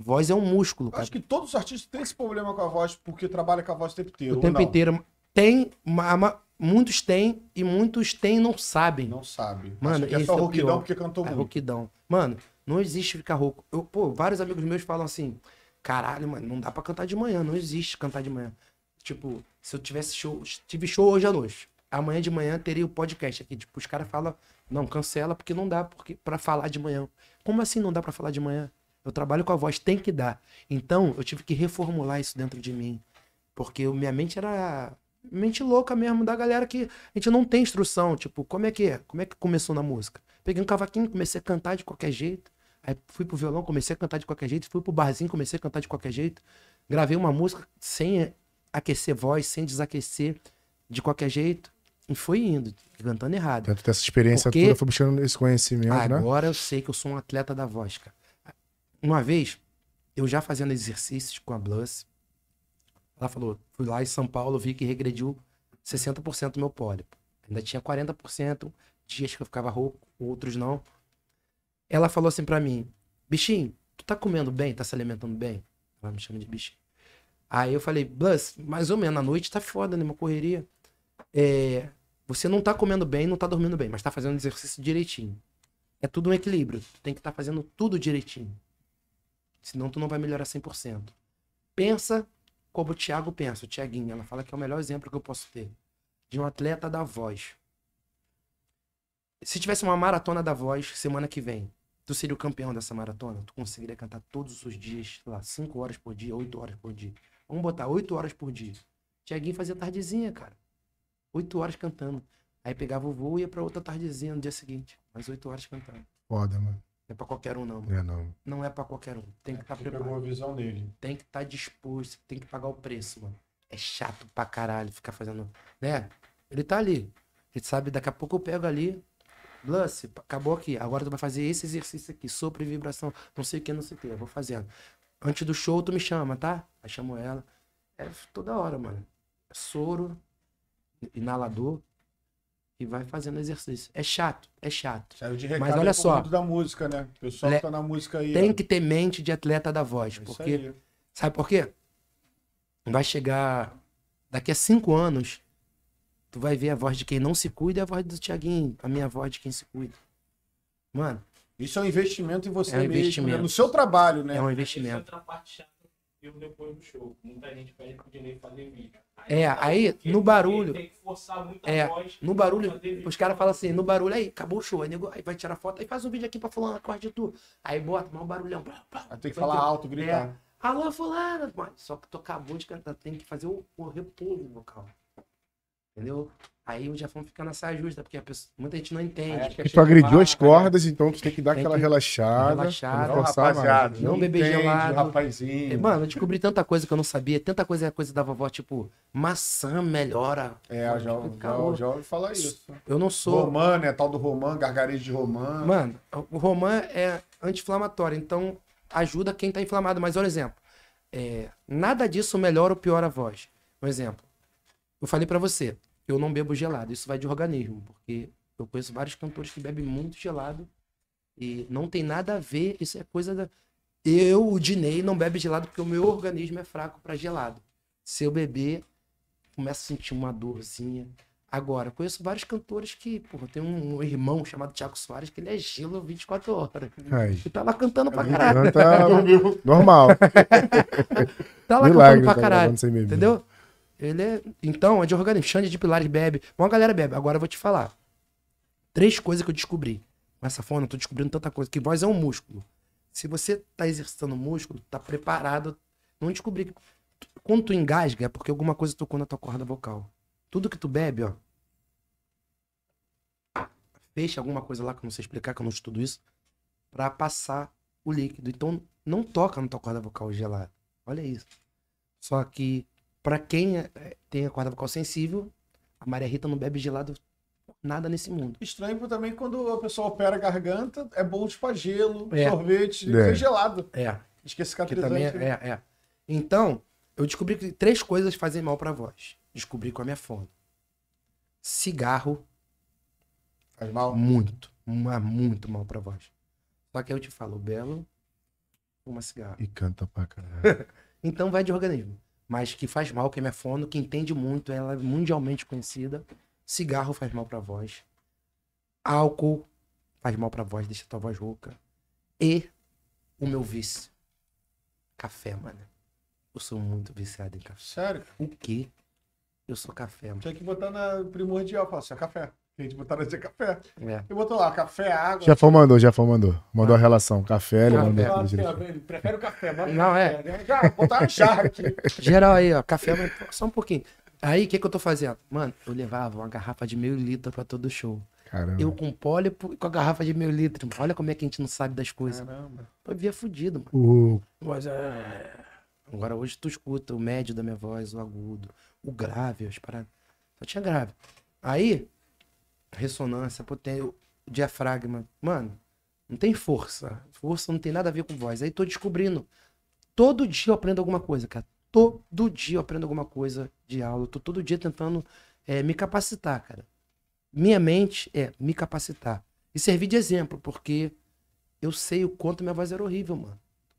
Voz é um músculo, cara. acho que todos os artistas têm esse problema com a voz, porque trabalham com a voz o tempo inteiro. O tempo não? inteiro. Tem, muitos têm e muitos têm e não sabem. Não sabe. Mano, que é só é rouquidão porque cantou É muito. rouquidão. Mano, não existe ficar rouco. Eu, pô, vários amigos meus falam assim: caralho, mano, não dá pra cantar de manhã. Não existe cantar de manhã. Tipo, se eu tivesse show, tive show hoje à noite. Amanhã de manhã teria o podcast aqui. Tipo, os caras falam, não, cancela porque não dá porque, pra falar de manhã. Como assim não dá pra falar de manhã? Eu trabalho com a voz, tem que dar. Então, eu tive que reformular isso dentro de mim. Porque minha mente era mente louca mesmo, da galera que a gente não tem instrução. Tipo, como é que é? Como é que começou na música? Peguei um cavaquinho, comecei a cantar de qualquer jeito. Aí fui pro violão, comecei a cantar de qualquer jeito. Fui pro barzinho, comecei a cantar de qualquer jeito. Gravei uma música sem aquecer voz, sem desaquecer, de qualquer jeito. E foi indo, cantando errado. Dentro dessa experiência Porque- toda, foi buscando esse conhecimento, né? Agora eu sei que eu sou um atleta da voz, cara. Uma vez, eu já fazendo exercícios com a Bluss, ela falou, fui lá em São Paulo, vi que regrediu 60% do meu pólipo. Ainda tinha 40%, dias que eu ficava rouco, outros não. Ela falou assim pra mim, bichinho, tu tá comendo bem, tá se alimentando bem? Ela me chama de bichinho. Aí eu falei, Bluss, mais ou menos, a noite tá foda, né, uma correria. É, você não tá comendo bem, não tá dormindo bem, mas tá fazendo exercício direitinho. É tudo um equilíbrio. Tu tem que estar fazendo tudo direitinho. Senão tu não vai melhorar 100%. Pensa como o Thiago pensa, o Thiaguinho. Ela fala que é o melhor exemplo que eu posso ter. De um atleta da voz. Se tivesse uma maratona da voz semana que vem, tu seria o campeão dessa maratona? Tu conseguiria cantar todos os dias, lá, 5 horas por dia, 8 horas por dia. Vamos botar 8 horas por dia. Thiaguinho fazia tardezinha, cara. 8 horas cantando. Aí pegava o voo e ia pra outra tardezinha no dia seguinte. Mais 8 horas cantando. Foda, mano. Não é pra qualquer um, não. mano. É, não. Não é pra qualquer um. Tem que estar Você pegou preparado. uma visão nele. Tem que estar disposto. Tem que pagar o preço, mano. É chato pra caralho ficar fazendo. Né? Ele tá ali. Ele sabe, daqui a pouco eu pego ali. Lance, acabou aqui. Agora tu vai fazer esse exercício aqui. Sopro e vibração. Não sei o que, não sei o que. Eu vou fazendo. Antes do show, tu me chama, tá? Aí chamo ela. É toda hora, mano. É soro, inalador. E vai fazendo exercício. É chato, é chato. Saiu de recado olha aí pro só. da música, né? O pessoal Le- tá na música aí. Tem ó. que ter mente de atleta da voz. É isso Porque aí. Sabe por quê? Vai chegar daqui a cinco anos, tu vai ver a voz de quem não se cuida e a voz do Tiaguinho, a minha voz de quem se cuida. Mano, Isso é um investimento em você É um mesmo, investimento. né? no seu trabalho, né? é um Essa é investimento. outra parte chata eu depois do show. Muita gente pede pro Dinei fazer vídeo. Aí, É, tá aí, no barulho- Tem que forçar muito É, a voz. No barulho, os caras falam assim, no barulho aí, acabou o show. Aí, nego, aí vai tirar foto, aí faz um vídeo aqui pra fulano, acorde tu. Aí bota, mó barulhão. Pá, pá. Aí Tem que falar alto, gritar. É. Alô, fulano. Mano, Só que tu acabou de cantar, tem que fazer o, o repouso vocal. Entendeu? Aí o Jafão fica nessa justa, porque a pessoa, muita gente não entende. Aí acho que é tu agrediu as de cordas, então tu tem que dar Tem aquela que- relaxada. relaxada. Não, não forçar rapaziada, mais. Não não beber entende, gelado. rapazinho. Mano, eu descobri tanta coisa que eu não sabia. Tanta coisa é coisa da vovó, tipo, maçã melhora. É, eu já, já, Calor. já ouvi falar isso. Eu não sou. Romã, né? Tal do Romã, gargarejo de Romã. Mano, o romã é anti-inflamatório, então ajuda quem tá inflamado. Mas, olha exemplo, é, nada disso melhora ou piora a voz. Um exemplo, eu falei pra você, eu não bebo gelado. Isso vai de organismo, porque eu conheço vários cantores que bebem muito gelado e não tem nada a ver. Isso é coisa da. Eu, o Dinei, não bebe gelado porque o meu organismo é fraco pra gelado. Se eu beber, começo a sentir uma dorzinha. Agora, conheço vários cantores que, porra, tem um irmão chamado Thiago Soares que ele é gelo 24 horas. Aí. E tá lá cantando pra caralho. Canta normal. Tá lá Milagre, cantando pra tá caralho. beber. Entendeu? Ele é. Então, é de organismo. Xande de Pilares bebe. Uma galera bebe. Agora eu vou te falar. Três coisas que eu descobri. Com essa forma, eu tô descobrindo tanta coisa. Que voz é um músculo. Se você tá exercitando músculo, tá preparado. Não descobri. Quando tu engasga, é porque alguma coisa tocou na tua corda vocal. Tudo que tu bebe, ó. Fecha alguma coisa lá que eu não sei explicar, que eu não estudo isso. Pra passar o líquido. Então, não toca na tua corda vocal gelada. Olha isso. Só que, pra quem é- tem a corda vocal sensível, a Maria Rita não bebe gelado nada nesse mundo. Estranho também quando a pessoa opera a garganta, é bom tipo a gelo, É. sorvete, É. gelado. É, Diz que também é, é, é. Então, eu descobri que três coisas fazem mal pra voz. Descobri com a minha fome. Cigarro, Faz mal. muito, mas muito mal pra voz. Só que aí eu te falo, o Belo fuma cigarro. E canta pra caralho. Então vai de organismo. Mas que faz mal, que é fono, que entende muito, ela é mundialmente conhecida. Cigarro faz mal pra voz. Álcool faz mal pra voz, deixa tua voz rouca. E o meu vício. Café, mano. Eu sou muito viciado em café. Sério? O quê? Eu sou café, mano. Tinha que botar na primordial, falar assim, é café. A gente botar dia café. É. E botou lá, café, água. Jefão mandou, Jefão mandou. Mandou a relação. Café, ele Ah, mandou. é. Ah, ele prefere o café, bota Não, é. café, né? Já, botar uma jarra aqui. Geral aí, ó. Café, mas só um pouquinho. Aí, o que, que eu tô fazendo? Mano, eu levava uma garrafa de meio litro pra todo show. Caramba. Eu com pólipo e com a garrafa de meio litro. Olha como é que a gente não sabe das coisas. Caramba. Eu via fudido, mano. O... Mas é. Agora hoje tu escuta o médio da minha voz, o agudo, o grave, as paradas. Só tinha grave. Aí, ressonância, potência, o diafragma. Mano, não tem força. Força não tem nada a ver com voz. Aí tô descobrindo. Todo dia eu aprendo alguma coisa, cara. Todo dia eu aprendo alguma coisa de aula. Eu tô todo dia tentando é, me capacitar, cara. Minha mente é me capacitar. E servir de exemplo, porque eu sei o quanto minha voz era horrível, mano.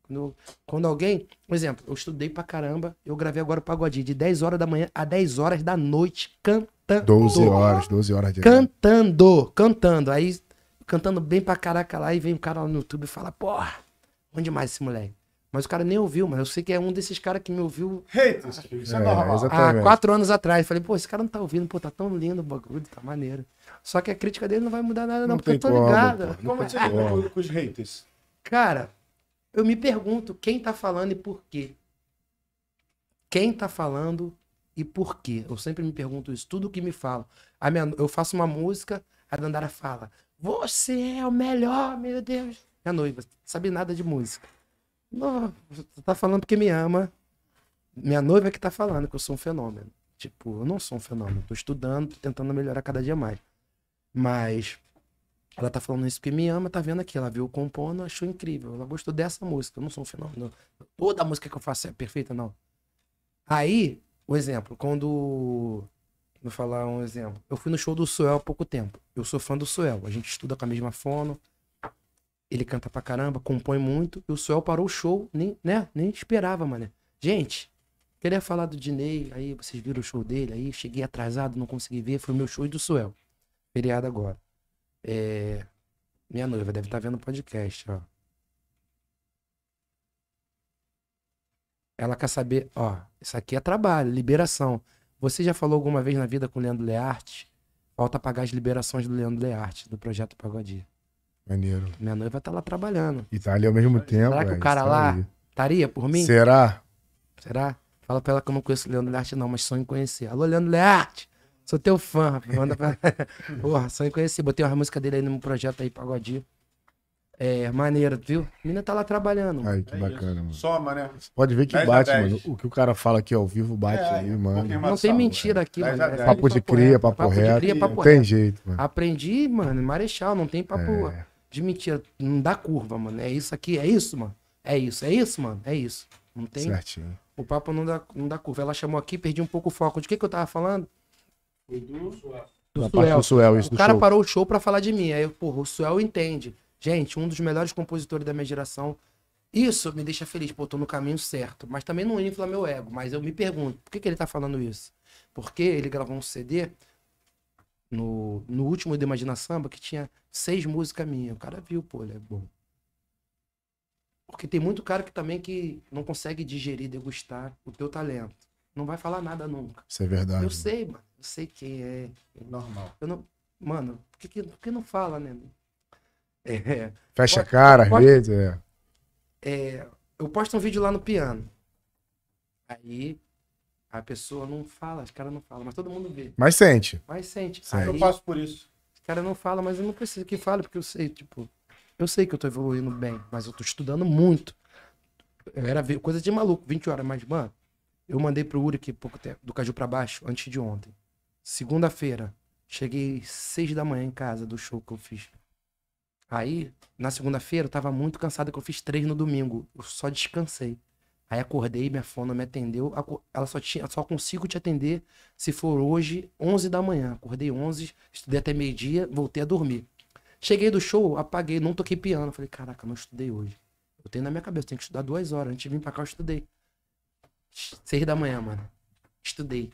Quando, quando alguém. Um exemplo, eu estudei pra caramba, eu gravei agora o pagodinho de 10 horas da manhã a 10 horas da noite, cantando. 12 horas, 12 horas de Cantando, cantando. Aí, cantando bem pra caraca lá, e vem um cara lá no YouTube e fala, porra, bom demais esse moleque. Mas o cara nem ouviu, mas eu sei que é um desses caras que me ouviu Haters, isso é, É, normal. há quatro anos atrás. Falei, pô, esse cara não tá ouvindo, pô, tá tão lindo o bagulho, tá maneiro. Só que a crítica dele não vai mudar nada, não, Não porque eu tô como, ligado. pô. Como é que você com, com os haters? Cara, eu me pergunto quem tá falando e por quê. Quem tá falando e por quê? Eu sempre me pergunto isso, tudo que me falam. A minha, eu faço uma música, a Dandara fala: Você é o melhor, meu Deus. Minha noiva, sabe nada de música. Não, tá falando porque me ama. Minha noiva é que tá falando que eu sou um fenômeno. Tipo, eu não sou um fenômeno. Tô estudando, tô tentando melhorar cada dia mais. Mas ela tá falando isso porque me ama, tá vendo aqui. Ela viu compondo, achou incrível. Ela gostou dessa música. Eu não sou um fenômeno. Toda música que eu faço é perfeita, não. Aí, o exemplo, quando. Vou falar um exemplo. Eu fui no show do Suel há pouco tempo. Eu sou fã do Suel. A gente estuda com a mesma fono. Ele canta pra caramba, compõe muito. E o Suel parou o show, nem, né? Nem esperava, mano. Gente, queria falar do Dinei. Aí vocês viram o show dele. Aí cheguei atrasado, não consegui ver. Foi o meu show e do Suel. Feriado agora. É, minha noiva deve estar vendo o podcast, ó. Ela quer saber, ó, isso aqui é trabalho, liberação. Você já falou alguma vez na vida com o Leandro Learte? Falta pagar as liberações do Leandro Learte, do projeto Pagodia. Maneiro. Minha noiva tá lá trabalhando. E tá ali ao mesmo tempo. Será que o cara isso lá aí. Estaria por mim? Será? Será? Fala pra ela que eu não conheço o Leandro Learte, não, mas sonho em conhecer. Alô, Leandro Learte! Sou teu fã. rapaz. Manda pra... Porra, sonho em conhecer. Botei uma música dele aí no projeto aí, Pagodinho. É, maneiro, viu? A menina tá lá trabalhando. Ai, que É bacana, isso. mano. Soma, né? Pode ver que 10 a bate, 10. mano. O que o cara fala aqui ao vivo bate É, aí, um mano. Não tem mentira aqui, Dez mano. É. Papo de cria, papo Papo de reto. cria, papo Não tem reto. jeito, mano. Aprendi, mano, em Marechal, não tem papo É. de mentira. Não dá curva, mano. É isso aqui, é isso, mano. É isso, é isso, mano. É isso. Não tem. Certinho. O papo não dá, não dá curva. Ela chamou aqui, perdi um pouco o foco. De que, que eu tava falando? Foi do Suel. Do Na parte do Suel, isso O do cara show. parou o show pra falar de mim. Aí, porra, o Suel entende. Gente, um dos melhores compositores da minha geração. Isso me deixa feliz, pô, tô no caminho certo. Mas também não infla meu ego. Mas eu me pergunto, por que, que ele tá falando isso? Porque ele gravou um CD no, no último de Imagina Samba que tinha seis músicas minhas. O cara viu, pô, ele é bom. Porque tem muito cara que também que não consegue digerir, degustar o teu talento. Não vai falar nada nunca. Isso é verdade. Eu mano. sei, mano. Eu sei quem é. Normal. Eu não. Mano, por que, que, por que não fala, né? É, Fecha a cara, às vezes, é. é, eu posto um vídeo lá no piano. Aí a pessoa não fala, os caras não falam, mas todo mundo vê. Mas sente. Mas sente. Sente. Eu Aí passo por isso. os caras não falam, mas eu não preciso que fale, porque eu sei, tipo, eu sei que eu tô evoluindo bem, mas eu tô estudando muito. Eu era coisa de maluco, 20 horas, mas, mano, eu mandei pro Uri aqui pouco tempo, do Caju pra baixo, antes de ontem. Segunda-feira, cheguei seis da manhã em casa do show que eu fiz. Aí, na segunda-feira, eu tava muito cansado que eu fiz três no domingo. Eu só descansei. Aí acordei, minha fono me atendeu. Ela só tinha, só consigo te atender se for hoje, 11 da manhã. Acordei 11, estudei até meio-dia, voltei a dormir. Cheguei do show, apaguei, não toquei piano. Falei, caraca, não estudei hoje. Eu Botei na minha cabeça, tenho que estudar duas horas. Antes de vir pra cá, eu estudei. Seis da manhã, mano. Estudei.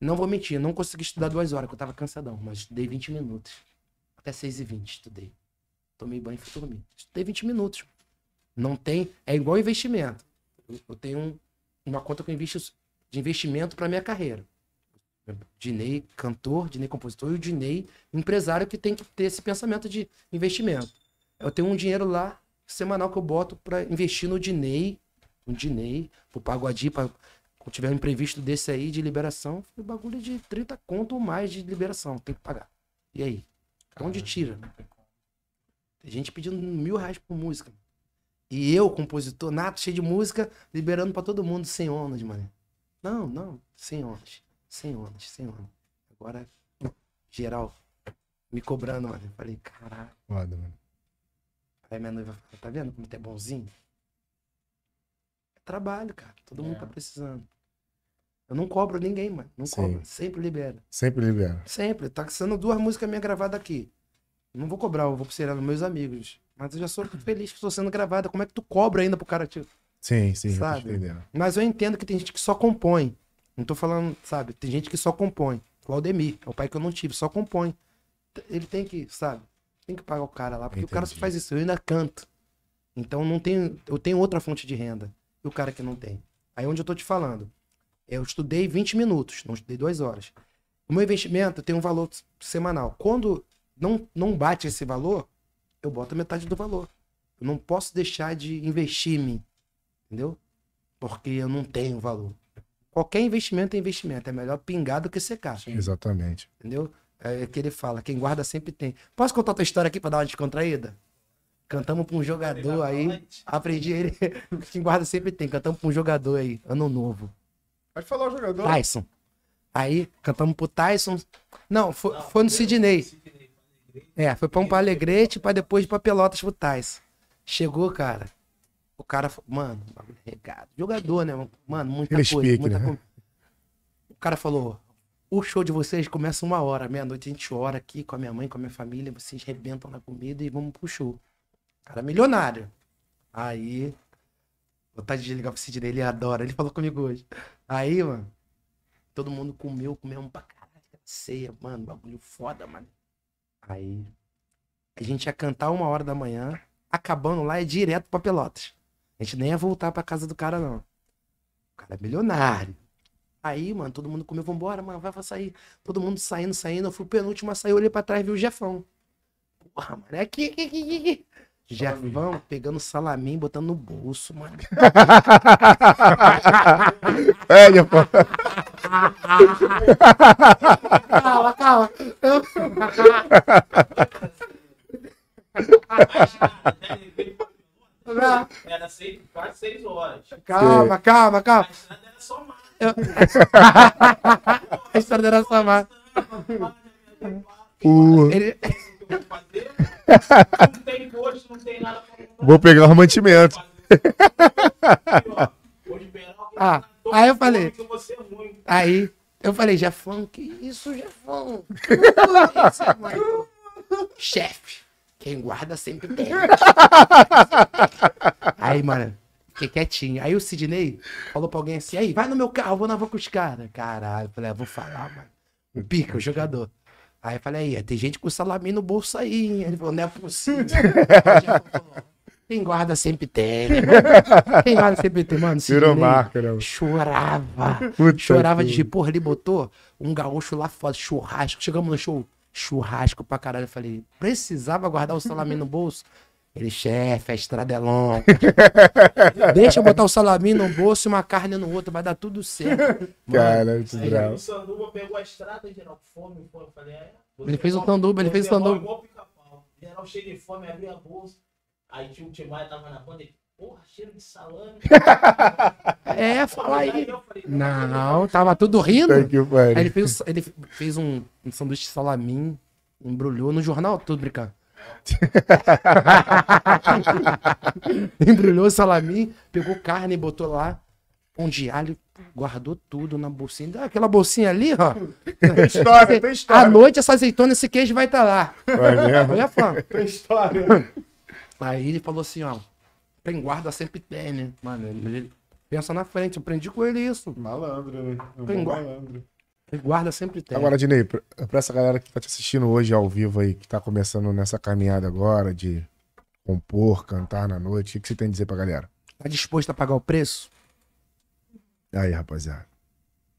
Não vou mentir, não consegui estudar duas horas, porque eu tava cansadão, mas estudei 20 minutos. Até 6 e 20 estudei. Tomei banho e fui dormir. Estudei 20 minutos. Não tem. É igual investimento. Eu- tenho um- uma conta que eu invisto de investimento pra minha carreira. Dinei cantor, Dinei compositor e o Dinei empresário que tem que ter esse pensamento de investimento. Eu tenho um dinheiro lá semanal que eu boto pra investir no Dinei, no Dinei, pro Pagodinho, pra, quando tiver um imprevisto desse aí de liberação, foi bagulho de 30 conto ou mais de liberação, tem que pagar. E aí? Onde tira? Tem gente pedindo mil reais por música. E eu, compositor nato, cheio de música, liberando pra todo mundo sem ondas, mano. Não, não, sem ondas. Sem ondas, sem ondas. Agora, geral, me cobrando, mano. Eu falei, caralho. Foda, mano. Aí minha noiva fala, tá vendo como tu é bonzinho? É trabalho, cara. Todo mundo É. tá precisando. Eu não cobro ninguém, mano. Não Sim. cobro. Sempre libera. Sempre libera. Sempre. Tá sendo duas músicas minhas gravadas aqui. Não vou cobrar, eu vou ser nos meus amigos. Mas eu já sou feliz que estou sendo gravada. Como é que tu cobra ainda pro cara, tio? Sim, sim, eu Sabe? entendendo. Mas eu entendo que tem gente que só compõe. Não tô falando, sabe? Tem gente que só compõe. O Aldemir, é o pai que eu não tive, só compõe. Ele tem que, sabe? Tem que pagar o cara lá, porque o cara só Entendi. faz isso. Eu ainda canto. Então não tenho, eu tenho outra fonte de renda. E o cara que não tem. Aí onde eu tô te falando. Eu estudei 20 minutos, não estudei duas horas. O meu investimento tem um valor semanal. Quando não, não bate esse valor, eu boto metade do valor. Eu não posso deixar de investir em mim. Entendeu? Porque eu não tenho valor. Qualquer investimento é investimento. É melhor pingar do que secar. Exatamente. Entendeu? É que ele fala, quem guarda sempre tem. Posso contar tua história aqui pra dar uma descontraída? Cantamos pra um jogador aí. Aprendi ele. Quem guarda sempre tem. Cantamos pra um jogador aí, ano novo. Pode falar o jogador. Tyson. Aí, cantamos pro Tyson. Não, foi, foi no Sidney. É, foi pra um pra Alegrete, pra depois ir pra Pelotas pro Tyson. Chegou, cara. O cara, mano, bagulho regado. Jogador, né? Mano, muita Aqueles coisa. pique, muita né? coisa. O cara falou: o show de vocês começa uma hora, meia-noite a gente ora aqui com a minha mãe, com a minha família, vocês rebentam na comida e vamos pro show. Cara milionário. Aí, vontade de ligar pro Sidney, ele adora. Ele falou comigo hoje. Aí, mano, todo mundo comeu, comeu pra caralho. Ceia, mano, bagulho foda, mano. Aí, a gente ia cantar uma hora da manhã, acabando lá é direto pra Pelotas. A gente nem ia voltar pra casa do cara, não. O cara é milionário. Aí, mano, todo mundo comeu, vambora, mano, vai, vai sair. Todo mundo saindo, saindo. Eu fui o penúltimo a sair, olhei pra trás e vi o Jefão. Porra, mano, é aqui, aqui, aqui, aqui. Jefão pegando salamin, botando no bolso, mano. É, pô. Calma, calma. Era seis, quase seis horas. Calma, calma, calma. A estrada era só mais. A história era só mais. O- Ele... fazer. Não tem gosto, não tem nada pra. Vou pegar o mantimento. Vou Ah, aí eu falei. vou. Aí eu falei, Jefão, que isso, Jefão? Mano? Chefe, quem guarda sempre tem. Aí, mano, fiquei quietinho. Aí o Sidney falou pra alguém assim, aí, vai no meu carro, vou na van com os caras. Caralho, eu falei, ah, vou falar, mano. O pica, o jogador. Aí eu falei, aí, tem gente com salame no bolso aí, hein? Ele falou, não é possível. Quem guarda sempre tem. né? Quem guarda sempre tem, mano. Sidney marca, né? Chorava. Puta Chorava que- de. Porra, ele botou um gaúcho lá fora, churrasco. Chegamos no show, churrasco pra caralho. Eu falei, precisava guardar o salame no bolso? Ele, chefe, a estrada é longa. Deixa eu botar o salame no bolso e uma carne no outro, vai dar tudo certo. Cara, muito Aí bravo. o Sanduba pegou a estrada, geral, fome, fome. Eu falei, é. Ele fez o sanduba, ele fez o sanduba. Geral cheio de fome, abria a bolsa. Aí tinha o Timaya tava na ponta, ele, porra, cheiro de salame. é, fala aí. Não, tava tudo rindo. Que Aí ele fez, ele fez um, um sanduíche de salamin, embrulhou no jornal, tudo brincando. embrulhou o salamin, pegou carne e botou lá, pão de alho, guardou tudo na bolsinha. Ah, Aquela bolsinha ali, ó. Tem história, tem À história. noite essa azeitona, esse queijo vai estar lá. Vai mesmo? Olha fã. Tem história. Aí ele falou assim, ó. Quem guarda sempre tem, né? Mano, ele, ele pensa na frente. Eu aprendi com ele isso. Malandro, né? Um Tem bom gua- malandro. Ele guarda sempre tem. Agora, Dinei, pra, pra essa galera que tá te assistindo hoje ao vivo aí, que tá começando nessa caminhada agora de compor, cantar na noite, o que, que você tem a dizer pra galera? Tá disposto a pagar o preço? Aí, rapaziada.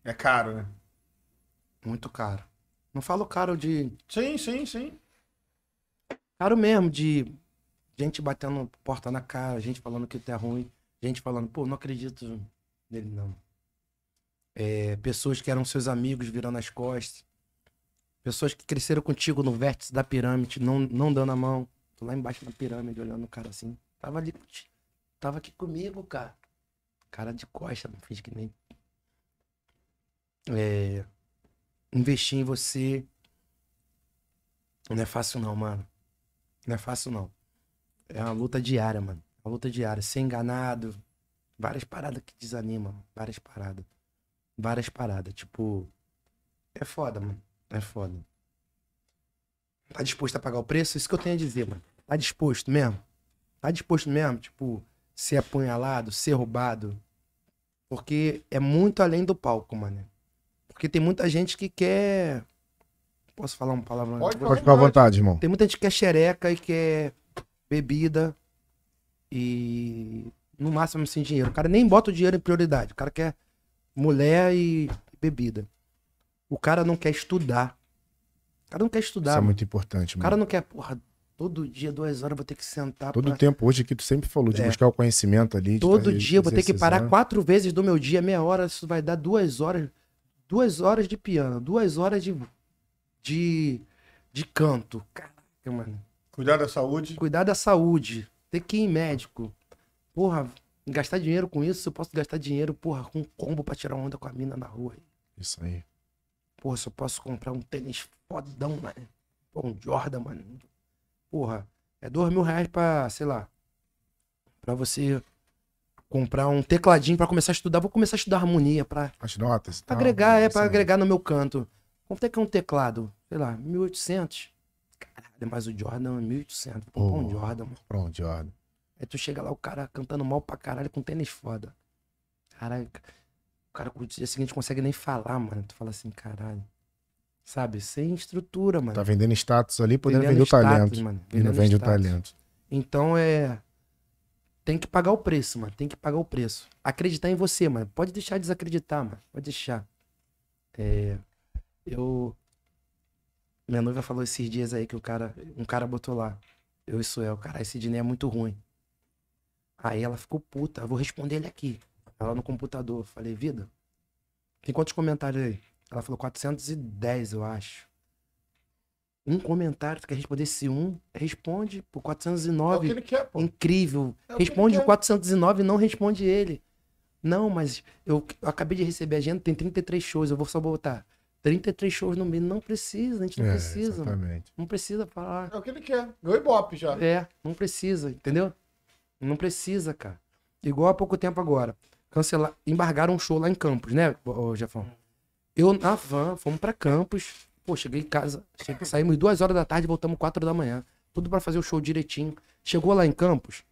É caro, né? Muito caro. Não falo caro de. Sim, sim, sim. Caro mesmo, de gente batendo porta na cara, gente falando que tu é ruim, gente falando, pô, não acredito nele, não. É, pessoas que eram seus amigos virando as costas. Pessoas que cresceram contigo no vértice da pirâmide, não, não dando a mão. Tô lá embaixo na pirâmide, olhando o cara assim. Tava ali, tava aqui comigo, cara. Cara de costa, não fiz que nem. É, investir em você. Não é fácil não, mano. Não é fácil não. É uma luta diária, mano. Uma luta diária. Ser enganado. Várias paradas que desanimam. Várias paradas. Várias paradas. Tipo. É foda, mano. É foda. Tá disposto a pagar o preço? Isso que eu tenho a dizer, mano. Tá disposto mesmo? Tá disposto mesmo? Tipo, ser apunhalado, ser roubado. Porque é muito além do palco, mano. Porque tem muita gente que quer. Posso falar uma palavra? Pode Pode ficar à vontade, irmão. Tem muita gente que quer xereca e quer bebida e no máximo sem dinheiro. O cara nem bota o dinheiro em prioridade. O cara quer mulher e bebida. O cara não quer estudar. O cara não quer Isso estudar. é mano. muito importante, O mano. cara não quer, porra, todo dia, duas horas, eu vou ter que sentar. Todo pra- tempo hoje que tu sempre falou de É. buscar o conhecimento ali. de Todo dia eu vou ter que parar quatro vezes do meu dia, meia hora, isso vai dar duas horas. Duas horas de piano, duas horas de. de, de canto. Caraca, mano. Cuidar da saúde. Cuidar da saúde. Ter que ir em médico. Porra, gastar dinheiro com isso, eu posso gastar dinheiro, porra, com um combo pra tirar onda com a mina na rua. Isso aí. Porra, se eu posso comprar um tênis fodão, mano. Pô, um Jordan, mano. Porra, é dois mil reais pra, sei lá, pra você comprar um tecladinho pra começar a estudar. Vou começar a estudar harmonia pra As notas. e Pra tal, agregar, é, pra aí. agregar no meu canto. Quanto é que é um teclado? Sei lá, 1800. Caralho, mas o Jordan é 1800. Vou comprar um. Jordan, mano. Pronto, Jordan. Aí tu chega lá, o cara cantando mal pra caralho com tênis foda. Caralho, o cara no dia seguinte consegue nem falar, mano. Tu fala assim, caralho. Sabe? Sem estrutura, mano. Tá vendendo status ali, podendo vender o talento. mano. E não vende o status. talento. Então é. Tem que pagar o preço, mano. Tem que pagar o preço. Acreditar em você, mano. Pode deixar de desacreditar, mano. Pode deixar. É. Eu. Minha noiva falou esses dias aí que o cara. Um cara botou lá. Eu e Suel, cara, esse Dinei é muito ruim. Aí ela ficou puta. Eu vou responder ele aqui. Ela no computador. Falei, vida. Tem quantos comentários aí? Ela falou 410, eu acho. Um comentário, tu quer responder esse um? Responde por É o 409. que ele quer, pô. Incrível. É o que responde ele o quer. 409 e não responde ele. Não, mas eu, eu acabei de receber a agenda, tem 33 shows, eu vou só botar 33 shows no mês. Não precisa, a gente não É, precisa. mano. exatamente. Não precisa falar. É o que ele quer. Ganhou Ibope já. É, não precisa, entendeu? Não precisa, cara. Igual há pouco tempo agora. Cancelar, embargaram um show lá em Campos, né, ô, Jefão? Eu na van, fomos pra Campos. Pô, cheguei em casa, cheguei, saímos duas horas da tarde, voltamos quatro da manhã. Tudo pra fazer o show direitinho. Chegou lá em Campos,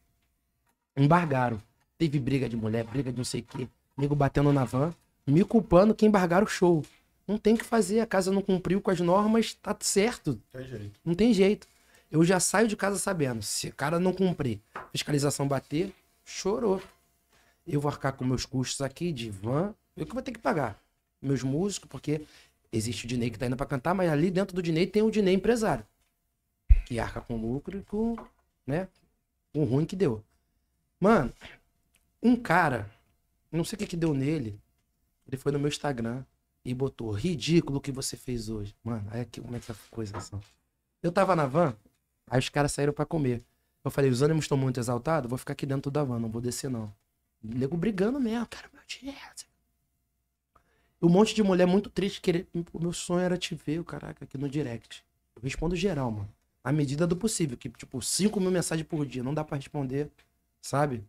embargaram. Teve briga de mulher, briga de não sei o quê. Nego batendo na van, me culpando que embargaram o show. Não tem o que fazer, a casa não cumpriu com as normas, tá certo. Tem jeito. Não tem jeito. Eu já saio de casa sabendo. Se o cara não cumprir, fiscalização bater, chorou. Eu vou arcar com meus custos aqui de van. Eu que vou ter que pagar. Meus músicos, porque existe o Dinei que tá indo pra cantar, mas ali dentro do Dinei tem o Dinei empresário. Que arca com lucro e com, né, o ruim que deu. Mano, um cara, não sei o que que deu nele, ele foi no meu Instagram e botou, ridículo o que você fez hoje. Mano, aí aqui, como é que tá a coisa assim? Eu tava na van, aí os caras saíram pra comer. Eu falei, os ânimos estão muito exaltados, vou ficar aqui dentro da van, não vou descer não. Nego brigando mesmo, cara, meu dinheiro. Um monte de mulher muito triste, querer... o meu sonho era te ver, caraca, aqui no direct. Eu respondo geral, mano. À medida do possível, que tipo, 5 mil mensagens por dia, não dá pra responder, sabe?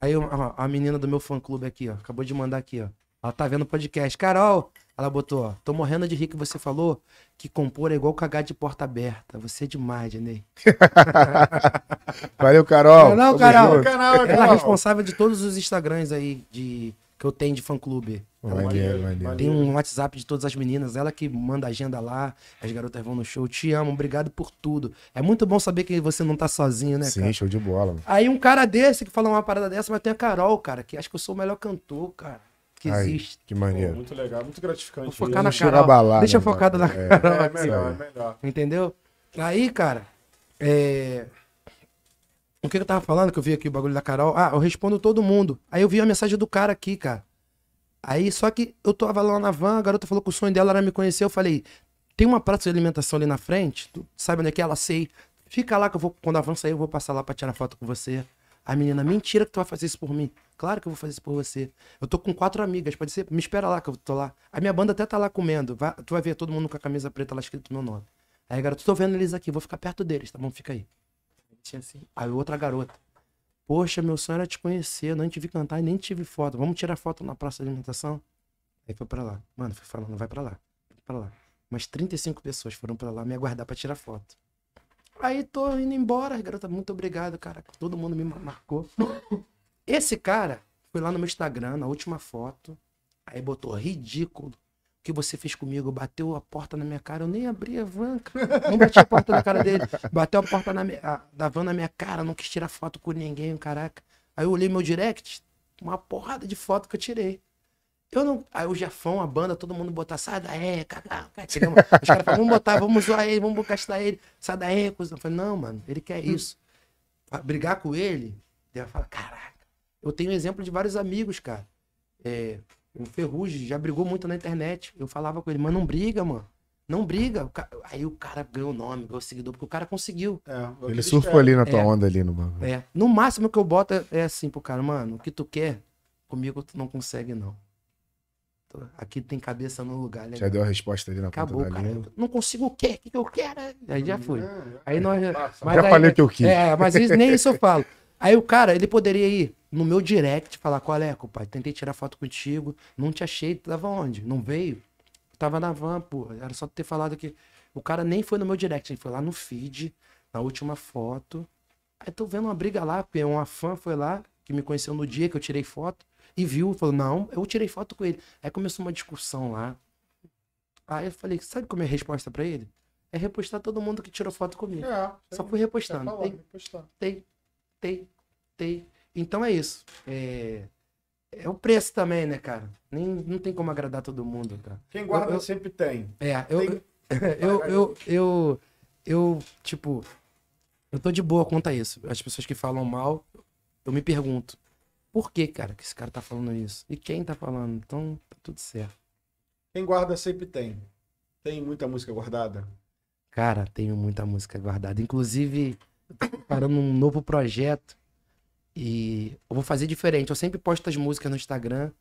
Aí ó, a menina do meu fã clube aqui, ó, acabou de mandar aqui, ó. Ela tá vendo o podcast. Carol, ela botou, ó. Tô morrendo de rir que você falou que compor é igual cagar de porta aberta. Você é demais, Ney. Valeu, Carol. Não, não, Carol. Canal, Ela é responsável de todos os Instagrams aí de, que eu tenho de fã-clube. Maneiro, maneiro. Tem um WhatsApp de todas as meninas, ela que manda a agenda lá, as garotas vão no show. Te amo, obrigado por tudo. É muito bom saber que você não tá sozinho, né, Sim, cara? show de bola. mano. Aí um cara desse que fala uma parada dessa, mas tem a Carol, cara, que acho que eu sou o melhor cantor, cara, que Aí, existe. que Pô, maneiro. muito legal, muito gratificante. Vou focar na Carol. a balar, Deixa né, focada na? É. Carol É, melhor, é melhor. Entendeu? Aí, cara, é... O que que eu tava falando que eu vi aqui o bagulho da Carol? Ah, eu respondo todo mundo. Aí eu vi a mensagem do cara aqui, cara. Aí, só que eu tava lá na van, a garota falou que o sonho dela era me conhecer. Eu falei, tem uma praça de alimentação ali na frente, tu sabe onde é que é? Ela sei. Fica lá que eu vou, quando a van sair, eu vou passar lá pra tirar foto com você. A menina, mentira que tu vai fazer isso por mim. Claro que eu vou fazer isso por você. Eu tô com quatro amigas, pode ser? Me espera lá que eu tô lá. A minha banda até tá lá comendo. Vai- tu vai ver todo mundo com a camisa preta lá escrito meu nome. Aí, garoto, tô vendo eles aqui, vou ficar perto deles, tá bom? Fica aí. Assim. Aí outra garota. Poxa, meu sonho era te conhecer, eu não te vi cantar e nem tive foto. Vamos tirar foto na praça de alimentação? Aí foi pra lá. Mano, foi falando, vai pra lá. Vai pra lá. Umas 35 pessoas foram pra lá me aguardar pra tirar foto. Aí tô indo embora, garota, muito obrigado, cara. Todo mundo me marcou. Esse cara foi lá no meu Instagram, na última foto. Aí botou ridículo. O que você fez comigo? Bateu a porta na minha cara. Eu nem abri a van, cara. Não bati a porta na cara dele. Bateu a porta na minha- a- da van na minha cara. Não quis tirar foto com ninguém, caraca. Aí eu olhei meu direct, uma porrada de foto que eu tirei. Eu não. Aí o Jafão, a banda, todo mundo botar, sai daí, cagá. Os caras falam, vamos botar, vamos zoar ele, vamos gastar ele, sai daí, coisa. Eu falei, não, mano, ele quer isso. Pra Brigar com ele, ele vai falar, caraca. Eu tenho exemplo de vários amigos, cara. É, o Ferrugem já brigou muito na internet. Eu falava com ele, mas não briga, mano. Não briga. O ca- Aí o cara ganhou nome, ganhou seguidor, porque o cara conseguiu. É, o Ele surfou ali na tua É. onda ali no bagulho. É. No máximo que eu boto é- é assim pro cara, mano, o que tu quer, comigo tu não consegue, não. Tô- Aqui tem cabeça no lugar, né? Já deu a resposta ali na Acabou, ponta da cara. Não consigo o quê? O que, que eu quero? Aí já foi. Aí nós. Mas Já aí- falei o que eu quis. É, mas isso, nem isso eu falo. Aí o cara, ele poderia ir no meu direct falar: qual é, compadre? Tentei tirar foto contigo, não te achei, tava onde? Não veio? Tava na van, pô. Era só tu ter falado que. O cara nem foi no meu direct, ele foi lá no feed, na última foto. Aí tô vendo uma briga lá, porque uma fã foi lá, que me conheceu no dia que eu tirei foto, e viu, falou: não, eu tirei foto com ele. Aí começou uma discussão lá. Aí eu falei: sabe como é a resposta pra ele? É repostar todo mundo que tirou foto comigo. É, Só tem- fui repostando. falar, Tem, repostar. tem, tem, tem. Então é isso. É, é o preço também, né, cara? Nem, não tem como agradar todo mundo, cara. Quem guarda Eu- eu- sempre tem. É, eu, Tem- eu, eu, eu, eu, tipo, eu tô de boa quanto a isso. As pessoas que falam mal, eu me pergunto, por que, cara, que esse cara tá falando isso? E quem tá falando? Então, tá tudo certo. Quem guarda sempre tem. Tem muita música guardada. Cara, tenho muita música guardada. Inclusive, eu tô preparando um novo projeto e eu vou fazer diferente. Eu sempre posto as músicas no Instagram.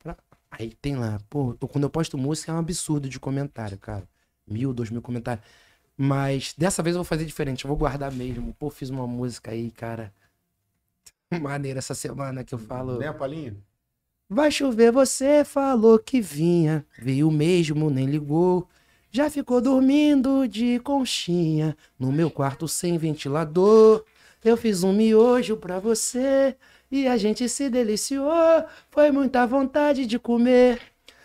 pra- Aí tem lá, pô, eu- quando eu posto música é um absurdo de comentário, cara. Mil, dois mil comentários. Mas dessa vez eu vou fazer diferente. Eu vou guardar mesmo. Pô, fiz uma música aí, cara. Maneira essa semana que eu falo. Né, Palinha? Vai chover, você falou que vinha, veio mesmo, nem ligou. Já ficou dormindo de conchinha no meu quarto sem ventilador. Eu fiz um miojo pra você e a gente se deliciou. Foi muita vontade de comer.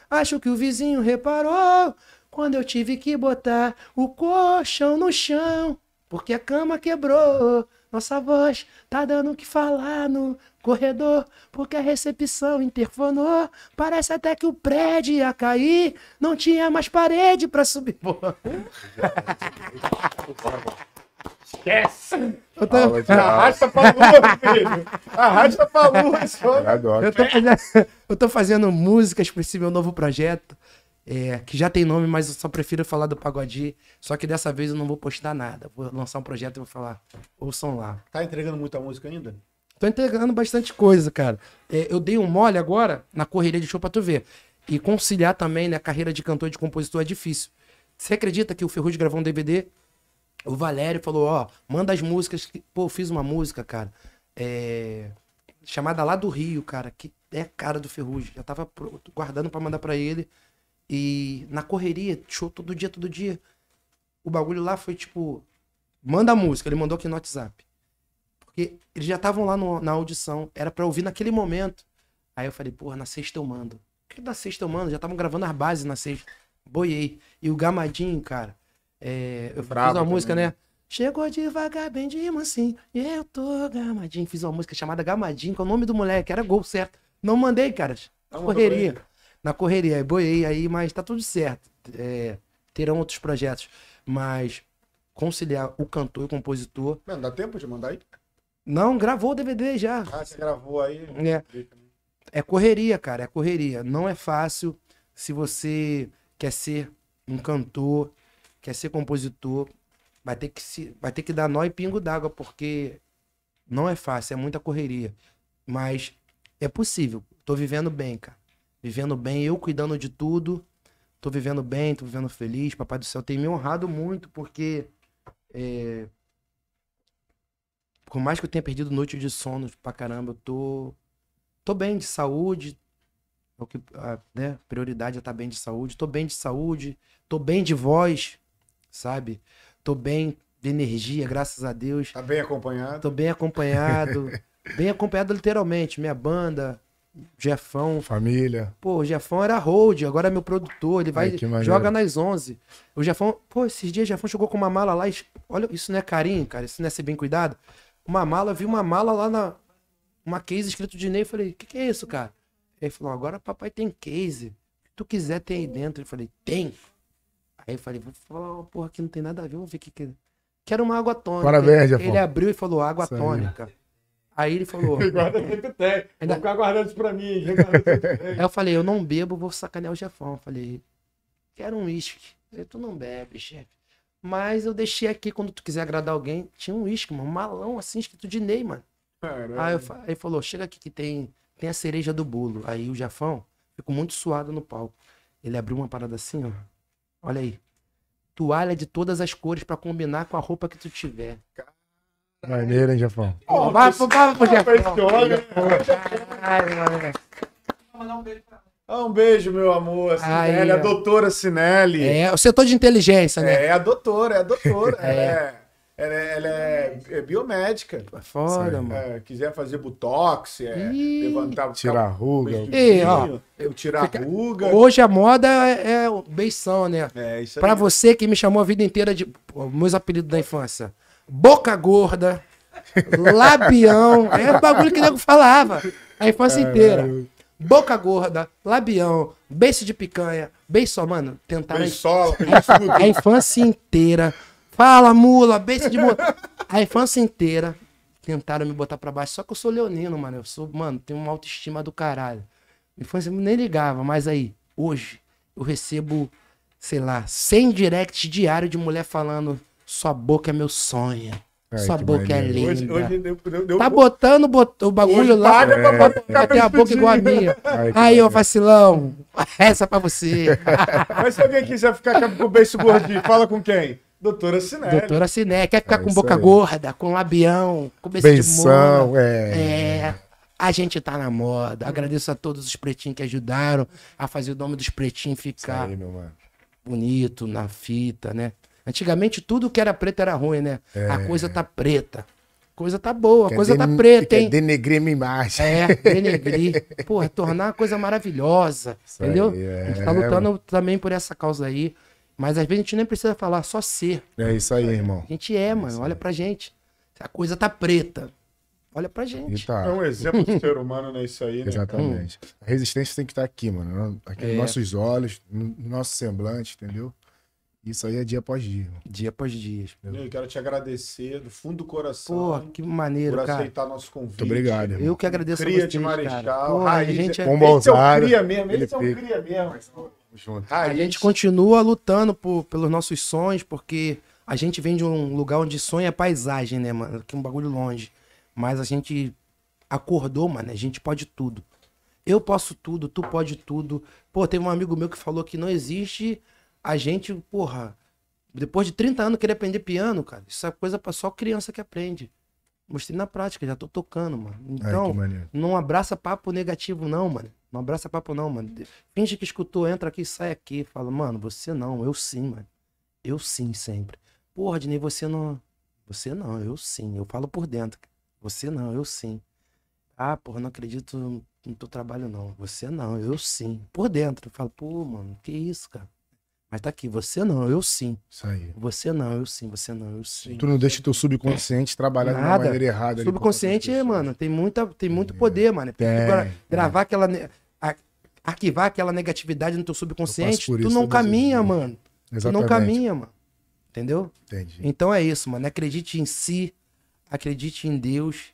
Acho que o vizinho reparou quando eu tive que botar o colchão no chão, porque a cama quebrou. Nossa voz tá dando o que falar no corredor, porque a recepção interfonou. Parece até que o prédio ia cair, não tinha mais parede pra subir. Pô. Esquece! Eu tô, Aula de aula. Arrasta pra lua, filho! Arrasta pra lua, só. Eu eu tô fazendo, eu tô fazendo músicas pra esse meu novo projeto, é, que já tem nome, mas eu só prefiro falar do Pagode. Só que dessa vez eu não vou postar nada. Vou lançar um projeto e vou falar, ouçam lá. Tá entregando muita música ainda? Tô entregando bastante coisa, cara. É, eu dei um mole agora na correria de show pra tu ver. E conciliar também, né, a carreira de cantor e de compositor é difícil. Você acredita que o Ferrugem gravou um DVD? O Valério falou, ó, manda as músicas. Que... Pô, eu fiz uma música, cara, é, chamada Lá do Rio, cara, que é a cara do Ferrugem. Já tava guardando pra mandar pra ele. E na correria, show todo dia, todo dia. O bagulho lá foi tipo, manda a música, ele mandou aqui no WhatsApp. Porque eles já estavam lá no- na audição, era pra ouvir naquele momento. Aí eu falei, porra, na sexta eu mando. O que na sexta eu mando? Já estavam gravando as bases na sexta. Boiei. E o Gamadinho, cara, é, eu Brabo fiz uma música, também. né? Chegou devagar, bem de mansinho, e eu tô gamadinho. Fiz uma música chamada Gamadinho, que é o nome do moleque, era gol certo. Não mandei, cara. Na Não correria. Na correria, boiei aí, mas tá tudo certo. É, terão outros projetos. Mas conciliar o cantor e o compositor. Mano, dá tempo de mandar aí? Não, gravou o DVD já. Ah, você gravou aí. É. É correria, cara, é correria. Não é fácil se você quer ser um cantor, quer ser compositor, vai ter que se, vai ter que dar nó e pingo d'água, porque não é fácil, é muita correria. Mas é possível. Tô vivendo bem, cara. Vivendo bem, eu cuidando de tudo. Tô vivendo bem, tô vivendo feliz. Papai do céu tem me honrado muito, porque é, por mais que eu tenha perdido noite de sono pra caramba, eu tô tô bem de saúde. É o que, a né, prioridade é estar bem de saúde. Tô bem de saúde, tô bem de voz, sabe? Tô bem de energia, graças a Deus. Tá bem acompanhado. Tô bem acompanhado. bem acompanhado literalmente. Minha banda, Jefão. Família. Pô, o Jefão era hold, agora é meu produtor. Ele vai, Ai, joga nas 11. O Jefão, pô, esses dias o Jefão chegou com uma mala lá. e- Olha, isso não é carinho, cara. Isso não é ser bem cuidado. Uma mala, vi uma mala lá na. Uma case escrito de Ney. Falei, o que, que é isso, cara? Ele falou, agora papai tem case. Se tu quiser, tem aí dentro. Eu falei, tem. Aí eu falei, vou falar uma porra que não tem nada a ver, vamos ver o que que é. Quero uma água tônica. Parabéns, Jefão. Ele abriu e falou, água tônica. Aí ele falou. Guarda sempre tem. Ainda- Vou ficar guardando isso pra mim. Aí eu falei, eu não bebo, vou sacanear o Jefão. Eu falei, quero um uísque. Tu não bebe, chefe. Mas eu deixei aqui, quando tu quiser agradar alguém, tinha um uísque, mano, um malão assim, escrito de Ney, mano. Caralho. Aí eu ele falou, chega aqui que tem, tem a cereja do bolo. Aí o Jefão ficou muito suado no palco. Ele abriu uma parada assim, ó. Olha aí. Toalha de todas as cores pra combinar com a roupa que tu tiver. Maneiro, hein, Jafão? Ó, vai, pro homem- Ai, mano. Mandar um beijo pra Ah, um beijo, meu amor. Aí, Sinelli, a doutora Sinelli. É, o setor de inteligência, né? É a doutora, é a doutora. É. Ela, é, ela, é, ela é- é biomédica. Foda, Isso aí. mano. É, quiser fazer botox, é, Ih. levantar, Tirar a ruga. Ó. eu tirar Fica- a ruga. Hoje a moda é, é o beição, né? É isso aí. Pra você que me chamou a vida inteira de. pô, meus apelidos da infância. Boca gorda, labião. É o bagulho que o nego falava. A infância inteira. Boca gorda, labião, beiço de picanha, beiço, mano. Tentaram Beisola, beiçudo. a infância inteira. Fala, mula, beijo de mula. A infância inteira tentaram me botar pra baixo. Só que eu sou leonino, mano. Eu sou, mano, tenho uma autoestima do caralho. Infância nem ligava, mas aí, hoje, eu recebo, sei lá, 100 directs diário de mulher falando: sua boca é meu sonho. Ai, sua boca é linda. Hoje, hoje deu, deu, deu Tá botando bot- o bagulho Hoje lá. paga pra pra ter a boca igual a minha. Ai, que Aí, ô vacilão, essa pra você. Mas se alguém quiser ficar com o beiço gordinho, fala com quem? Doutora Sinelli. Doutora Ciné, quer ficar É com boca aí. gorda, com labião, com beijo de Benção, mola. é. É. A gente tá na moda. Agradeço a todos os pretinhos que ajudaram a fazer o nome dos pretinhos ficar aí, meu mano. bonito na fita, né? Antigamente tudo que era preto era ruim, né? A coisa tá preta. A coisa tá boa, a coisa tá preta, hein? denegrir minha imagem. É, denegrir. Porra, tornar a coisa maravilhosa. Isso aí, entendeu? é, a gente tá lutando também por essa causa aí. Mas às vezes a gente nem precisa falar, só ser. É isso aí, irmão. A gente é, mano. Olha pra gente. A coisa tá preta. Olha pra gente. É tá. um exemplo do ser humano, né? Isso aí, né? Exatamente. A resistência tem que estar aqui, mano. Aqui É. nos nossos olhos, no nosso semblante, entendeu? Isso aí é dia após dia. Dia após dia. Eu quero te agradecer do fundo do coração Porra, que maneiro, por cara. aceitar nosso convite. Muito obrigado, irmão. Eu que agradeço Cria a de vocês, Marechal, cara. Porra, a raiz, gente, é- Com Esse é o Bonsário, cria mesmo, ele esse é cria mesmo. Junto. a gente continua lutando por, pelos nossos sonhos, porque a gente vem de um lugar onde sonho é paisagem, né, mano? Que é um bagulho longe. Mas a gente acordou, mano. A gente pode tudo. Eu posso tudo, tu pode tudo. Pô, teve um amigo meu que falou que não existe a gente, porra, depois de 30 anos querer aprender piano, cara. Isso é coisa pra só criança que aprende. Mostrei na prática, já tô tocando, mano. Então, maneiro. não abraça papo negativo, não, mano. Não abraça papo, não, mano. Finge que escutou, entra aqui, sai aqui. Fala, mano, você não, eu sim, mano. Eu sim, sempre. Porra, Dinei, você não. Você não, eu sim. Eu falo por dentro. Você não, eu sim. Ah, porra, não acredito no teu trabalho, não. Você não, eu sim. Por dentro. Eu falo, pô, mano, que isso, cara. Mas tá aqui, você não, eu sim. Isso aí. Você não, eu sim. Você não, eu sim. Tu não deixa teu subconsciente trabalhar de uma Nada. maneira errada. Subconsciente, mano, tem, muita, tem muito poder, mano. Tem, Agora, tem. gravar aquela. arquivar aquela negatividade no teu subconsciente, tu não caminha, mano. Tu não Exatamente. caminha, mano. Entendeu? Entendi. Então é isso, mano. Acredite em si, acredite em Deus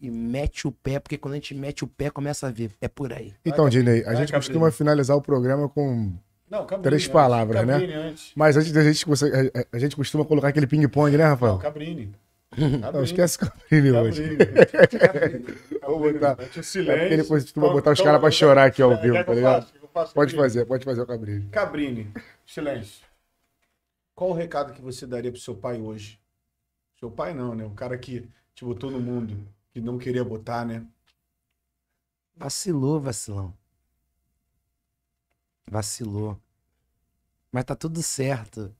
e mete o pé, porque quando a gente mete o pé, começa a ver. É por aí. Então, Dinei, a Vai, gente costuma finalizar o programa com. Não, Cabrini Três antes. palavras, né? Antes. Mas antes da gente, você- a, gente costuma colocar aquele ping-pong, né, Rafael? Não, Cabrini. Não, esquece o Cabrini hoje. Cabrini. Vou botar. O É silêncio. ele costuma botar os caras pra chorar aqui ao É, vivo, tá ligado? Pode fazer, pode fazer o Cabrini. Cabrini, silêncio. Qual o recado que você daria pro seu pai hoje? Seu pai não, né? O cara que te botou no mundo, que não queria botar, né? Vacilou, vacilão. Vacilou. Mas tá tudo certo.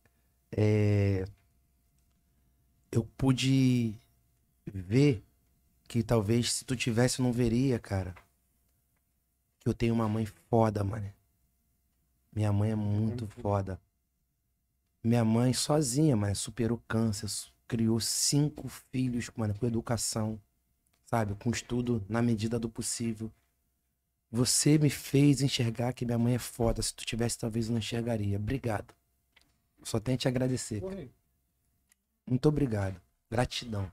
É, Eu pude ver que talvez se tu tivesse eu não veria, cara. Que eu tenho uma mãe foda, mano. Minha mãe é muito foda. Minha mãe sozinha, mano, superou câncer, criou cinco filhos, mano, com educação, sabe? Com estudo na medida do possível. Você me fez enxergar que minha mãe é foda. Se tu tivesse, talvez eu não enxergaria. Obrigado. Só tenho a te agradecer. Porra, Muito obrigado. Gratidão.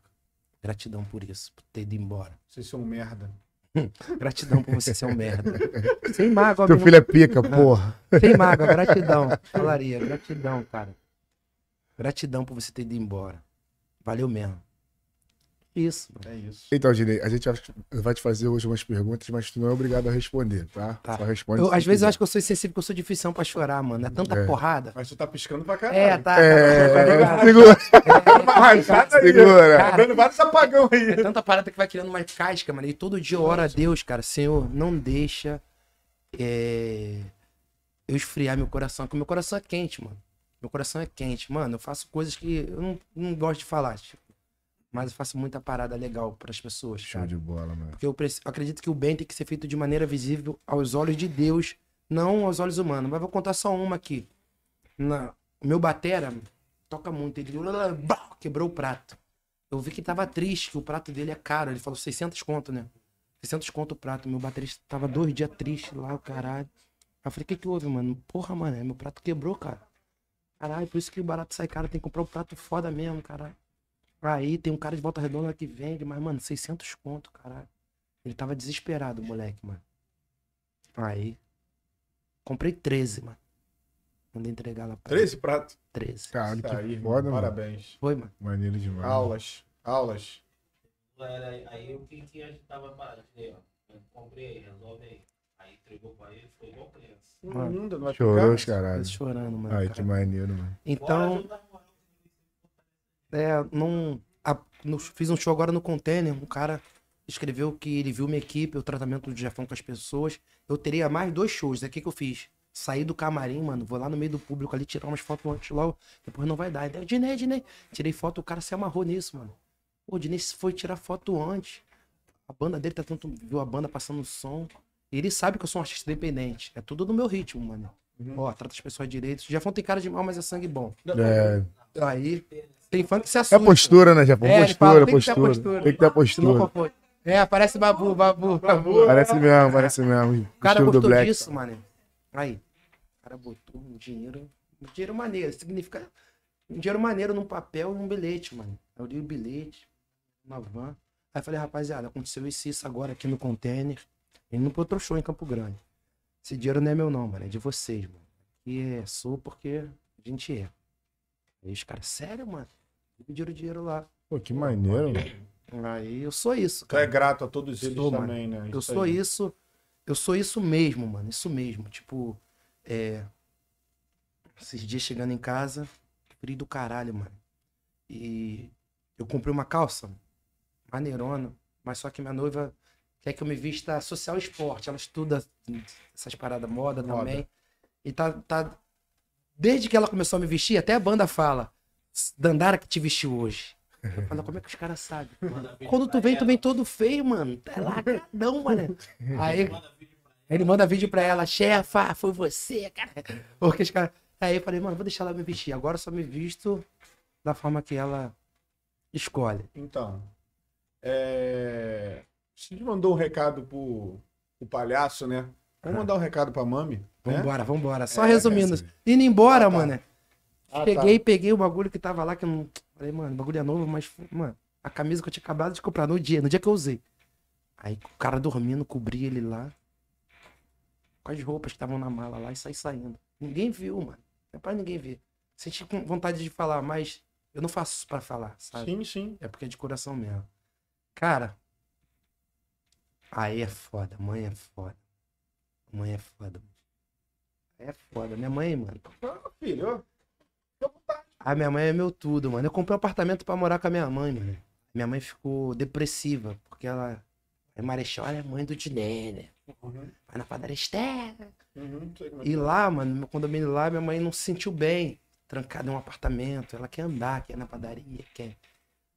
Gratidão por isso, por ter ido embora. Vocês são um merda. Gratidão por você ser um merda. Sem mágoa, Teu meu- filho é pica, porra. sem mágoa, gratidão. Falaria, gratidão, cara. Gratidão por você ter ido embora. Valeu mesmo. Isso. É isso. Então, Dinei, a gente vai te fazer hoje umas perguntas, mas tu não é obrigado a responder, tá? Tá. Só responde. Eu, às vezes eu quiser. acho que eu sou insensível, porque eu sou difícil pra chorar, mano. É tanta É. porrada. Mas tu tá piscando pra caralho. É, tá. É, tá- segura, Uma rajada aí. segura. Tá vendo vários apagão É aí. tanta parada que vai criando uma casca, mano. E todo dia eu oro a Deus, cara. Senhor, não deixa é, eu esfriar meu coração. Porque meu coração é quente, mano. Meu coração é quente. Mano, eu faço coisas que eu não, não gosto de falar, tipo. Mas eu faço muita parada legal pras pessoas, Show cara. de bola, mano. Porque eu, preci- eu acredito que o bem tem que ser feito de maneira visível aos olhos de Deus, não aos olhos humanos. Mas vou contar só uma aqui. Na, o meu batera toca muito. Ele quebrou o prato. Eu vi que tava triste, que o prato dele é caro. Ele falou 600 conto, né? 600 conto o prato. Meu baterista tava dois dias triste lá, o caralho. Aí eu falei, o que que houve, mano? Porra, mano, meu prato quebrou, cara. Caralho, por isso que o barato sai caro. Tem que comprar um prato foda mesmo, caralho. Aí tem um cara de volta redonda que vende, mas, mano, 600 conto, caralho. Ele tava desesperado, moleque, mano. Aí. Comprei 13, mano. Mandei entregar lá pra ele. 13 pratos. 13. Caralho, que aí, foda, irmão. mano. Parabéns. Foi, mano. Maneiro demais. Aulas. Aulas. Aí, aí o que, que a gente tava parado? Falei, ó, eu comprei, resolve aí. Aí entregou pra ele, foi igual criança. Mano, Chorou os caralho. Chorando, mano. Ai, cara. que maneiro, mano. Então. É, não. a- no- fiz um show agora no container. Um cara escreveu que ele viu minha equipe, o tratamento do Jefão com as pessoas. Eu teria mais dois shows. Aí o que, que eu fiz? Saí do camarim, mano. Vou lá no meio do público ali tirar umas fotos antes logo. Depois não vai dar. Aí, Dinei, Dinei. Tirei foto, o cara se amarrou nisso, mano. Pô, o Dinei foi tirar foto antes. A banda dele tá tanto. Viu a banda passando som. E ele sabe que eu sou um artista independente. É tudo no meu ritmo, mano. Ó, trata as pessoas direito. Jefão tem cara de mal, mas é sangue bom. É, Aí. Tem fã que se é assusta. postura, né, Japão? É, postura, fala, tem que ter postura. postura. Tem que ter não postura. foi. É, parece babu, babu, babu. Parece mesmo, parece mesmo. O cara Estilo Black. disso, mano. Aí. O cara botou um dinheiro. Um dinheiro maneiro. Significa um dinheiro maneiro num papel e um bilhete, mano. Eu li o bilhete, uma van. Aí eu falei, rapaziada, aconteceu isso e isso agora aqui no container. Indo pro outro show em Campo Grande. Esse dinheiro não é meu, não, mano. É de vocês, mano. E é sou porque a gente é. Aí os caras, sério, mano? E Pediram dinheiro lá. Pô, que maneiro, mano. Aí eu sou isso, Tu é cara. grato a todos eles Sou, mano. também, né? Eu Isso sou aí. isso. Eu sou isso mesmo, mano. Isso mesmo. Tipo, é. Esses dias chegando em casa, frio do caralho, mano. E eu comprei uma calça. maneirona. Mas só que minha noiva quer que eu me vista social e esporte. Ela estuda essas paradas moda Moda. também. E tá, tá. Desde que ela começou a me vestir, até a banda fala. Dandara que te vestiu hoje. Eu falo, como é que os caras sabem? Quando tu vem, tu vem todo feio, mano. Tá lacradão, mano. Aí ele manda vídeo pra ela, chefa, foi você, cara. Porque os caras. Aí eu falei, mano, vou deixar ela me vestir. Agora eu só me visto da forma que ela escolhe. Então, é... você mandou um recado pro, pro palhaço, né? Vamos mandar um recado pra mami. né? Vambora, vambora. Só É, resumindo. essa Indo embora, Ah, tá. mano. Ah, Peguei, tá. peguei o bagulho que tava lá, que eu não. Falei, mano, o bagulho é novo, mas, mano, a camisa que eu tinha acabado de comprar no dia, no dia que eu usei. Aí o cara dormindo, cobri ele lá. Com as roupas que estavam na mala lá e saí saindo. Ninguém viu, mano. É pra ninguém ver. Senti com vontade de falar, mas eu não faço isso pra falar, sabe? Sim, sim. É porque é de coração mesmo. Cara, aí é foda. Mãe é foda. Mãe é foda. É foda. Minha mãe, mano. Ah, filho, A minha mãe é meu tudo, mano. Eu comprei um apartamento pra morar com a minha mãe, mano. Minha mãe ficou depressiva, porque ela. A Marechal ela é mãe do Diné, né? Uhum. Vai na padaria externa. Uhum, é E lá, mano, no meu condomínio lá, minha mãe não se sentiu bem. Trancada em um apartamento. Ela quer andar, quer ir na padaria, quer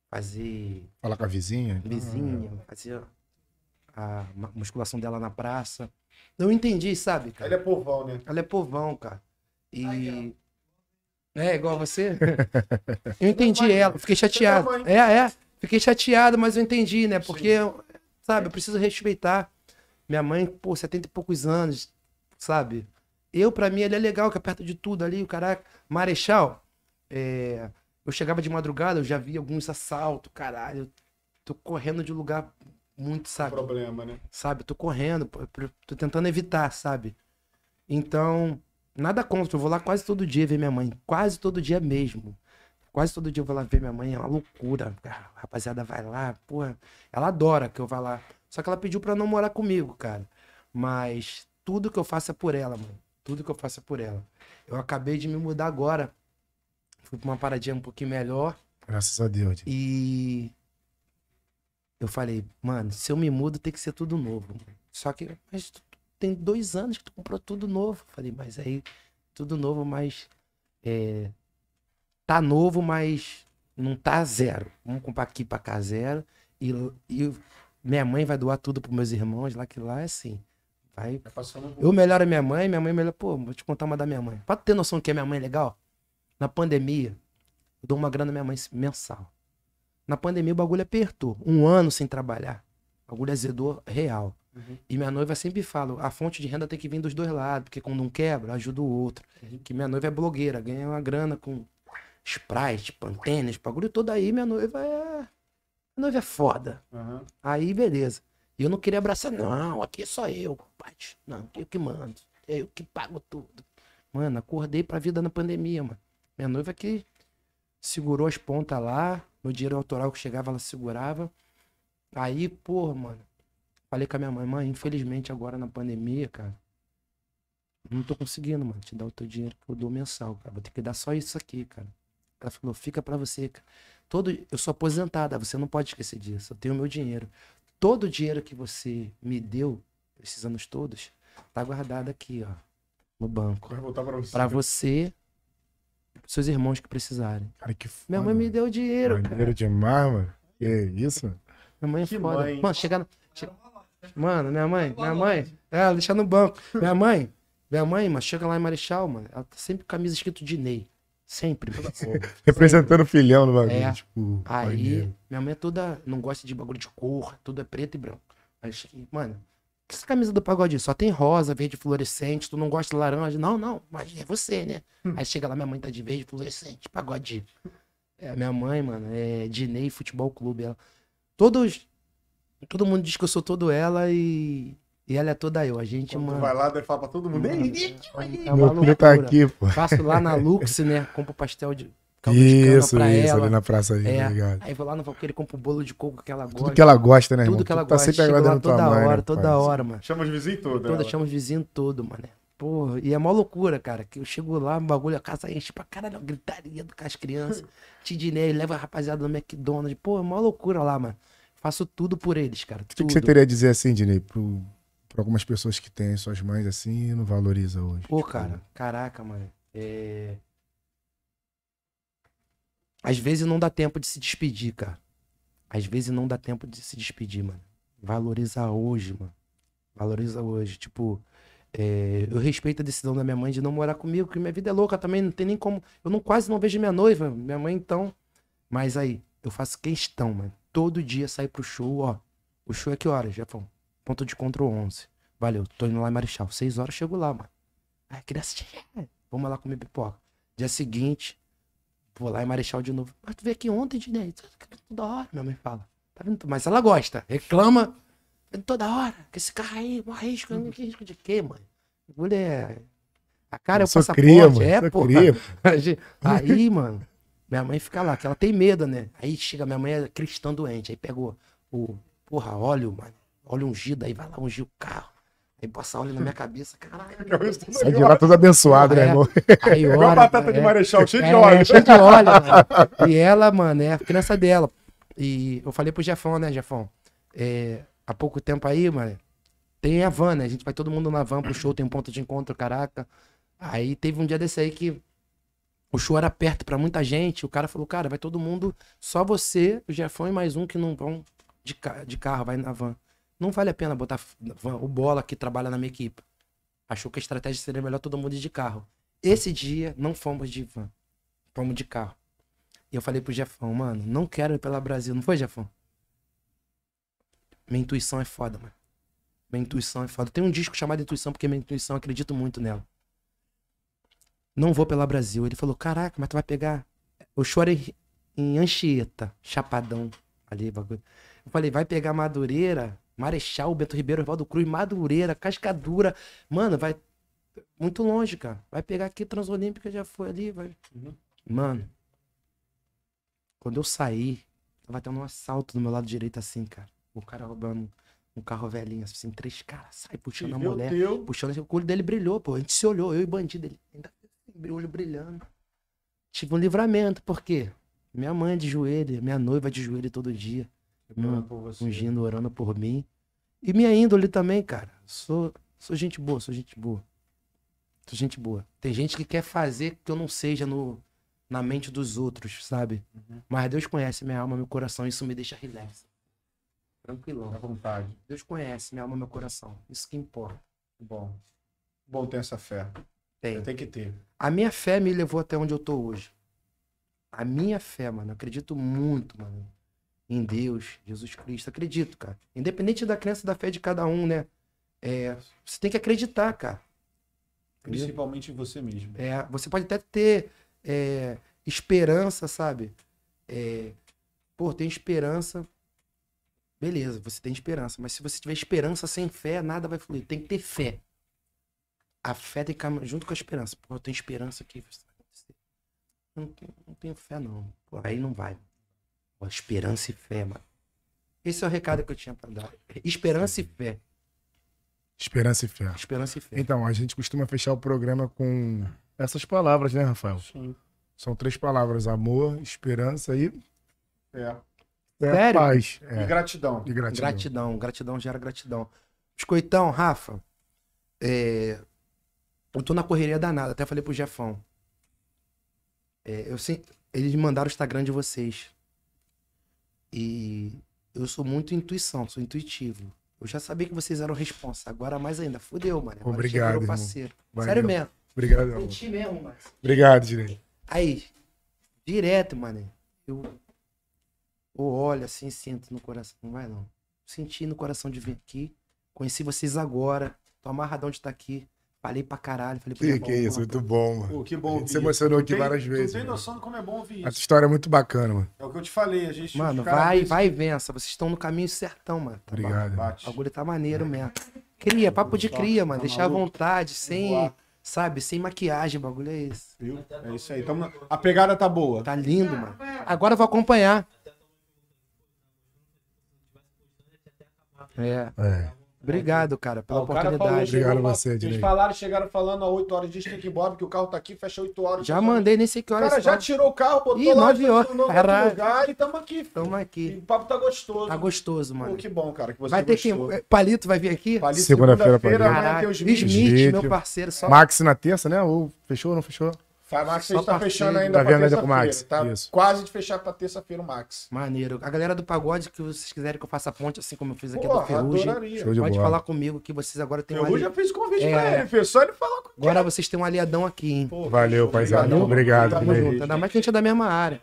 fazer Fala com a vizinha. vizinha, fazer a musculação dela na praça. Eu entendi, sabe, cara? é povão, né? Ela é povão, cara. E. É, igual a você? Eu entendi ela, fiquei chateado. É, é. Fiquei chateado, mas eu entendi, né? Porque, sabe, eu preciso respeitar. Minha mãe, pô, 70 e poucos anos, sabe? Eu, pra mim, ele é legal, que é perto de tudo ali, o caraca. Marechal, é, eu chegava de madrugada, eu já vi alguns assaltos, caralho. Eu tô correndo de lugar muito, sabe? Problema, né? sabe? Eu tô correndo, tô tentando evitar, sabe? Então, nada contra, eu vou lá quase todo dia ver minha mãe, quase todo dia mesmo. Quase todo dia eu vou lá ver minha mãe, é uma loucura. A rapaziada vai lá, porra, ela adora que eu vá lá. Só que ela pediu pra não morar comigo, cara. Mas tudo que eu faço é por ela, mano. Tudo que eu faço é por ela. Eu acabei de me mudar agora. Fui pra uma paradinha um pouquinho melhor. Graças a Deus. E eu falei, mano, se eu me mudo tem que ser tudo novo. Só que mas tem dois anos que tu comprou tudo novo. Falei, mas aí, tudo novo, mas é, tá novo, mas não tá zero. Vamos comprar aqui pra cá zero. E, e minha mãe vai doar tudo pros meus irmãos lá, que lá é assim. Vai Tá eu melhoro a minha mãe, minha mãe melhora. Pô, vou te contar uma da minha mãe. Pra tu ter noção que a minha mãe é legal, na pandemia, eu dou uma grana à minha mãe mensal. Na pandemia o bagulho apertou. Um ano sem trabalhar. O bagulho azedou real. Uhum. E minha noiva sempre fala, a fonte de renda tem que vir dos dois lados, porque quando um quebra, ajuda o outro. Que minha noiva é blogueira, ganha uma grana com Sprite, Pantene, esse bagulho todo aí, minha noiva é... Minha noiva é foda. Aham. Aí, beleza. E eu não queria abraçar, não, aqui é só eu, compadre. Não, eu que mando. É eu que pago tudo. Mano, acordei pra vida na pandemia, mano. Minha noiva que segurou as pontas lá, meu dinheiro autoral que chegava, ela segurava. Aí, porra, mano. Falei com a minha mãe, mãe, infelizmente agora na pandemia, cara. Não tô conseguindo, mano, te dar o teu dinheiro que eu dou mensal, cara. Vou ter que dar só isso aqui, cara. Ela falou, fica pra você, cara. Todo, eu sou aposentada, você não pode esquecer disso. Eu tenho meu dinheiro. Todo o dinheiro que você me deu, esses anos todos, tá guardado aqui, ó, no banco. Vai voltar pra você. Pra você e pros seus irmãos que precisarem. Cara, que foda. Minha mãe me deu dinheiro, cara. Maneiro demais, mano. Que isso? mano? Minha mãe é Que foda. mãe. Mano, chega, no- che- Mano, minha mãe, minha mãe. É, deixa no banco. Minha mãe, minha mãe, mano, chega lá em Marechal, mano. Ela tá sempre com camisa escrito de Ney. Sempre. Representando o filhão no bagulho. É. Tipo, Aí, maneiro. minha mãe é toda. Não gosta de bagulho de cor, tudo é preto e branco. Aí mano, que essa camisa do pagode? Só tem rosa, verde fluorescente, tu não gosta de laranja? Não, não, mas é você, né? Aí chega lá, minha mãe tá de verde fluorescente, pagode. É, minha mãe, mano, é Dinei Futebol Clube. Ela, todos. Todo mundo diz que eu sou todo ela e. E ela é toda eu. A gente, Quando mano. vai lá, deve falar pra todo mundo. Mano, "Ei, é Meu filho tá loucura. aqui, pô. Faço lá na Lux, né? Compro pastel de Isso, pra isso, ela. ali na praça ali, É, tá ligado? Aí vou lá no Valqueire, compro o bolo de coco que ela Tudo gosta. que ela gosta, né, irmão? Tudo que ela tá gosta. sempre Chega lá agradando tua toda mãe, hora, né, toda pai? hora, mano. Chama os vizinhos todos. Toda ela. chama os vizinhos todo, mano. Porra, e é mó loucura, cara. Que eu chego lá, o bagulho, a casa enche pra caralho, gritaria com as crianças. Tidinei, leva a rapaziada no McDonald's. Pô, é mó loucura lá, mano. Faço tudo por eles, cara. O que, você teria a dizer assim, Dinei, pro, pra algumas pessoas que têm suas mães assim e não valoriza hoje? Pô, Tipo, cara, caraca, mano. É... Às vezes não dá tempo de se despedir, cara. Às vezes não dá tempo de se despedir, mano. Valoriza hoje, mano. Valoriza hoje. Tipo, é, eu respeito a decisão da minha mãe de não morar comigo, porque minha vida é louca também, não tem nem como. Eu não quase não vejo minha noiva, minha mãe então. Mas aí, eu faço questão, mano. Todo dia sair pro show, ó. O show é que horas, Jefão? Ponto de encontro 11. Valeu, tô indo lá em Marechal. 6 horas eu chego lá, mano. Ai, queria assistir. Vamos lá comer pipoca. Dia seguinte, vou lá em Marechal de novo. Mas tu veio aqui ontem, Dinei? Toda hora, minha mãe fala. Tá vendo? Mas ela gosta, reclama. Toda hora, que esse carro aí, mó risco. Que risco de quê, mãe? Mulher. A cara é o passaporte. cria, mano. é, pô. Aí, mano, minha mãe fica lá, que ela tem medo, né? Aí chega, minha mãe é cristã doente. Aí pegou o, porra, óleo, mano. Óleo ungido, aí vai lá ungir o carro. Aí passa óleo na minha cabeça, caralho. Sai de lá todo abençoado, né, É. irmão? Aí Igual ora, batata de é. marechal, cheio de É, óleo. cheio de óleo, mano. E ela, mano, é a criança dela. E eu falei pro Jefão, né, Jefão? É, há pouco tempo aí, mano, tem a van, né? A gente vai todo mundo na van pro show, tem um ponto de encontro, caraca. Aí teve um dia desse aí que o show era perto pra muita gente. O cara falou, cara, vai todo mundo, só você, o Jefão e mais um que não vão de, de carro, vai na van. Não vale a pena botar van. o Bola que trabalha na minha equipe. Achou que a estratégia seria melhor todo mundo ir de carro. Esse dia não fomos de van, fomos de carro. E eu falei pro Jefão, mano, não quero ir pela Brasil. Não foi, Jefão? Minha intuição é foda, mano. Minha intuição é foda. Tem um disco chamado Intuição, porque minha intuição, acredito muito nela. Não vou pela Brasil. Ele falou, caraca, mas tu vai pegar... Eu chorei em Anchieta, Chapadão, ali, bagulho. Eu falei, vai pegar Madureira, Marechal, Bento Ribeiro, Oswaldo Cruz, Madureira, Cascadura. Mano, vai muito longe, cara. Vai pegar aqui, Transolímpica já foi ali, vai. Mano, quando eu saí, tava tendo um assalto do meu lado direito assim, cara. O cara roubando um carro velhinho, assim, três caras, sai puxando a Meu mulher. Deus. Puxando, o olho dele brilhou, pô. A gente se olhou, eu e o bandido. Ele ainda assim, olho brilhando. Tive um livramento, por quê? Minha mãe de joelho, minha noiva de joelho todo dia, Orando ungindo, orando por mim. E minha índole também, cara. Sou, sou gente boa, sou gente boa. Sou gente boa. Tem gente que quer fazer que eu não seja no, na mente dos outros, sabe? Mas Deus conhece minha alma, meu coração. Isso me deixa relax. Tranquilão. À vontade. Deus conhece minha alma, meu coração. Isso que importa. Bom. Bom ter essa fé. Tem. Tem que ter. A minha fé me levou até onde eu tô hoje. A minha fé, mano. Eu acredito muito, mano. Em Deus, Jesus Cristo. Acredito, cara. Independente da crença da fé de cada um, né? É, você tem que acreditar, cara. Entendeu? Principalmente em você mesmo. É, você pode até ter é, esperança, sabe? É, pô, tem esperança. Beleza, você tem esperança. Mas se você tiver esperança sem fé, nada vai fluir. Tem que ter fé. A fé tem que caminhar junto com a esperança. Pô, eu tenho esperança aqui. isso vai acontecer. Eu Não tenho, não tenho fé, não. Pô, aí não vai. Pô, esperança e fé, mano. Esse é o recado que eu tinha pra dar. Esperança e fé. Esperança e fé. Esperança e fé. Então, a gente costuma fechar o programa com essas palavras, né, Rafael? Sim. São três palavras: amor, esperança e É. é, Sério? paz. E É, gratidão. e gratidão. Gratidão, gratidão gera gratidão. Biscoitão, Rafa, é, eu tô na correria danada, até falei pro Jefão. É, eu sei, eles me mandaram o Instagram de vocês. E eu sou muito intuição, sou intuitivo. Eu já sabia que vocês eram responsa, agora mais ainda. Fudeu, mano. Agora Obrigado, chegou o irmão. parceiro. Valeu. Sério mesmo. Obrigado, amor. Senti mesmo, mano. Obrigado, Direi. Aí, direto, mano. Eu, eu olho assim, sinto no coração. Não vai não. Senti no coração de vir aqui. Conheci vocês agora. Tô amarradão de estar aqui. Falei pra caralho. Falei pra Que, que isso, porra, muito bom, mano. Pô, que A bom se emocionou isso. aqui tem- várias vezes, Tu tem mano. noção de como é bom ouvir Essa isso. história é muito bacana, mano. É o que eu te falei. A gente. Mano, vai, vezes- vai e vença. Vocês estão no caminho certão, mano. Tá Obrigado. Bate. O bagulho tá maneiro mesmo. Cria, papo de cria, mano. Tá Deixar à vontade, sem, voar. sabe, sem maquiagem. O bagulho é esse. Viu? É isso aí. Tamo na- A pegada tá boa. Tá lindo, mano. Agora eu vou acompanhar. É. É. Obrigado, cara, pela Ah, o cara falou, oportunidade. Obrigado a uma- você, Eles falaram, chegaram falando a 8 horas, diz que tem que ir embora, porque o carro tá aqui, fecha 8 horas. Já mandei, nem sei que O horas cara já tirou o carro, botou Ih, lá, nove horas, estacionou no outro lugar e tamo aqui. filho. Tamo E aqui. o papo tá gostoso. Tá gostoso, Pô, mano. que bom, cara, que você Vai ter que. Palito vai vir aqui? Palito, Segunda-feira, Palito. os vídeos. Smith, Smith. meu parceiro, só. Max na terça, né? Ou fechou ou não fechou? Max, Só a gente tá parceiro. fechando ainda Tá pra vendo ainda com o terça-feira. Max, Tá isso. quase de fechar pra terça-feira o Max. Maneiro. A galera do pagode, que vocês quiserem que eu faça ponte, assim como eu fiz aqui do Porra, Ferrugem, adoraria. Show de pode bola. falar comigo que vocês agora têm um Eu ali... já fiz convite É. pra ele, filho. Só ele falar com Agora vocês têm um aliadão aqui, hein? Pô, Valeu, paizada. Obrigado, Tamo junto. Ainda mais que a gente é da mesma área.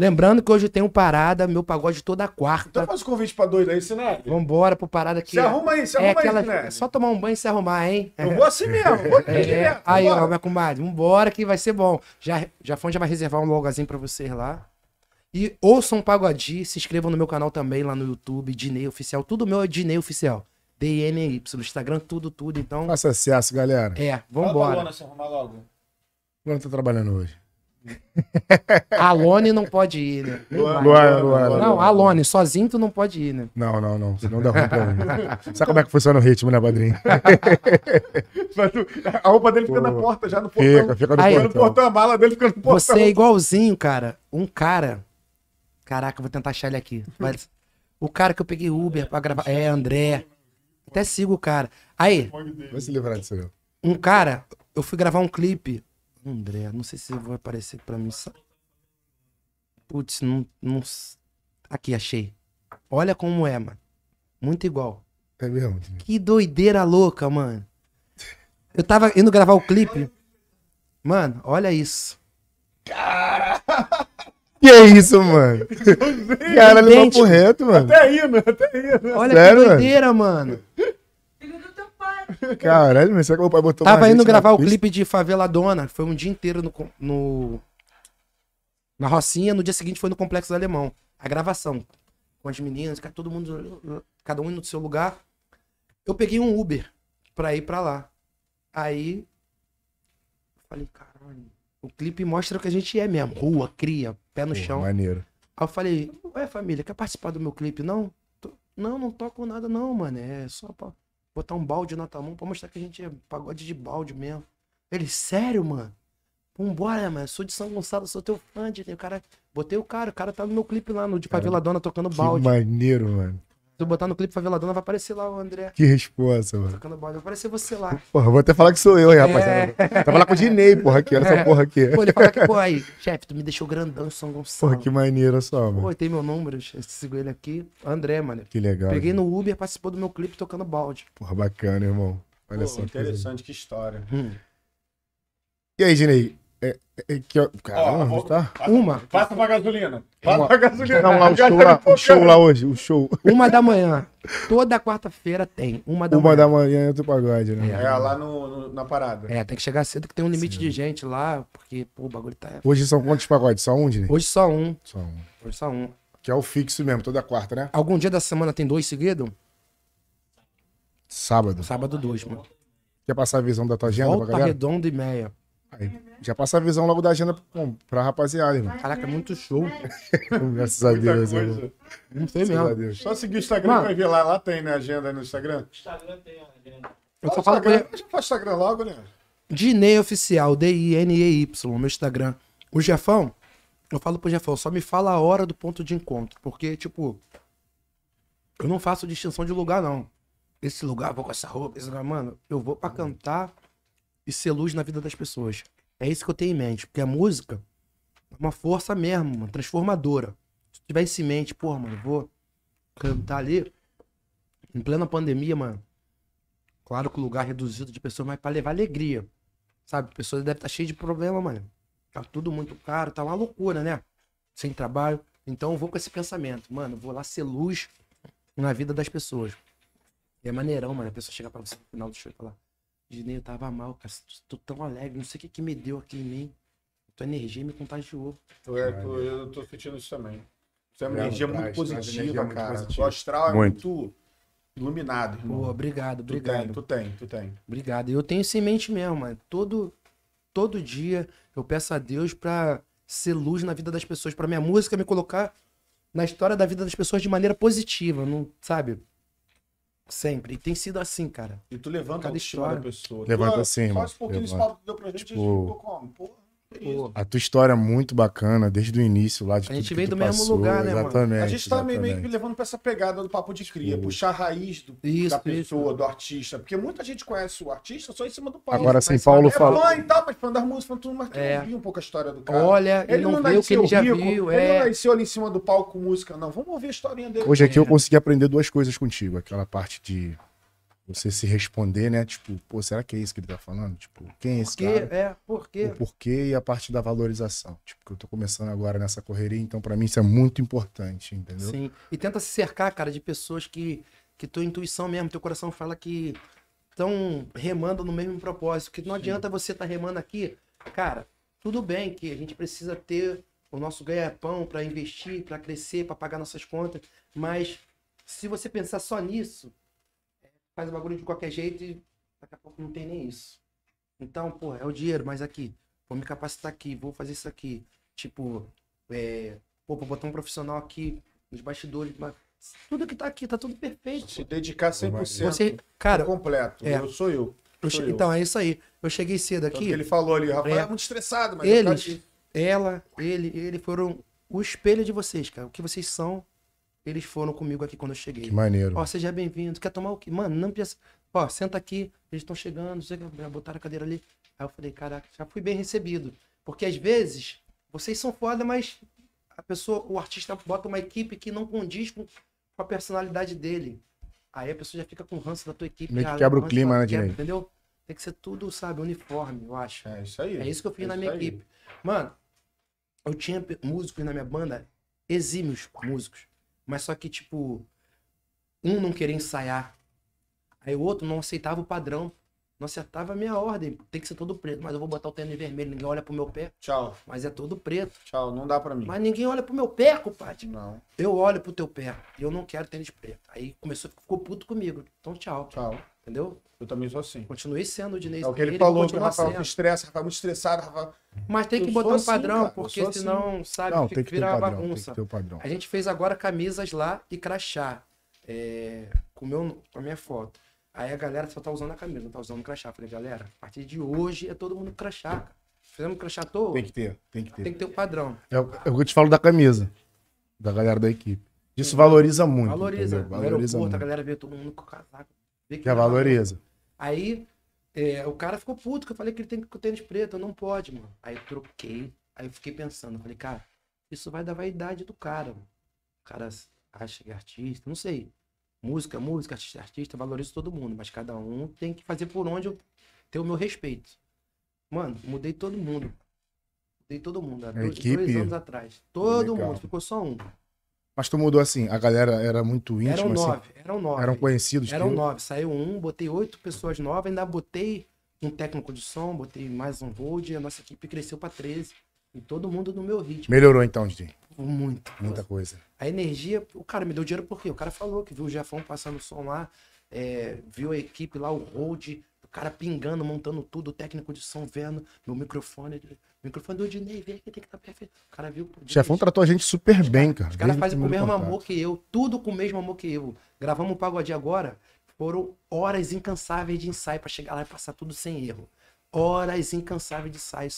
Lembrando que hoje tem um parada, meu pagode toda Então quarta. faz o convite pra doido aí, Sinete. Vambora pro parada aqui. Se arruma aí, se é arruma aquela... aí, Sinete. é só tomar um banho e se arrumar, hein? Eu vou assim mesmo, vou aqui É, direto. aí, ó, vambora. minha comadre, vambora que vai ser bom. Já, já já vai reservar um logozinho pra vocês lá. E ouçam o Pagodi, se inscrevam no meu canal também lá no YouTube, Dinei Oficial. Tudo meu é Dinei Oficial. D-I-N-Y, no Instagram, tudo, tudo. Então, Faça acesso, galera. é, Fala pra vambora. Luana se arrumar logo. Luana tá trabalhando hoje. A Lone não pode ir, né? Luana, Luana. Não, a Lone, sozinho tu não pode ir, né? Não, não, não. Senão dá ruim pra mim. Sabe como é que funciona o ritmo, né, padrinho? Mas tu- A roupa dele fica na porta, já no portão. Fica, fica no Aí, Fica no portão. portão, a mala dele fica no portão. Você é igualzinho, cara. Um cara. Caraca, eu vou tentar achar ele aqui. Mas o cara que eu peguei Uber pra gravar. É, André. Até sigo o cara. Aí, Vai se livrar disso, não. um cara, eu fui gravar um clipe. André, não sei se vai aparecer pra mim. Putz, não, não. Aqui, achei. Olha como é, mano. Muito igual. É mesmo. Que doideira louca, mano. Eu tava indo gravar o clipe. Mano, olha isso. Que é isso, mano? Caralho, Idêntico. papo reto, mano. Até aí, né? Até aí, né? Olha Sério, que mano? doideira, mano. Caralho, mas será que meu pai botou Tava indo gravar o pista? clipe de Favela Dona. Foi um dia inteiro no, no- na Rocinha. No dia seguinte foi no Complexo do Alemão. A gravação. Com as meninas, todo mundo. Cada um no seu lugar. Eu peguei um Uber pra ir pra lá. Aí. Falei, caralho. O clipe mostra o que a gente é mesmo. Rua, cria, pé no Pô, chão. Maneiro. Aí eu falei, ué, família, quer participar do meu clipe? Não? Tô- Não, não toco nada não, mano. É só pra botar um balde na tua mão pra mostrar que a gente é pagode de balde mesmo. Ele, sério, mano? Vambora, mano. Sou de São Gonçalo, sou teu fã. De... O cara... Botei o cara, o cara tá no meu clipe lá, no de Favela Dona, tocando Que balde. maneiro, mano. Se eu botar no clipe Favela Dona, vai aparecer lá o André Que resposta, mano. tocando balde. Vai aparecer você lá. Porra, vou até falar que sou eu, hein, rapaziada. É. Tava lá com o Dinei, porra, aqui. Olha essa porra aqui. Pô, ele fala que, pô, aí, chefe, tu me deixou grandão em São Gonçalo. Porra, que maneiro só, mano. Pô, tem meu número, sigo ele aqui. André, mano. Que legal. Peguei gente. no Uber, participou do meu clipe tocando balde. Porra, bacana, irmão. Olha Pô, só. que interessante, que história. E aí, Dinei? É, é, é, que, caramba, Ó, vou- tá? Uma. Passa pra gasolina. Passa Uma- pra gasolina. Não, lá o show lá, o show lá hoje, o show. Uma da manhã. Toda quarta-feira tem. Uma da Uma manhã. da manhã é do pagode, né? É, lá no, no- na parada. É, tem que chegar cedo que tem um limite de gente lá, porque, pô, o bagulho tá. Hoje são quantos pagodes? Só um, Dinei? Hoje só um. Só um. Hoje só um. Que é o fixo mesmo, toda quarta, né? Algum dia da semana tem dois seguidos? Sábado. Sábado, dois, mano. Quer passar a visão da tua agenda pra Volta galera? redonda e meia. Aí, já passa a visão logo da agenda pra, pra rapaziada, irmão. Caraca, é muito show. Graças a Deus, irmão. Não sei Graças a mesmo. Deus. Só seguir o Instagram Mano. vai ver lá. Lá tem, né? Agenda no Instagram. Instagram tem a agenda. Eu só falo o com ele. Já faz Instagram logo, né? Dinei Oficial, D-I-N-E-Y, meu Instagram. O Jefão, eu falo pro Jefão, só me fala a hora do ponto de encontro. Porque, tipo, eu não faço distinção de lugar, não. Esse lugar, vou com essa roupa, esse lugar, mano, eu vou pra cantar e ser luz na vida das pessoas. É isso que eu tenho em mente. Porque a música é uma força mesmo, uma transformadora. Se tiver isso em mente, porra, mano, vou cantar ali em plena pandemia, mano. Claro que o lugar reduzido de pessoas, mas pra levar alegria. Sabe? Pessoas devem estar cheias de problema, mano. Tá tudo muito caro, tá uma loucura, né? Sem trabalho. Então eu vou com esse pensamento. Mano, vou lá ser luz na vida das pessoas. E é maneirão, mano. A pessoa chega pra você no final do show e falar: Dinei, eu tava mal, cara. Tô tão alegre. Não sei o que que me deu aqui em mim. Tua energia me contagiou. Eu, é, tô, eu tô sentindo isso também. Isso é uma energia traz, muito traz positiva, energia muito cara. positiva. O astral é Muito. muito, iluminado, irmão. Pô, obrigado, tu obrigado. tem, tu tem, tu tem. Obrigado. E eu tenho isso em mente mesmo, mano. Todo, todo dia eu peço a Deus pra ser luz na vida das pessoas, pra minha música me colocar na história da vida das pessoas de maneira positiva, não, sabe? Sempre. E tem sido assim, cara. E tu levanta a Cada autoestima história. da pessoa. Levanta tu, assim, mano. esse pouquinho desse Levanta. papo que deu pra gente, Tipo- a gente ficou como? Porra? Pô, A tua história é muito bacana, desde o início lá de A gente tu do mesmo passou, lugar, né, mano? Exatamente. A gente tá meio, meio que exatamente. levando pra essa pegada do papo de cria, Sim. puxar a raiz do, Isso, da isso. pessoa, do artista. Porque muita gente conhece o artista só em cima do palco. Agora, sem sabe, Paulo é fala- fã e tal, mas fã das músicas, tudo, mas tu É. não viu um pouco a história do cara. Olha, ele, não, vê o que ele já nasceu viu. Ele não É. nasceu ali em cima do palco com música, não. Vamos ouvir a historinha dele. Hoje aqui eu É. consegui aprender duas coisas contigo. Aquela parte de você se responder, né? Tipo, pô, será que é isso que ele tá falando? Tipo, quem é esse Porque, cara? é, porque. O porquê e a parte da valorização. Tipo, que eu tô começando agora nessa correria, então pra mim isso é muito importante, entendeu? Sim. E tenta se cercar, cara, de pessoas que, que tua intuição mesmo, teu coração fala que estão remando no mesmo propósito. Que não adianta você estar remando aqui. Cara, tudo bem que a gente precisa ter o nosso ganha-pão para investir, para crescer, para pagar nossas contas. Mas se você pensar só nisso, faz o bagulho de qualquer jeito e daqui a pouco não tem nem isso. Então, pô, é o dinheiro, mas aqui, vou me capacitar aqui, vou fazer isso aqui. Tipo, é, pô, vou botar um profissional aqui nos bastidores. mas Tudo que tá aqui, tá tudo perfeito. Se dedicar 100%. Você, cara, completo. é. Eu sou eu. sou então é isso aí. Eu cheguei cedo aqui. que ele falou ali, o Rafael é, É. muito estressado, mas Eles- ela, ele, ele foram o espelho de vocês, cara. O que vocês são, eles foram comigo aqui quando eu cheguei. Que maneiro. Ó, seja bem-vindo. Quer tomar o quê? Mano, não precisa. Ó, senta aqui, eles estão chegando, o botaram a cadeira ali. Aí eu falei, caraca, já fui bem recebido. Porque às vezes, vocês são foda, mas a pessoa, o artista bota uma equipe que não condiz com, a personalidade dele. Aí a pessoa já fica com ranço da tua equipe. Meio que quebra o clima, né, quebra? Entendeu? Tem que ser tudo, sabe, uniforme, eu acho. É isso aí. É isso que eu fiz É na minha aí. equipe. Mano, eu tinha músicos na minha banda, exímios músicos. Mas só que, tipo, um não queria ensaiar. Aí o outro não aceitava o padrão. Não acertava a minha ordem. Tem que ser todo preto. Mas eu vou botar o tênis vermelho. Ninguém olha pro meu pé. Tchau, Mas é todo preto. tchau. Não dá pra mim. Mas ninguém olha pro meu pé, compadre. Não, Eu olho pro teu pé. E eu não quero tênis preto. Aí começou, ficou puto comigo. Então tchau. tchau. Entendeu? Eu também sou assim. Continuei sendo o Dinei. É o que ele falou, que o continua Rafael sendo. se estressa, Rafael muito estressado, Rafael... Mas tem Eu que sou botar um assim, padrão, eu porque sou assim. senão, sabe, Não, fica- tem que vira o uma padrão. Tem bagunça. que ter o padrão. A gente fez agora camisas lá e crachá. é, com, meu, com a minha foto. Aí a galera só tá usando a camisa, não tá usando o crachá. Falei, galera, a partir de hoje é todo mundo crachá. Cara. Fizemos crachá toa, Tem que ter, tem que ter. tem que ter o padrão. É o é o que eu te falo da camisa. Da galera da equipe. Isso valoriza muito. valoriza. entendeu? Valoriza aeroporto, a muito. galera vê todo mundo com casaco. Vê que Já é valoriza. Aí é, o cara ficou puto, que eu falei que ele tem que ter tênis preto, não pode, mano. Aí eu troquei, aí eu fiquei pensando, falei, cara, isso vai da vaidade do cara, mano. O cara acha que é artista, não sei. Música, música, artista, artista, valorizo todo mundo, mas cada um tem que fazer por onde eu ter o meu respeito. Mano, mudei todo mundo. Mudei todo mundo, há dois, equipe- dois anos atrás. Todo Legal. mundo, ficou só um. Mas tu mudou assim, a galera era muito íntima, Eram assim. nove, eram nove. Eram conhecidos. Eram teus? nove, saiu um, botei oito pessoas novas, ainda botei um técnico de som, botei mais um hold, a nossa equipe cresceu pra 13. E todo mundo no meu ritmo. Melhorou então, DJ. Muito. Muita coisa. A energia, o cara me deu dinheiro por quê? O cara falou que viu o Jefão passando o som lá, é, viu a equipe lá, o hold, o cara pingando, montando tudo, o técnico de som vendo, meu microfone, microfone do Dinei, vem aqui, tem que estar perfeito. O cara viu. O chefão tratou a gente super bem, cara. Os caras fazem com o mesmo contato. amor que eu, tudo com o mesmo amor que eu. Gravamos um pagode agora, foram horas incansáveis de ensaio pra chegar lá e passar tudo sem erro. Horas incansáveis de ensaio.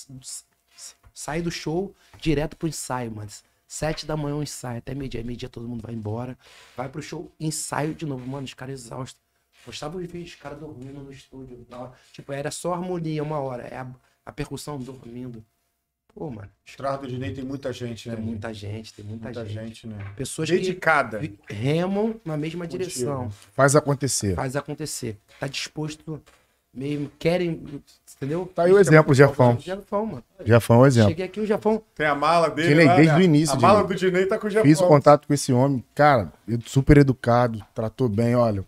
Sai do show direto pro ensaio, mano. Sete da manhã um ensaio, até meio-dia. Meio-dia todo mundo vai embora. Vai pro show, ensaio de novo. Mano, os caras exaustos. Postava os vídeos, os caras dormindo no estúdio. na hora. Tipo, era só harmonia uma hora. É a, a percussão dormindo. Pô, mano. Atrás do Dinei tem muita gente, né? Tem muita gente, tem muita, Muita gente. gente, né? Pessoas que Dedicada. vi- remam na mesma Contigo. direção. Faz acontecer. Faz acontecer. Tá disposto mesmo, querem, entendeu? Tá aí o exemplo, Jefão. Jefão, mano. Jefão é um exemplo. Cheguei aqui, o Jefão. Tem a mala dele Dinei, lá, desde né? o início, A mala Dinei. do Dinei tá com o Japão. Fiz o contato com esse homem, cara, eu- super educado, tratou bem, olha,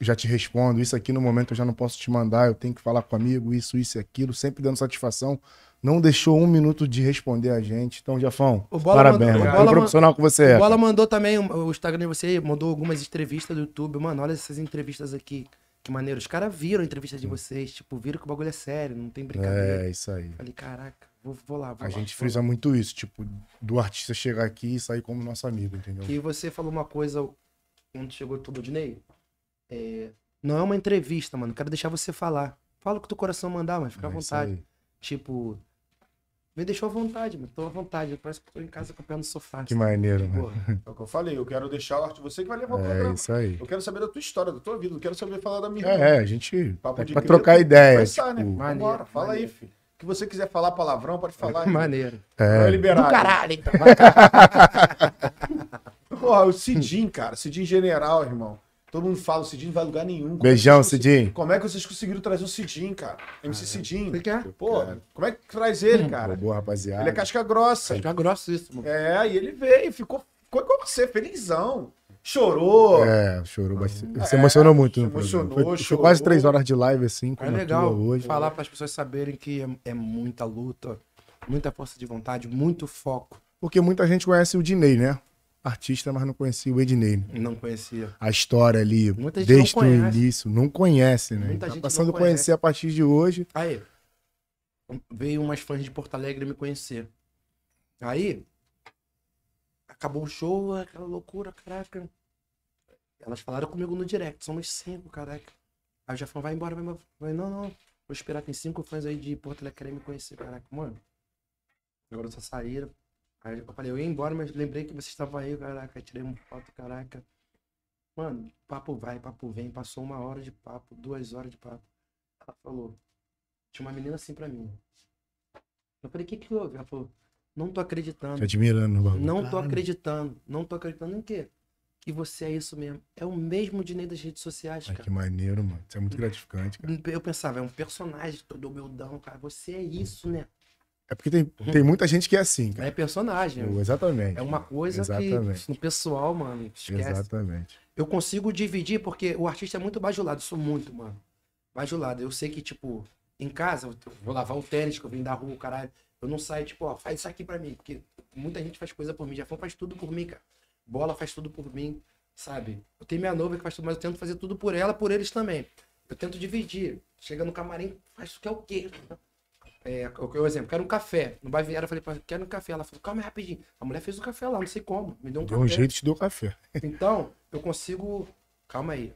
já te respondo, isso aqui no momento eu já não posso te mandar, eu tenho que falar com amigo, isso, isso e aquilo, sempre dando satisfação. Não deixou um minuto de responder a gente. Então, Jafão, O Bola parabéns, mandou- o mano. Bola profissional que você é. O Bola mandou também o o Instagram de você, mandou algumas entrevistas do YouTube. Mano, olha essas entrevistas aqui. Que maneiro. Os caras viram a entrevista de vocês, tipo, viram que o bagulho é sério, não tem brincadeira. É, isso aí. Falei, caraca, vou, vou lá, vou A lá, gente vou frisa muito isso, tipo, do artista chegar aqui e sair como nosso amigo, entendeu? E você falou uma coisa quando chegou tudo, Dinei. é, não é uma entrevista, mano. Quero deixar você falar. Fala o que teu coração mandar, mas fica à É isso vontade. Tipo, me deixou à vontade, mano. Tô à vontade. Parece que tô em casa com o pé no sofá. Que maneiro, mano. É o que eu falei, eu quero deixar o arte você que vai levar o É programa. isso aí. Eu quero saber da tua história, da tua vida. Eu quero saber falar da minha. É, a gente. Papo É de pra trocar ideia. Começar, né? tipo, Maneiro, Vambora, fala maneiro. aí, filho. O que você quiser falar palavrão, pode falar. Maneiro. Não é, é liberado. Do caralho, então. Porra, o Cidinho, cara. Cidinho general, irmão. Todo mundo fala, o Cidinho não vai a lugar nenhum. Como é Beijão, vocês Cidinho. Como é que vocês conseguiram trazer o Cidinho, cara? MC Cidinho. Você quer? Pô, Cara. como é que traz ele, cara? Boa, rapaziada. Ele é casca grossa. Fica grosso isso, mano. É, e ele veio, ficou, ficou com você, felizão. Chorou. É, chorou bastante. É, se emocionou muito se programa. emocionou, Foi, foi chorou. quase três horas de live, assim, É como a legal hoje. falar para as pessoas saberem que é, é muita luta, muita força de vontade, muito foco. Porque muita gente conhece o Dinei, né? Artista, mas não conhecia o Ednei. Não conhecia. A história ali, Muita gente desde não o início, não conhece, né? Muita tá gente passando a conhecer a partir de hoje. Aí, veio umas fãs de Porto Alegre me conhecer. Aí, acabou o show, aquela loucura, caraca. Elas falaram comigo no direct, somos cinco, caraca. Aí o Jafão vai embora, vai embora. Falei, não, não, vou esperar, tem cinco fãs aí de Porto Alegre querem me conhecer, caraca. Mano, agora só saíram. Aí eu falei, eu ia embora, mas lembrei que você estava aí, caraca. Tirei uma foto, caraca. Mano, papo vai, papo vem. Passou uma hora de papo, duas horas de papo. Ela falou, tinha uma menina assim pra mim. Eu falei, o que que houve? Ela falou, não tô acreditando. Te admirando. bagulho. Não tô acreditando. Não tô acreditando em quê? Que você é isso mesmo. É o mesmo Dinei das redes sociais, Ai, cara. que maneiro, mano. Isso é muito gratificante, cara. Eu pensava, é um personagem todo humildão, cara. Você é isso, né? É porque tem, tem muita gente que é assim, cara. É personagem. Pô, Exatamente. É uma coisa Exatamente. que no pessoal, mano, esquece. Exatamente. Eu consigo dividir porque o artista é muito bajulado. Sou muito, mano. Bajulado. Eu sei que, tipo, em casa, eu vou lavar o tênis que eu vim da rua, caralho. Eu não saio, tipo, ó, faz isso aqui pra mim. Porque muita gente faz coisa por mim. Jafão faz tudo por mim, cara. Bola faz tudo por mim, sabe? Eu tenho minha noiva que faz tudo, mas eu tento fazer tudo por ela, por eles também. Eu tento dividir. Chega no camarim, faz o que é o quê? É, o eu exemplo, quero um café. No Baviera, eu falei, pra ela, quero um café. Ela falou, calma aí rapidinho. A mulher fez o café lá, não sei como. Me deu um Deu café. um jeito de deu café. Então, eu consigo. Calma aí.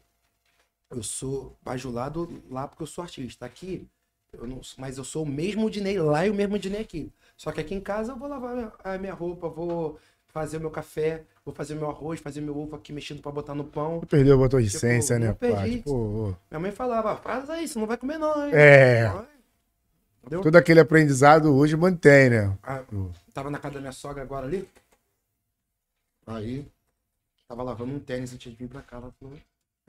Eu sou bajulado lá porque eu sou artista. Aqui, eu não... mas eu sou o mesmo Dinei lá e o mesmo Dinei aqui. Só que aqui em casa eu vou lavar a minha roupa, vou fazer o meu café, vou fazer meu arroz, fazer meu ovo aqui mexido pra botar no pão. Tu perdeu, botou de Tipo, essência, né, não pai? Minha mãe falava, faz aí, você não vai comer não, hein? É. Vai. Entendeu? todo aquele aprendizado hoje mantém, né? Ah, tava na casa da minha sogra agora ali. Aí, tava lavando um tênis antes de vir pra cá. Ela falou,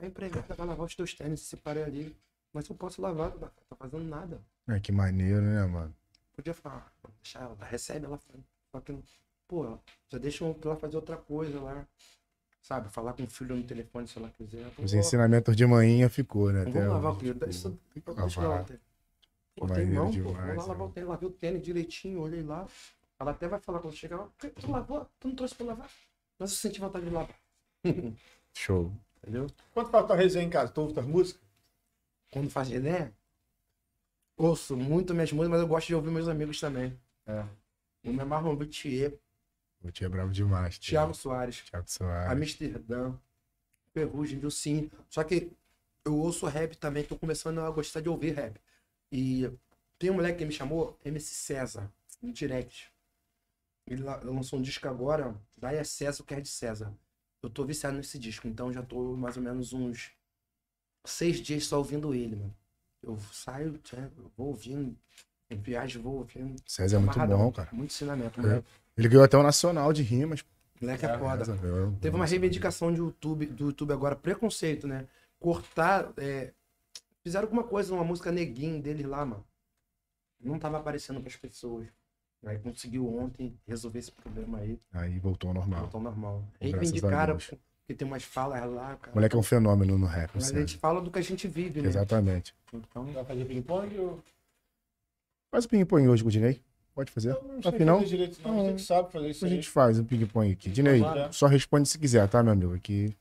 é empregada, vai lavar os teus tênis, separei ali. Mas eu posso lavar, não tá fazendo nada. É, que maneiro, né, mano? Podia falar, "Vou deixar ela, recebe ela. Só que, pô, já deixa ela fazer outra coisa lá. Sabe, falar com o filho no telefone se ela quiser. Os "Ó, ensinamentos de manhinha ficou, né? Vamos lavar o hoje, tênis. tipo, Isso, tem que deixa Pô, tem mão, pô. demais, Vamos lá lavar o tênis. Lavei o tênis direitinho, olhei lá. Ela até vai falar quando chegar. "Ó, Tu lavou? Tu não trouxe pra lavar? Mas eu senti vontade de lavar. Show. Entendeu? Quanto faz tua resenha em casa? Tu ouve tuas músicas? Quando faz resenha, ouço muito minhas músicas, mas eu gosto de ouvir meus amigos também. É. Eu me amarro no Luthier, O tio é bravo demais. tio. Thiago Soares, Thiago Soares. Amsterdã, Ferrugem, Dilcinho. Só que eu ouço rap também, tô começando a gostar de ouvir rap. E tem um moleque que me chamou, MC César, no direct. Ele la- lançou um disco agora, daí é César, o que é de César. Eu tô viciado nesse disco, então já tô mais ou menos uns seis dias só ouvindo ele, mano. Eu saio, eu vou ouvindo, em viagem vou ouvindo. César é muito bom, cara. Muito ensinamento, É. Ele ganhou até o Nacional de Rimas. Moleque é foda. Teve uma reivindicação de YouTube, do YouTube agora, preconceito, né? Cortar. é, Fizeram alguma coisa numa música neguinho deles lá, mano. Não tava aparecendo pras pessoas. Aí conseguiu ontem resolver esse problema aí. Aí voltou ao normal. Voltou normal. Graças a Reivindicaram, Deus. porque tem umas falas lá, cara. Moleque é um fenômeno no rap. Mas a César. gente fala do que a gente vive, né? Exatamente. Então, Vai fazer ping-pong ou... Faz o ping-pong hoje com o Dinei. Pode fazer? Eu não sei Afinal, fazer direito, não. Você que sabe fazer isso a aí. gente faz um ping-pong aqui. Dinei, Vamos. só responde se quiser, tá, meu amigo? Aqui,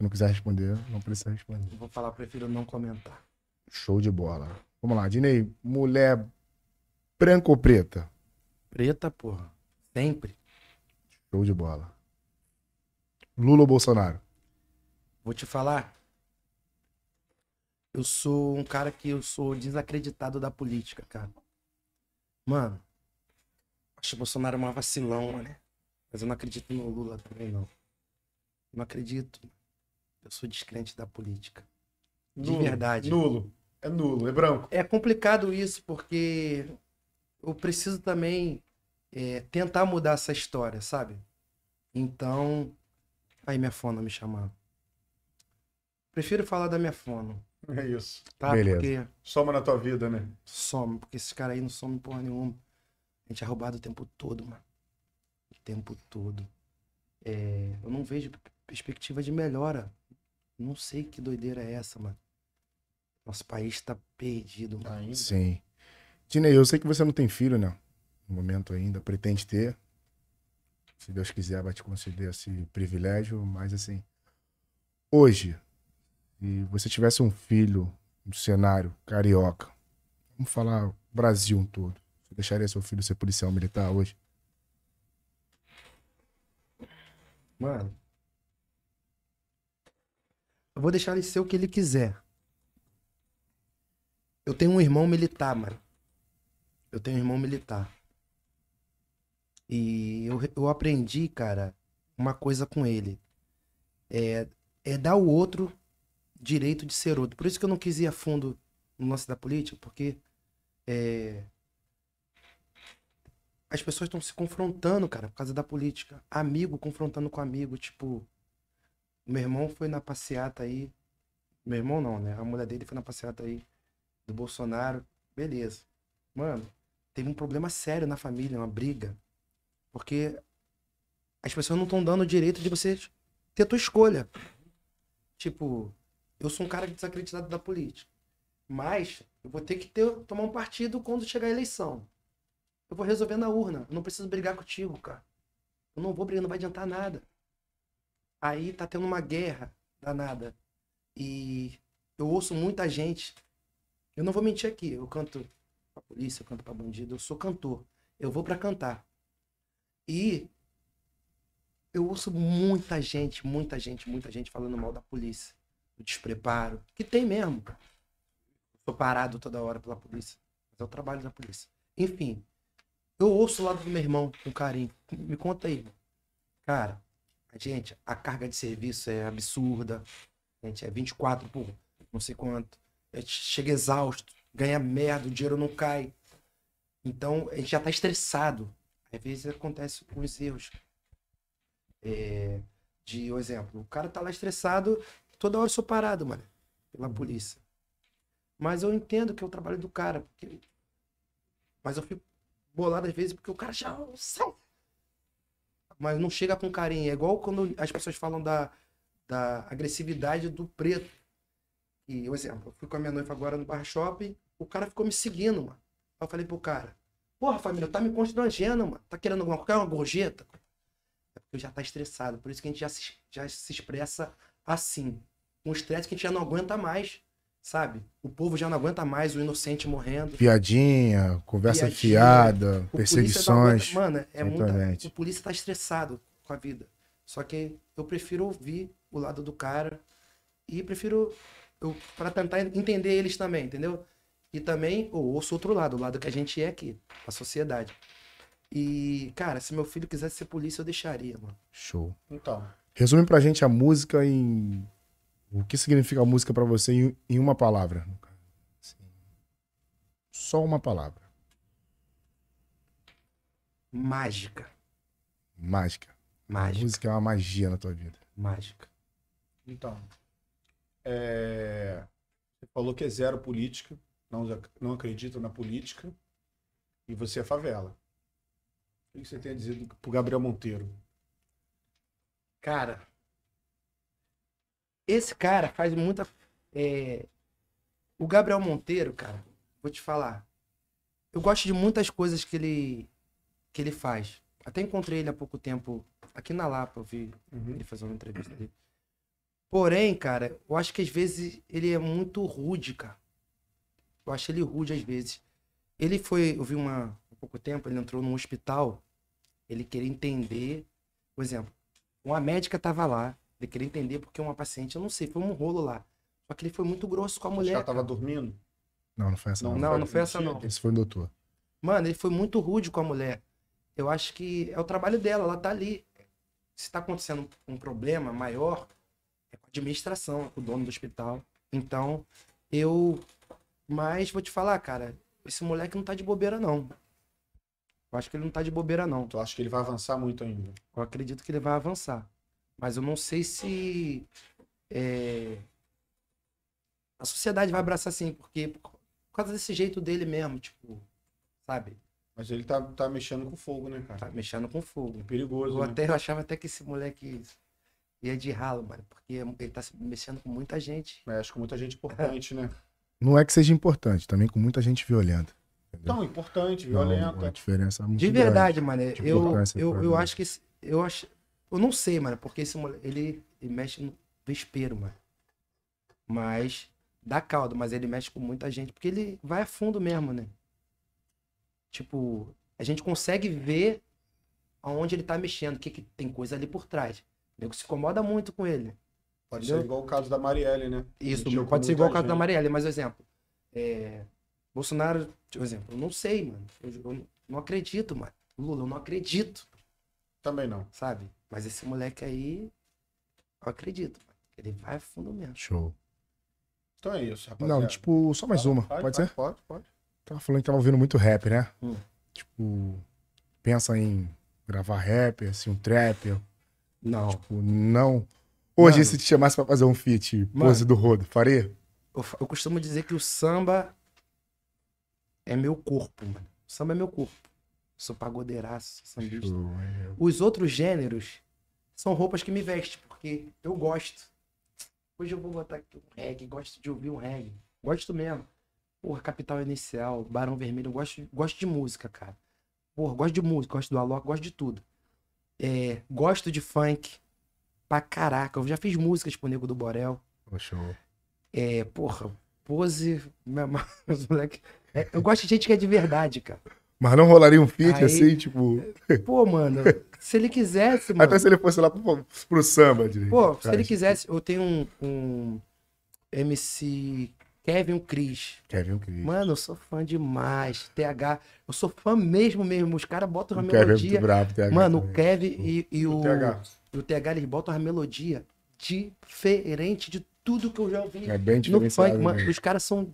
se não quiser responder, não precisa responder. eu vou falar, prefiro não comentar. Show de bola. Vamos lá, Dinei. Mulher branca ou preta? Preta, porra. Sempre. Show de bola. Lula ou Bolsonaro? Vou te falar. eu sou um cara que eu sou desacreditado da política, cara. Mano, acho o Bolsonaro uma vacilão, né? Mas eu não acredito no Lula também, não. Não acredito. Eu sou descrente da política. De Nulo, verdade. Nulo. É nulo, é branco. É complicado isso, porque eu preciso também é, tentar mudar essa história, sabe? Então. Aí minha fono me chamando. Prefiro falar da minha fono, É isso. tá? Beleza. Porque Soma na tua vida, né? some, porque esses caras aí não somem porra nenhuma. A gente é roubado o tempo todo, mano. O tempo todo. É, eu não vejo perspectiva de melhora. Não sei que doideira é essa, mano. Nosso país tá perdido, mano. Ainda. Sim. Dinei, eu sei que você não tem filho, né? No momento ainda, pretende ter. Se Deus quiser, vai te conceder esse privilégio, mas assim. Hoje, se você tivesse um filho no cenário carioca, vamos falar Brasil um todo, você deixaria seu filho ser policial militar hoje? Mano. Eu vou deixar ele ser o que ele quiser. Eu tenho um irmão militar, mano. Eu tenho um irmão militar. E eu, eu aprendi, cara, uma coisa com ele. É, é dar ao outro direito de ser outro. Por isso que eu não quis ir a fundo no lance da política, porque é, as pessoas estão se confrontando, cara, por causa da política. Amigo confrontando com amigo, tipo. Meu irmão foi na passeata aí. Meu irmão não, né? A mulher dele foi na passeata aí do Bolsonaro. Beleza. Mano, teve um problema sério na família, uma briga. Porque as pessoas não estão dando o direito de você ter a tua escolha. Tipo, eu sou um cara desacreditado da política. Mas eu vou ter que ter, tomar um partido quando chegar a eleição. Eu vou resolver na urna. Eu não preciso brigar contigo, cara. Eu não vou brigar, não vai adiantar nada. Aí tá tendo uma guerra danada. E eu ouço muita gente. Eu não vou mentir aqui. Eu canto pra polícia, eu canto pra bandido. Eu sou cantor. Eu vou pra cantar. E eu ouço muita gente, muita gente, muita gente falando mal da polícia. Do despreparo. Que tem mesmo. Sou parado toda hora pela polícia. Mas é o trabalho da polícia. Enfim, eu ouço o lado do meu irmão com carinho. Me conta aí. Cara, gente, a carga de serviço é absurda. Gente é 24 por não sei quanto. A gente chega exausto, ganha merda, o dinheiro não cai. Então, a gente já tá estressado. Às vezes acontece com os erros. É, de, exemplo, o cara tá lá estressado, toda hora eu sou parado, mano, pela polícia. Mas eu entendo que é o trabalho do cara. Porque... Mas eu fico bolado às vezes porque o cara já sai. Mas não chega com carinho. É igual quando as pessoas falam da, da agressividade do preto. E, um exemplo, eu fui com a minha noiva agora no bar shopping, o cara ficou me seguindo, mano. Eu falei pro cara, porra, família, tá me constrangendo, mano. Tá querendo alguma coisa, uma gorjeta? É porque já tá estressado. Por isso que a gente já se, já se expressa assim. Um estresse que a gente já não aguenta mais, sabe? O povo já não aguenta mais o inocente morrendo. Piadinha, conversa Piadinha, fiada, perseguições. aguenta- Mano, é. Exatamente. O polícia tá estressado com a vida. Só que eu prefiro ouvir o lado do cara e prefiro eu para tentar entender eles também, entendeu? E também eu ouço outro lado, o lado que a gente é aqui, a sociedade. E, cara, se meu filho quisesse ser polícia, eu deixaria, mano. Show. Então, Resume pra gente a música em. O que significa a música pra você em, em uma palavra? Assim, Só uma palavra. Mágica. Mágica. A Mágica. música é uma magia na tua vida. Mágica. então. é, Você falou que é zero política, não, não acredita na política, e você é favela. O que você tem a dizer pro Gabriel Monteiro? Cara, esse cara faz muita. é, O Gabriel Monteiro, cara, vou te falar. Eu gosto de muitas coisas que ele que ele faz. Até encontrei ele há pouco tempo aqui na Lapa, eu vi ele fazer uma entrevista dele. Porém, cara, eu acho que às vezes ele é muito rude, cara. Eu acho ele rude às vezes. Ele foi, eu vi uma há pouco tempo, ele entrou num hospital, ele queria entender, por exemplo, uma médica tava lá, ele queria entender porque uma paciente, eu não sei, foi um rolo lá. Só que ele foi muito grosso com a Acho que mulher. ela tava dormindo. Não, não foi essa. Não, Não, não foi essa, não. Esse foi o doutor. Mano, ele foi muito rude com a mulher. Eu acho que é o trabalho dela, ela tá ali. Se tá acontecendo um problema maior, é com a administração, com o dono do hospital. Então, eu. Mas vou te falar, cara, esse moleque não tá de bobeira, não. Eu acho que ele não tá de bobeira, não. Tu acha que ele vai avançar muito ainda? Eu acredito que ele vai avançar. Mas eu não sei se. é, A sociedade vai abraçar assim, porque por causa desse jeito dele mesmo, tipo, sabe? Mas ele tá, tá mexendo com fogo, né, cara? Tá mexendo com fogo. É perigoso, Eu né? até eu achava até que esse moleque ia de ralo, mano. Porque ele tá se mexendo com muita gente. Mexe com muita gente importante, né? Não é que seja importante, também com muita gente violenta. entendeu? Então, importante, Não, violenta. a diferença é muito De grande. verdade, mano. de Eu, eu, eu acho que eu acho. Eu não sei, mano, porque esse moleque. Ele, ele mexe no vespeiro, mano. Mas. Dá caldo, mas ele mexe com muita gente. Porque ele vai a fundo mesmo, né? Tipo, a gente consegue ver aonde ele tá mexendo, que, que tem coisa ali por trás. O nego se incomoda muito com ele. Pode Entendeu? ser igual o caso da Marielle, né? Isso, pode ser igual o caso da. Marielle, mas exemplo. É, Bolsonaro, por exemplo, eu não sei, mano. Eu, eu não acredito, mano. Lula, eu não acredito, Também não. sabe? Mas esse moleque aí, eu acredito, mano. Ele vai a fundo mesmo. Show. Então é isso, rapaziada. Não, tipo, só mais uma. Pode, ser? Pode, pode. Tava falando que tava ouvindo muito rap, né? Hum. Tipo, pensa em gravar rap, assim, um trap. Não. Tipo, não. Hoje, Mano. se te chamasse pra fazer um feat, Mano. pose do rodo, faria? Eu, eu costumo dizer que o samba é meu corpo, mano. O samba é meu corpo. Sou pagodeiraço, sambista. Os outros gêneros são roupas que me vestem, porque eu gosto. Hoje eu vou botar aqui um reggae, gosto de ouvir um reggae. Gosto mesmo. Porra, Capital Inicial, Barão Vermelho, gosto, gosto de música, cara. Porra, gosto de música, gosto do Alok, gosto de tudo. É, gosto de funk. Pra caraca, eu já fiz músicas pro Nego do Borel. Show. É, porra, pose. meu moleque- é, eu gosto de gente que é de verdade, cara. Mas não rolaria um feat Aí- assim, tipo. Pô, mano, se ele quisesse, mano. Até se ele fosse lá pro, pro samba, direito. Pô, se ele quisesse, eu tenho um, um MC Kevin Cris. Kevin Cris. Mano, eu sou fã demais. TH, eu sou fã mesmo, mesmo. Os caras botam a O Kevin é melodia. brabo, TH Mano, o também. Kevin e, e o, O TH. e o TH, eles botam a melodia diferente de tudo que eu já ouvi. É bem No diferenciado. funk, mano, os caras são.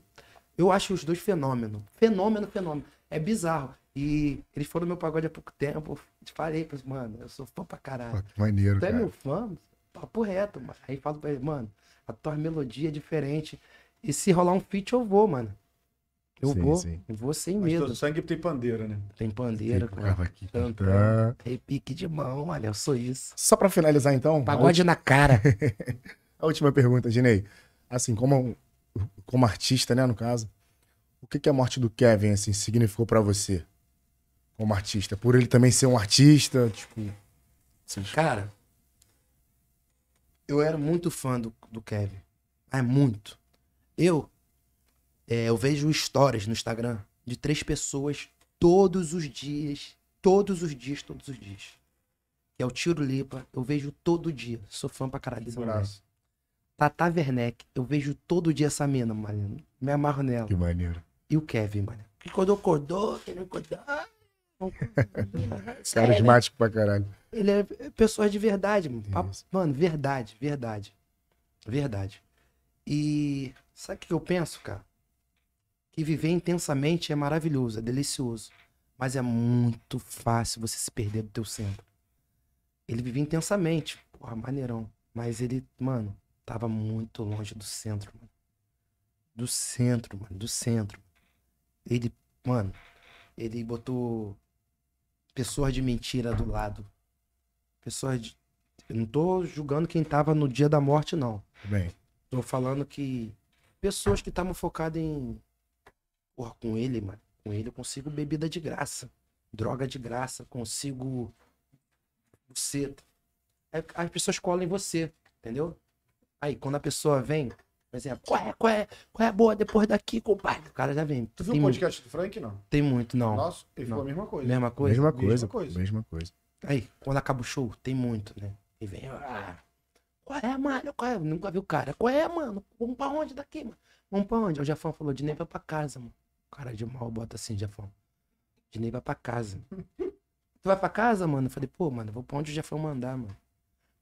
Eu acho os dois fenômeno. Fenômeno, fenômeno. É bizarro. E eles foram no meu pagode há pouco tempo. Eu te falei pra eles, mano, eu sou fã pra caralho. Pô, que maneiro, Tu é cara. meu fã? Papo reto, mano. Aí falo pra ele, mano, a tua melodia é diferente. E se rolar um feat, eu vou, mano. Eu Sim, vou. sim. Eu vou sem Mas medo. todo sangue tem pandeira, né? Tem pandeira, o cara. aqui. Tá. Tem pique de mão, olha, eu sou isso. Só pra finalizar, então, Pagode na cara. A última pergunta, Ginei. Assim, como, como artista, né, no caso, o que, que a morte do Kevin, assim, significou pra você? Como artista? Por ele também ser um artista, tipo... Cara, eu era muito fã do, do Kevin. É muito. Eu, é, eu vejo stories no Instagram de três pessoas todos os dias. Todos os dias, todos os dias. Que é o Tiro Lipa. Eu vejo todo dia. Sou fã pra caralho moleque. Braço. Tata Werneck. Eu vejo todo dia essa mina, mano. Me amarro nela. Que maneiro. E o Kevin, mano. Que acordou, acordou. Que não acordou. Carismático pra caralho. Ele é pessoa de verdade, mano. Isso. Mano, verdade, verdade. Verdade. E sabe o que eu penso, cara? Que viver intensamente é maravilhoso, é delicioso. Mas é muito fácil você se perder do teu centro. Ele vivia intensamente, porra, maneirão. Mas ele, mano, tava muito longe do centro, mano. Do centro, mano, do centro. Ele, mano, ele botou pessoas de mentira do lado. Pessoas de. Eu não tô julgando quem tava no dia da morte, não. Bem. Tô falando que pessoas que estavam focadas em. Porra, com ele, mano. Com ele eu consigo bebida de graça. Droga de graça. Consigo. Buceta. Aí As pessoas colam em você, entendeu? Aí, quando a pessoa vem, por exemplo, qual é, qual é, qual é a boa depois daqui, compadre? O cara já vem. Tu viu tem, o podcast do Frank, não? tem muito, não. Nossa, ele Não. falou a mesma coisa. Mesma coisa. Mesma mesma coisa, mesma coisa. Aí, quando acaba o show, tem muito, né? E vem, ah, Qual é, mano? Qual é? Nunca vi o cara. Qual é, mano? Vamos pra onde daqui, mano? Vamos pra onde? O Jafão falou, Dinei vai pra casa, mano. Cara de mal bota assim, Jafão. Dinei vai pra casa. tu vai pra casa, mano? Eu falei, pô, mano, eu vou pra onde o Jafão mandar, mano.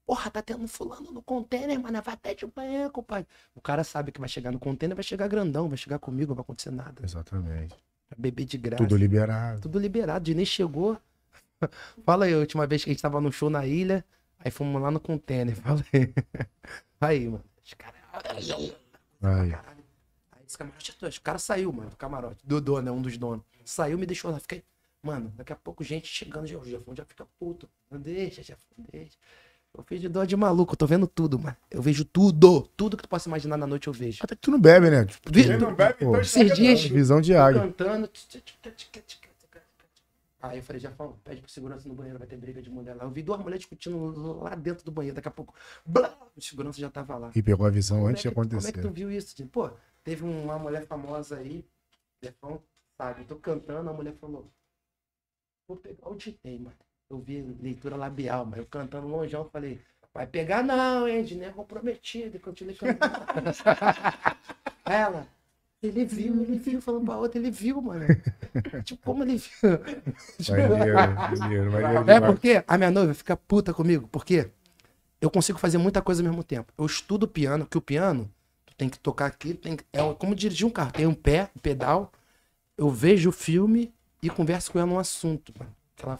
Porra, tá tendo fulano no container, mano. Vai até de banho, compadre. O cara sabe que vai chegar no container, vai chegar grandão, vai chegar comigo, não vai acontecer nada. Exatamente. Vai beber de graça. Tudo liberado. Tudo liberado. Dinei chegou. Fala aí, a última vez que a gente tava no show na ilha, aí fomos lá no container. Fala aí. Aí, mano. Os caras. Aí. Caralho. Aí esse camarote, o cara saiu, mano, do camarote. Do dono, né? Um dos donos. Saiu, me deixou lá. Fiquei. Mano, daqui a pouco gente chegando, já, o Jefão já fica puto. Não deixa, Jefão, deixa. Eu fiz de dó de maluco, eu tô vendo tudo, mano. Eu vejo tudo. Tudo que tu possa imaginar na noite eu vejo. Até que tu não bebe, né? Tipo, Vi- Quem não bebe, Pô, então Esses enxerga dias- não. visão de Tô águia. cantando. Aí eu falei, Jafão, pede pro segurança no banheiro, vai ter briga de mulher lá. Eu vi duas mulheres discutindo lá dentro do banheiro. Daqui a pouco, blá, o segurança já tava lá. E pegou a visão Como é antes de que- Como é que tu acontecer. viu isso? Jim? Pô, teve uma mulher famosa aí, Jefão, sabe? Eu tô cantando, a mulher falou, vou pegar o Dinei, mano. Eu vi leitura labial, mas eu cantando longeão, eu falei, vai pegar não, hein, Dinei é comprometido, continuei cantando. Ela, ele viu, ele viu, falando pra outra, ele viu, mano. tipo, como ele viu? Maneiro, maneiro, maneiro É porque a minha noiva fica puta comigo, porque eu consigo fazer muita coisa ao mesmo tempo. Eu estudo piano, que o piano, tu tem que tocar aqui, tem que- é como dirigir um carro. Tem um pé, um pedal, eu vejo o filme e converso com ela num assunto. Mano. Que Ela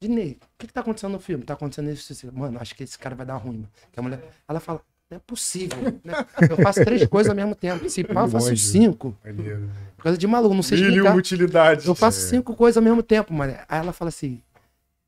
Dinei, o que, que tá acontecendo no filme? Tá acontecendo isso, isso. Mano, acho que esse cara vai dar ruim, mano. Que a mulher, ela fala, não é possível. Né? Eu faço três coisas ao mesmo tempo. Se pá, eu faço Longe. cinco. Maneiro. Por causa de maluco, não sei Mil explicar. utilidade. Eu faço cinco coisas ao mesmo tempo, mano. Aí ela fala assim,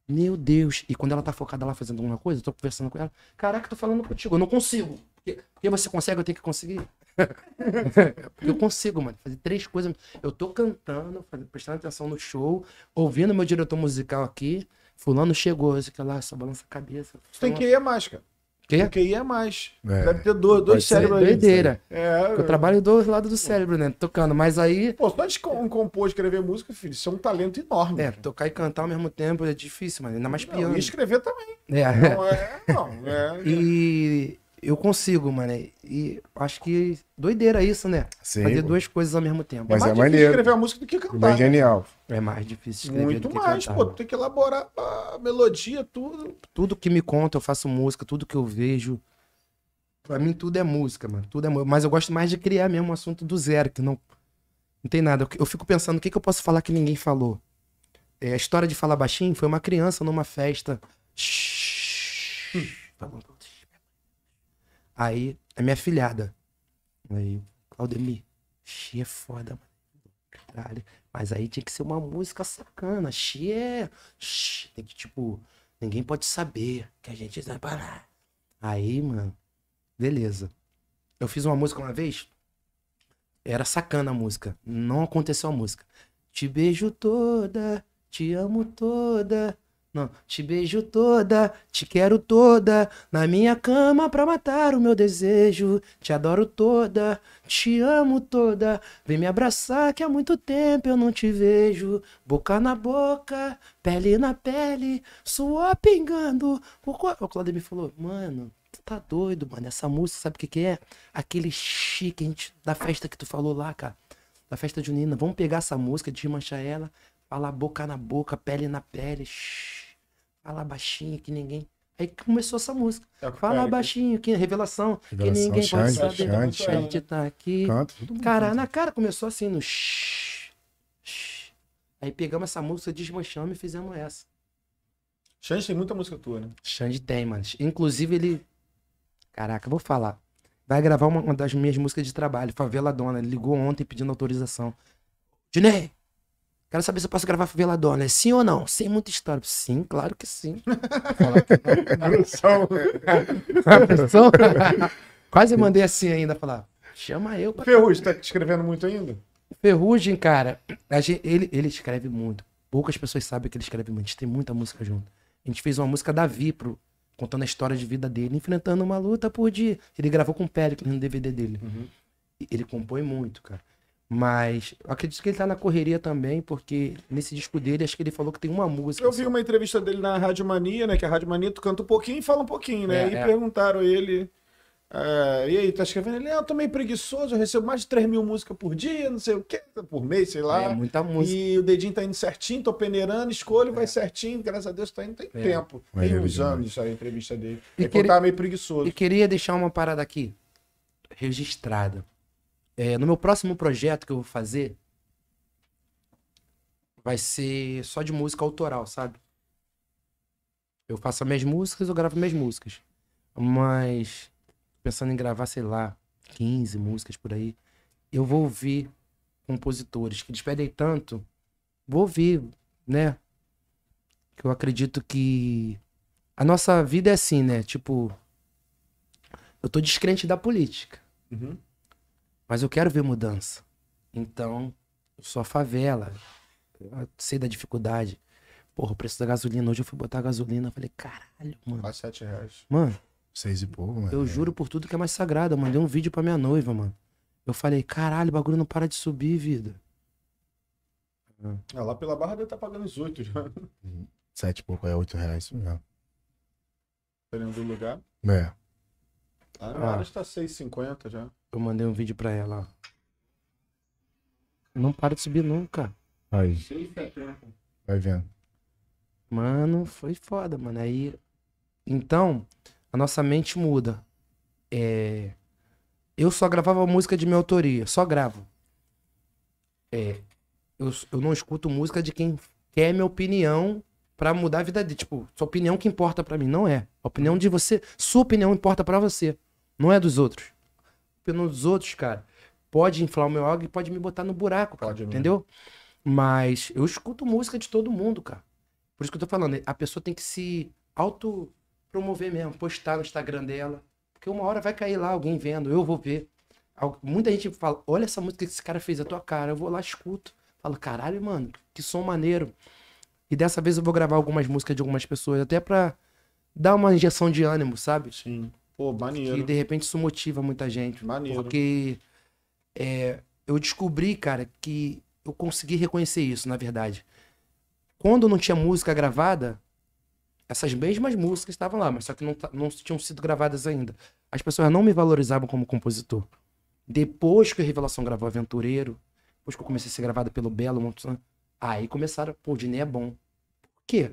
meu Deus. E quando ela tá focada lá fazendo alguma coisa, eu tô conversando com ela. Caraca, tô falando contigo, eu não consigo. Porque, porque você consegue, eu tenho que conseguir. Eu consigo, mano. Fazer três coisas. Eu tô cantando, prestando atenção no show, ouvindo meu diretor musical aqui. Fulano chegou, isso que lá, só balança a cabeça. Tem que ir a mais, cara. Quê? Tem que ir a mais. É. Deve ter dois, dois cérebros aí. Doideira. É, Eu trabalho do lado do cérebro, né? Tocando. Mas aí, Pô, só de com- compor, escrever música, filho, isso é um talento enorme. é, cara. tocar e cantar ao mesmo tempo é difícil, mano. Ainda mais Não, piano. e escrever também. É. Não, é, não, é. E eu consigo, mano. E acho que doideira isso, né? Sim, Fazer pô. duas coisas ao mesmo tempo. Mas mais é difícil maneiro. escrever a música do que E cantar. né? genial. É mais difícil escrever Muito do que mais, cantar. pô. Tu tem que elaborar a melodia, tudo. Tudo que me conta, eu faço música, tudo que eu vejo. Pra mim, tudo é música, mano. Tudo é música. Mas eu gosto mais de criar mesmo um assunto do zero, que não, não tem nada. Eu, fico pensando, o que, que eu posso falar que ninguém falou? É, a história de falar baixinho foi uma criança numa festa. Falando. Aí, a minha filhada. Aí, Claudemir, xi é foda, mano. Caralho. Mas aí tinha que ser uma música sacana. Xi é. Tem que, tipo, ninguém pode saber que a gente vai parar. Aí, mano, beleza. Eu fiz uma música uma vez. Era sacana a música. Não aconteceu a música. Te beijo toda, te amo toda. Não, te beijo toda, te quero toda. Na minha cama pra matar o meu desejo. Te adoro toda, te amo toda. Vem me abraçar que há muito tempo eu não te vejo. Boca na boca, pele na pele, suor pingando. O, o Claudio me falou, mano, tu tá doido, mano. Essa música, sabe o que que é? Aquele chique gente, da festa que tu falou lá, cara. Da festa junina. Vamos pegar essa música, desmanchar ela, falar boca na boca, pele na pele. shh, Falar baixinho que ninguém. Aí começou essa música. É que Fala baixinho, que revelação, que Revelação, ninguém pode Xande, saber. Xande, A gente tá aqui. Canto. Cara, canta. na cara começou assim no shh, shh. Aí pegamos essa música, desmanchamos e fizemos essa. Xande tem muita música tua, né? Xande tem, mano. Inclusive ele. Caraca, vou falar. Vai gravar uma, uma das minhas músicas de trabalho, Favela Dona. Ele ligou ontem pedindo autorização. Dinei, quero saber se eu posso gravar Favela Dona. É sim ou não? Sem muita história. Sim, claro que sim. Que não. Quase mandei assim ainda, falar. Chama eu pra Ferrugem, tá escrevendo muito ainda? Ferrugem, cara, gente- ele, ele escreve muito. Poucas pessoas sabem que ele escreve muito. A gente tem muita música junto. A gente fez uma música Davi pro, contando a história de vida dele, enfrentando uma luta por dia. Ele gravou com o Péricles no DVD dele. E Ele compõe muito, cara. Mas eu acredito que ele tá na correria também, porque nesse disco dele, acho que ele falou que tem uma música. Eu vi uma entrevista dele na Rádio Mania, né? Que a Rádio Mania tu canta um pouquinho e fala um pouquinho, né? É, e é. perguntaram ele. é, e aí, tá escrevendo? Ele, ah, eu tô meio preguiçoso, eu recebo mais de 3 mil músicas por dia, não sei o quê, por mês, sei lá. É, muita música. E o dedinho tá indo certinho, tô peneirando, escolho, vai certinho, graças a Deus tá indo, tem É. tempo. Tem uns anos a entrevista dele. E E que ele- tava meio preguiçoso. E queria deixar uma parada aqui, registrada. É, no meu próximo projeto que eu vou fazer, vai ser só de música autoral, sabe? Eu faço as minhas músicas, eu gravo minhas músicas. Mas, pensando em gravar, sei lá, 15 músicas por aí, eu vou ouvir compositores que eles pedem tanto, vou ouvir, né? Que eu acredito que a nossa vida é assim, né? Tipo, eu tô descrente da política, Uhum. Mas eu quero ver mudança. Então, eu sou a favela, eu sei da dificuldade. Porra, o preço da gasolina. Hoje eu fui botar gasolina, eu falei, caralho, mano. Quase 7 reais. Mano, Seis e pouco, mano. eu juro por tudo que é mais sagrado. Eu mandei um vídeo pra minha noiva, mano. Eu falei, caralho, o bagulho não para de subir, vida. Ah, lá pela barra deve estar pagando os 8 já, Sete e pouco, é oito reais. Isso mesmo. dependendo do lugar. É. Ah, Ah. na área está 6,50 já. Eu mandei um vídeo pra ela, ó. Não para de subir nunca. Aí, 6,70. vai vendo. Mano, foi foda, mano. Aí. Então, a nossa mente muda. É. Eu só gravava música de minha autoria, só gravo. É. Eu, eu não escuto música de quem quer minha opinião pra mudar a vida dele. Tipo, sua opinião que importa pra mim. Não é. A opinião de você. Sua opinião importa pra você. Não é dos outros. Dos outros, cara, pode inflar o meu ego e pode me botar no buraco, cara, Pode mesmo. entendeu? Mas eu escuto música de todo mundo, cara. Por isso que eu tô falando, a pessoa tem que se auto-promover mesmo, postar no Instagram dela. Porque uma hora vai cair lá alguém vendo, eu vou ver. Muita gente fala, olha essa música que esse cara fez a tua cara. Eu vou lá, escuto. Falo, caralho, mano, que som maneiro. E dessa vez eu vou gravar algumas músicas de algumas pessoas, até pra dar uma injeção de ânimo, sabe? Sim. Pô, Que maneiro. de repente isso motiva muita gente. Maneiro. Porque é, eu descobri, cara, que eu consegui reconhecer isso, na verdade. Quando não tinha música gravada, essas mesmas músicas estavam lá, mas só que não, não tinham sido gravadas ainda. As pessoas não me valorizavam como compositor. Depois que a Revelação gravou Aventureiro, depois que eu comecei a ser gravado pelo Belo, Monte- aí começaram, pô, o Dinei é bom. Por quê?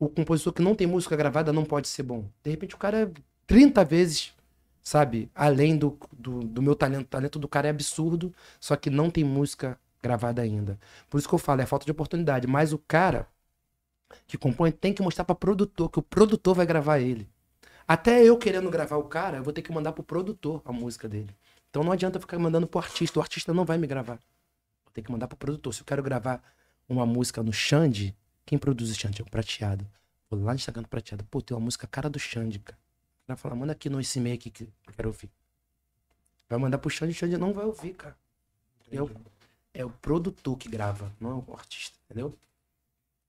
O compositor que não tem música gravada não pode ser bom. De repente o cara é 30 vezes, sabe, além do, do, do meu talento. O talento do cara é absurdo, só que não tem música gravada ainda. Por isso que eu falo, é falta de oportunidade. Mas o cara que compõe tem que mostrar pra produtor, que o produtor vai gravar ele. Até eu querendo gravar o cara, eu vou ter que mandar pro produtor a música dele. Então não adianta ficar mandando pro artista, o artista não vai me gravar. Vou ter que mandar pro produtor. Se eu quero gravar uma música no Xande, quem produz o Xande é o Prateado. Vou lá no Instagram do Prateado. Pô, tem uma música cara do Xande, cara. Vai falar, manda aqui no esse e-mail aqui que eu quero ouvir. Vai mandar pro Xande, o Xande não vai ouvir, cara. É o, é o produtor que grava, não é o artista, entendeu?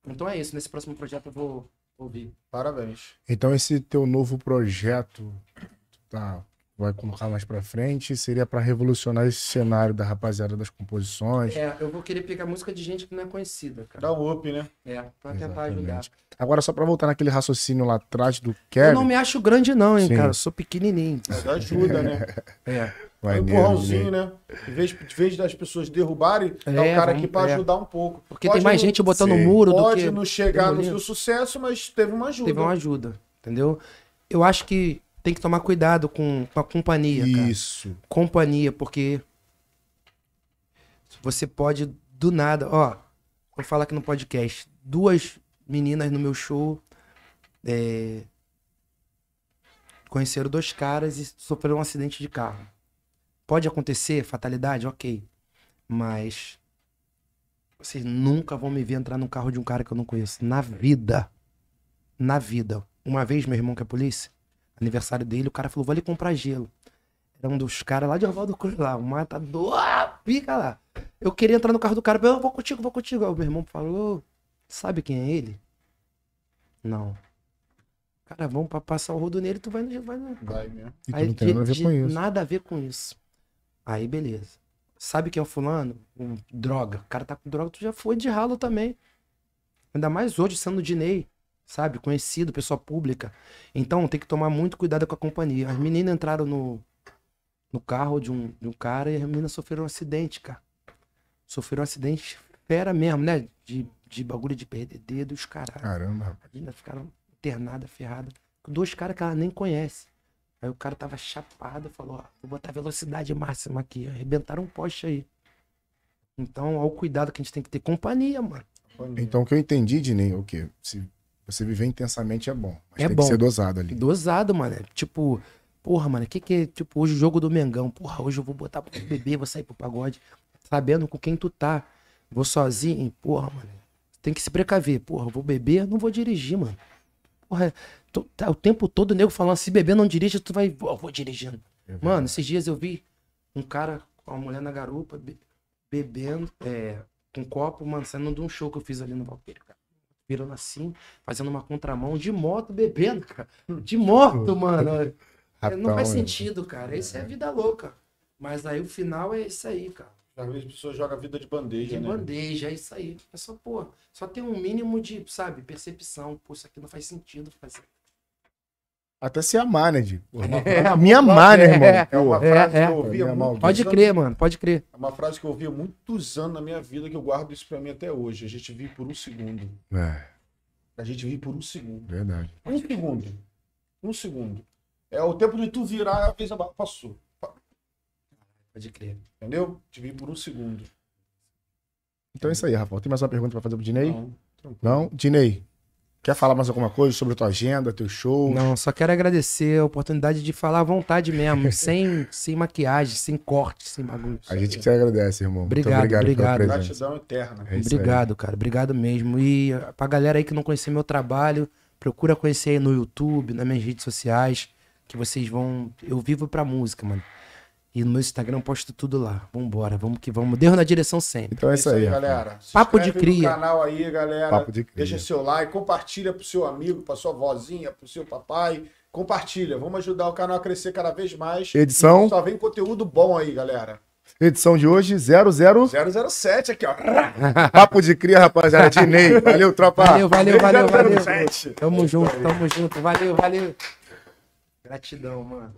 Então é isso. Nesse próximo projeto eu vou ouvir. Parabéns. Então esse teu novo projeto, tu tá, vai colocar mais pra frente, seria pra revolucionar esse cenário da rapaziada das composições. É, eu vou querer pegar música de gente que não é conhecida, cara. Dá um up, né? É, pra tentar Exatamente. ajudar. Agora só pra voltar naquele raciocínio lá atrás do Eu Kevin, não me acho grande, não, hein, Sim. cara. Eu sou pequenininho. Mas ajuda, né? É. É um empurrãozinho, Dinei. né? Em vez, em vez das pessoas derrubarem, é, É, o cara vamos- aqui pra é. ajudar um pouco. Porque Pode tem mais não- gente botando Sim. muro do Pode que. não chegar no seu sucesso, mas teve uma ajuda. Teve uma ajuda, entendeu? Eu acho que tem que tomar cuidado com, com a companhia, cara. Isso. Companhia, porque você pode do nada, ó, vou falar aqui no podcast, duas meninas no meu show é, conheceram dois caras e sofreram um acidente de carro. Pode acontecer, fatalidade, ok. Mas vocês nunca vão me ver entrar num carro de um cara que eu não conheço. Na vida. Na vida. Uma vez, meu irmão que é polícia, aniversário dele, o cara falou, vou ali comprar gelo. Era um dos caras lá de Oswaldo Cruz lá, um matador, ah, pica lá. Eu queria entrar no carro do cara, eu vou contigo, vou contigo. Aí o meu irmão falou, sabe quem é ele? Não. Cara, vamos pra passar o rodo nele, tu vai no... Vai no... Vai mesmo. E Aí, não tem nada a ver de- com isso. Nada a ver com isso. Aí, beleza. Sabe quem é o fulano? Um droga. O cara tá com droga, tu já foi de ralo também. Ainda mais hoje, sendo Dinei, sabe? Conhecido, pessoa pública. Então tem que tomar muito cuidado com a companhia. As meninas entraram no, no carro de um, de um cara e as meninas sofreram um acidente, cara. Sofreram um acidente fera mesmo, né? De, de bagulho de perder dedo, os caras. Caramba, rapaz. As meninas ficaram internadas, ferradas. Com dois caras que ela nem conhece. Aí o cara tava chapado e falou, ó, vou botar velocidade máxima aqui. Arrebentaram um poste aí. Então, olha o cuidado que a gente tem que ter. Companhia, mano. Então o que eu entendi, Dinei, é o quê? Se você viver intensamente é bom. Mas É tem bom. que ser dosado ali. Dosado, mano. É Tipo, porra, mano, o que que é, tipo, hoje o jogo do Mengão? Porra, hoje eu vou botar pro bebê, vou sair pro pagode. Sabendo com quem tu tá. Vou sozinho, porra, mano. Tem que se precaver. Porra, vou beber, não vou dirigir, mano. Porra, tá o tempo todo o nego falando, se beber não dirige, tu vai, eu vou dirigindo. Mano, esses dias eu vi um cara com uma mulher na garupa, be- bebendo, é, com um copo, mano, saindo de um show que eu fiz ali no Valqueiro, cara. Virando assim, fazendo uma contramão de moto, bebendo, cara. De moto, mano. É, não faz sentido, cara. Isso é vida louca. Mas aí o final é isso aí, cara. Às vezes as pessoas jogam a vida de bandeja, De né? bandeja, é isso aí. É só, pô, só tem um mínimo de, sabe, percepção. Pô, isso aqui não faz sentido fazer. Até se amar, né, Di? É, Me amar, né, irmão? É uma Pô, frase é. que eu ouvia É, há muitos Pode anos- crer, mano, pode crer. É uma frase que eu ouvi há muitos anos na minha vida que eu guardo isso pra mim até hoje. A gente vive por um segundo. É, A gente vive por um segundo. verdade. Um segundo. Um segundo. É o tempo de tu virar, a vez passou. Pode crer. Entendeu? Te vive por um segundo. Então é isso aí, Rafael. Tem mais uma pergunta pra fazer pro Dinei? Não. Não? Dinei, quer falar mais alguma coisa sobre a tua agenda, teu show? Não, só quero agradecer a oportunidade de falar à vontade mesmo, sem, sem maquiagem, sem corte, sem bagulho. A gente que te agradece, irmão. Obrigado, Muito obrigado, obrigado. Gratidão eterna. É. Obrigado, cara. Obrigado mesmo. E pra galera aí que não conhecia meu trabalho, procura conhecer aí no YouTube, nas minhas redes sociais, que vocês vão. Eu vivo pra música, mano. E no meu Instagram eu posto tudo lá. Vambora, vamos que vamos. Deus na direção sempre. Então é isso aí, Rafael. galera. Se Papo de cria. No canal aí, galera. Papo de cria. Deixa seu like, compartilha pro seu amigo, pra sua vozinha, pro seu papai. Compartilha. Vamos ajudar o canal a crescer cada vez mais. Edição? E só vem conteúdo bom aí, galera. Edição de hoje, 00. 007 aqui, ó. Papo de cria, rapaziada. Dinei. Valeu, tropa. Valeu, valeu, valeu, valeu. 007. Tamo junto, tamo junto. Valeu, valeu. Gratidão, mano.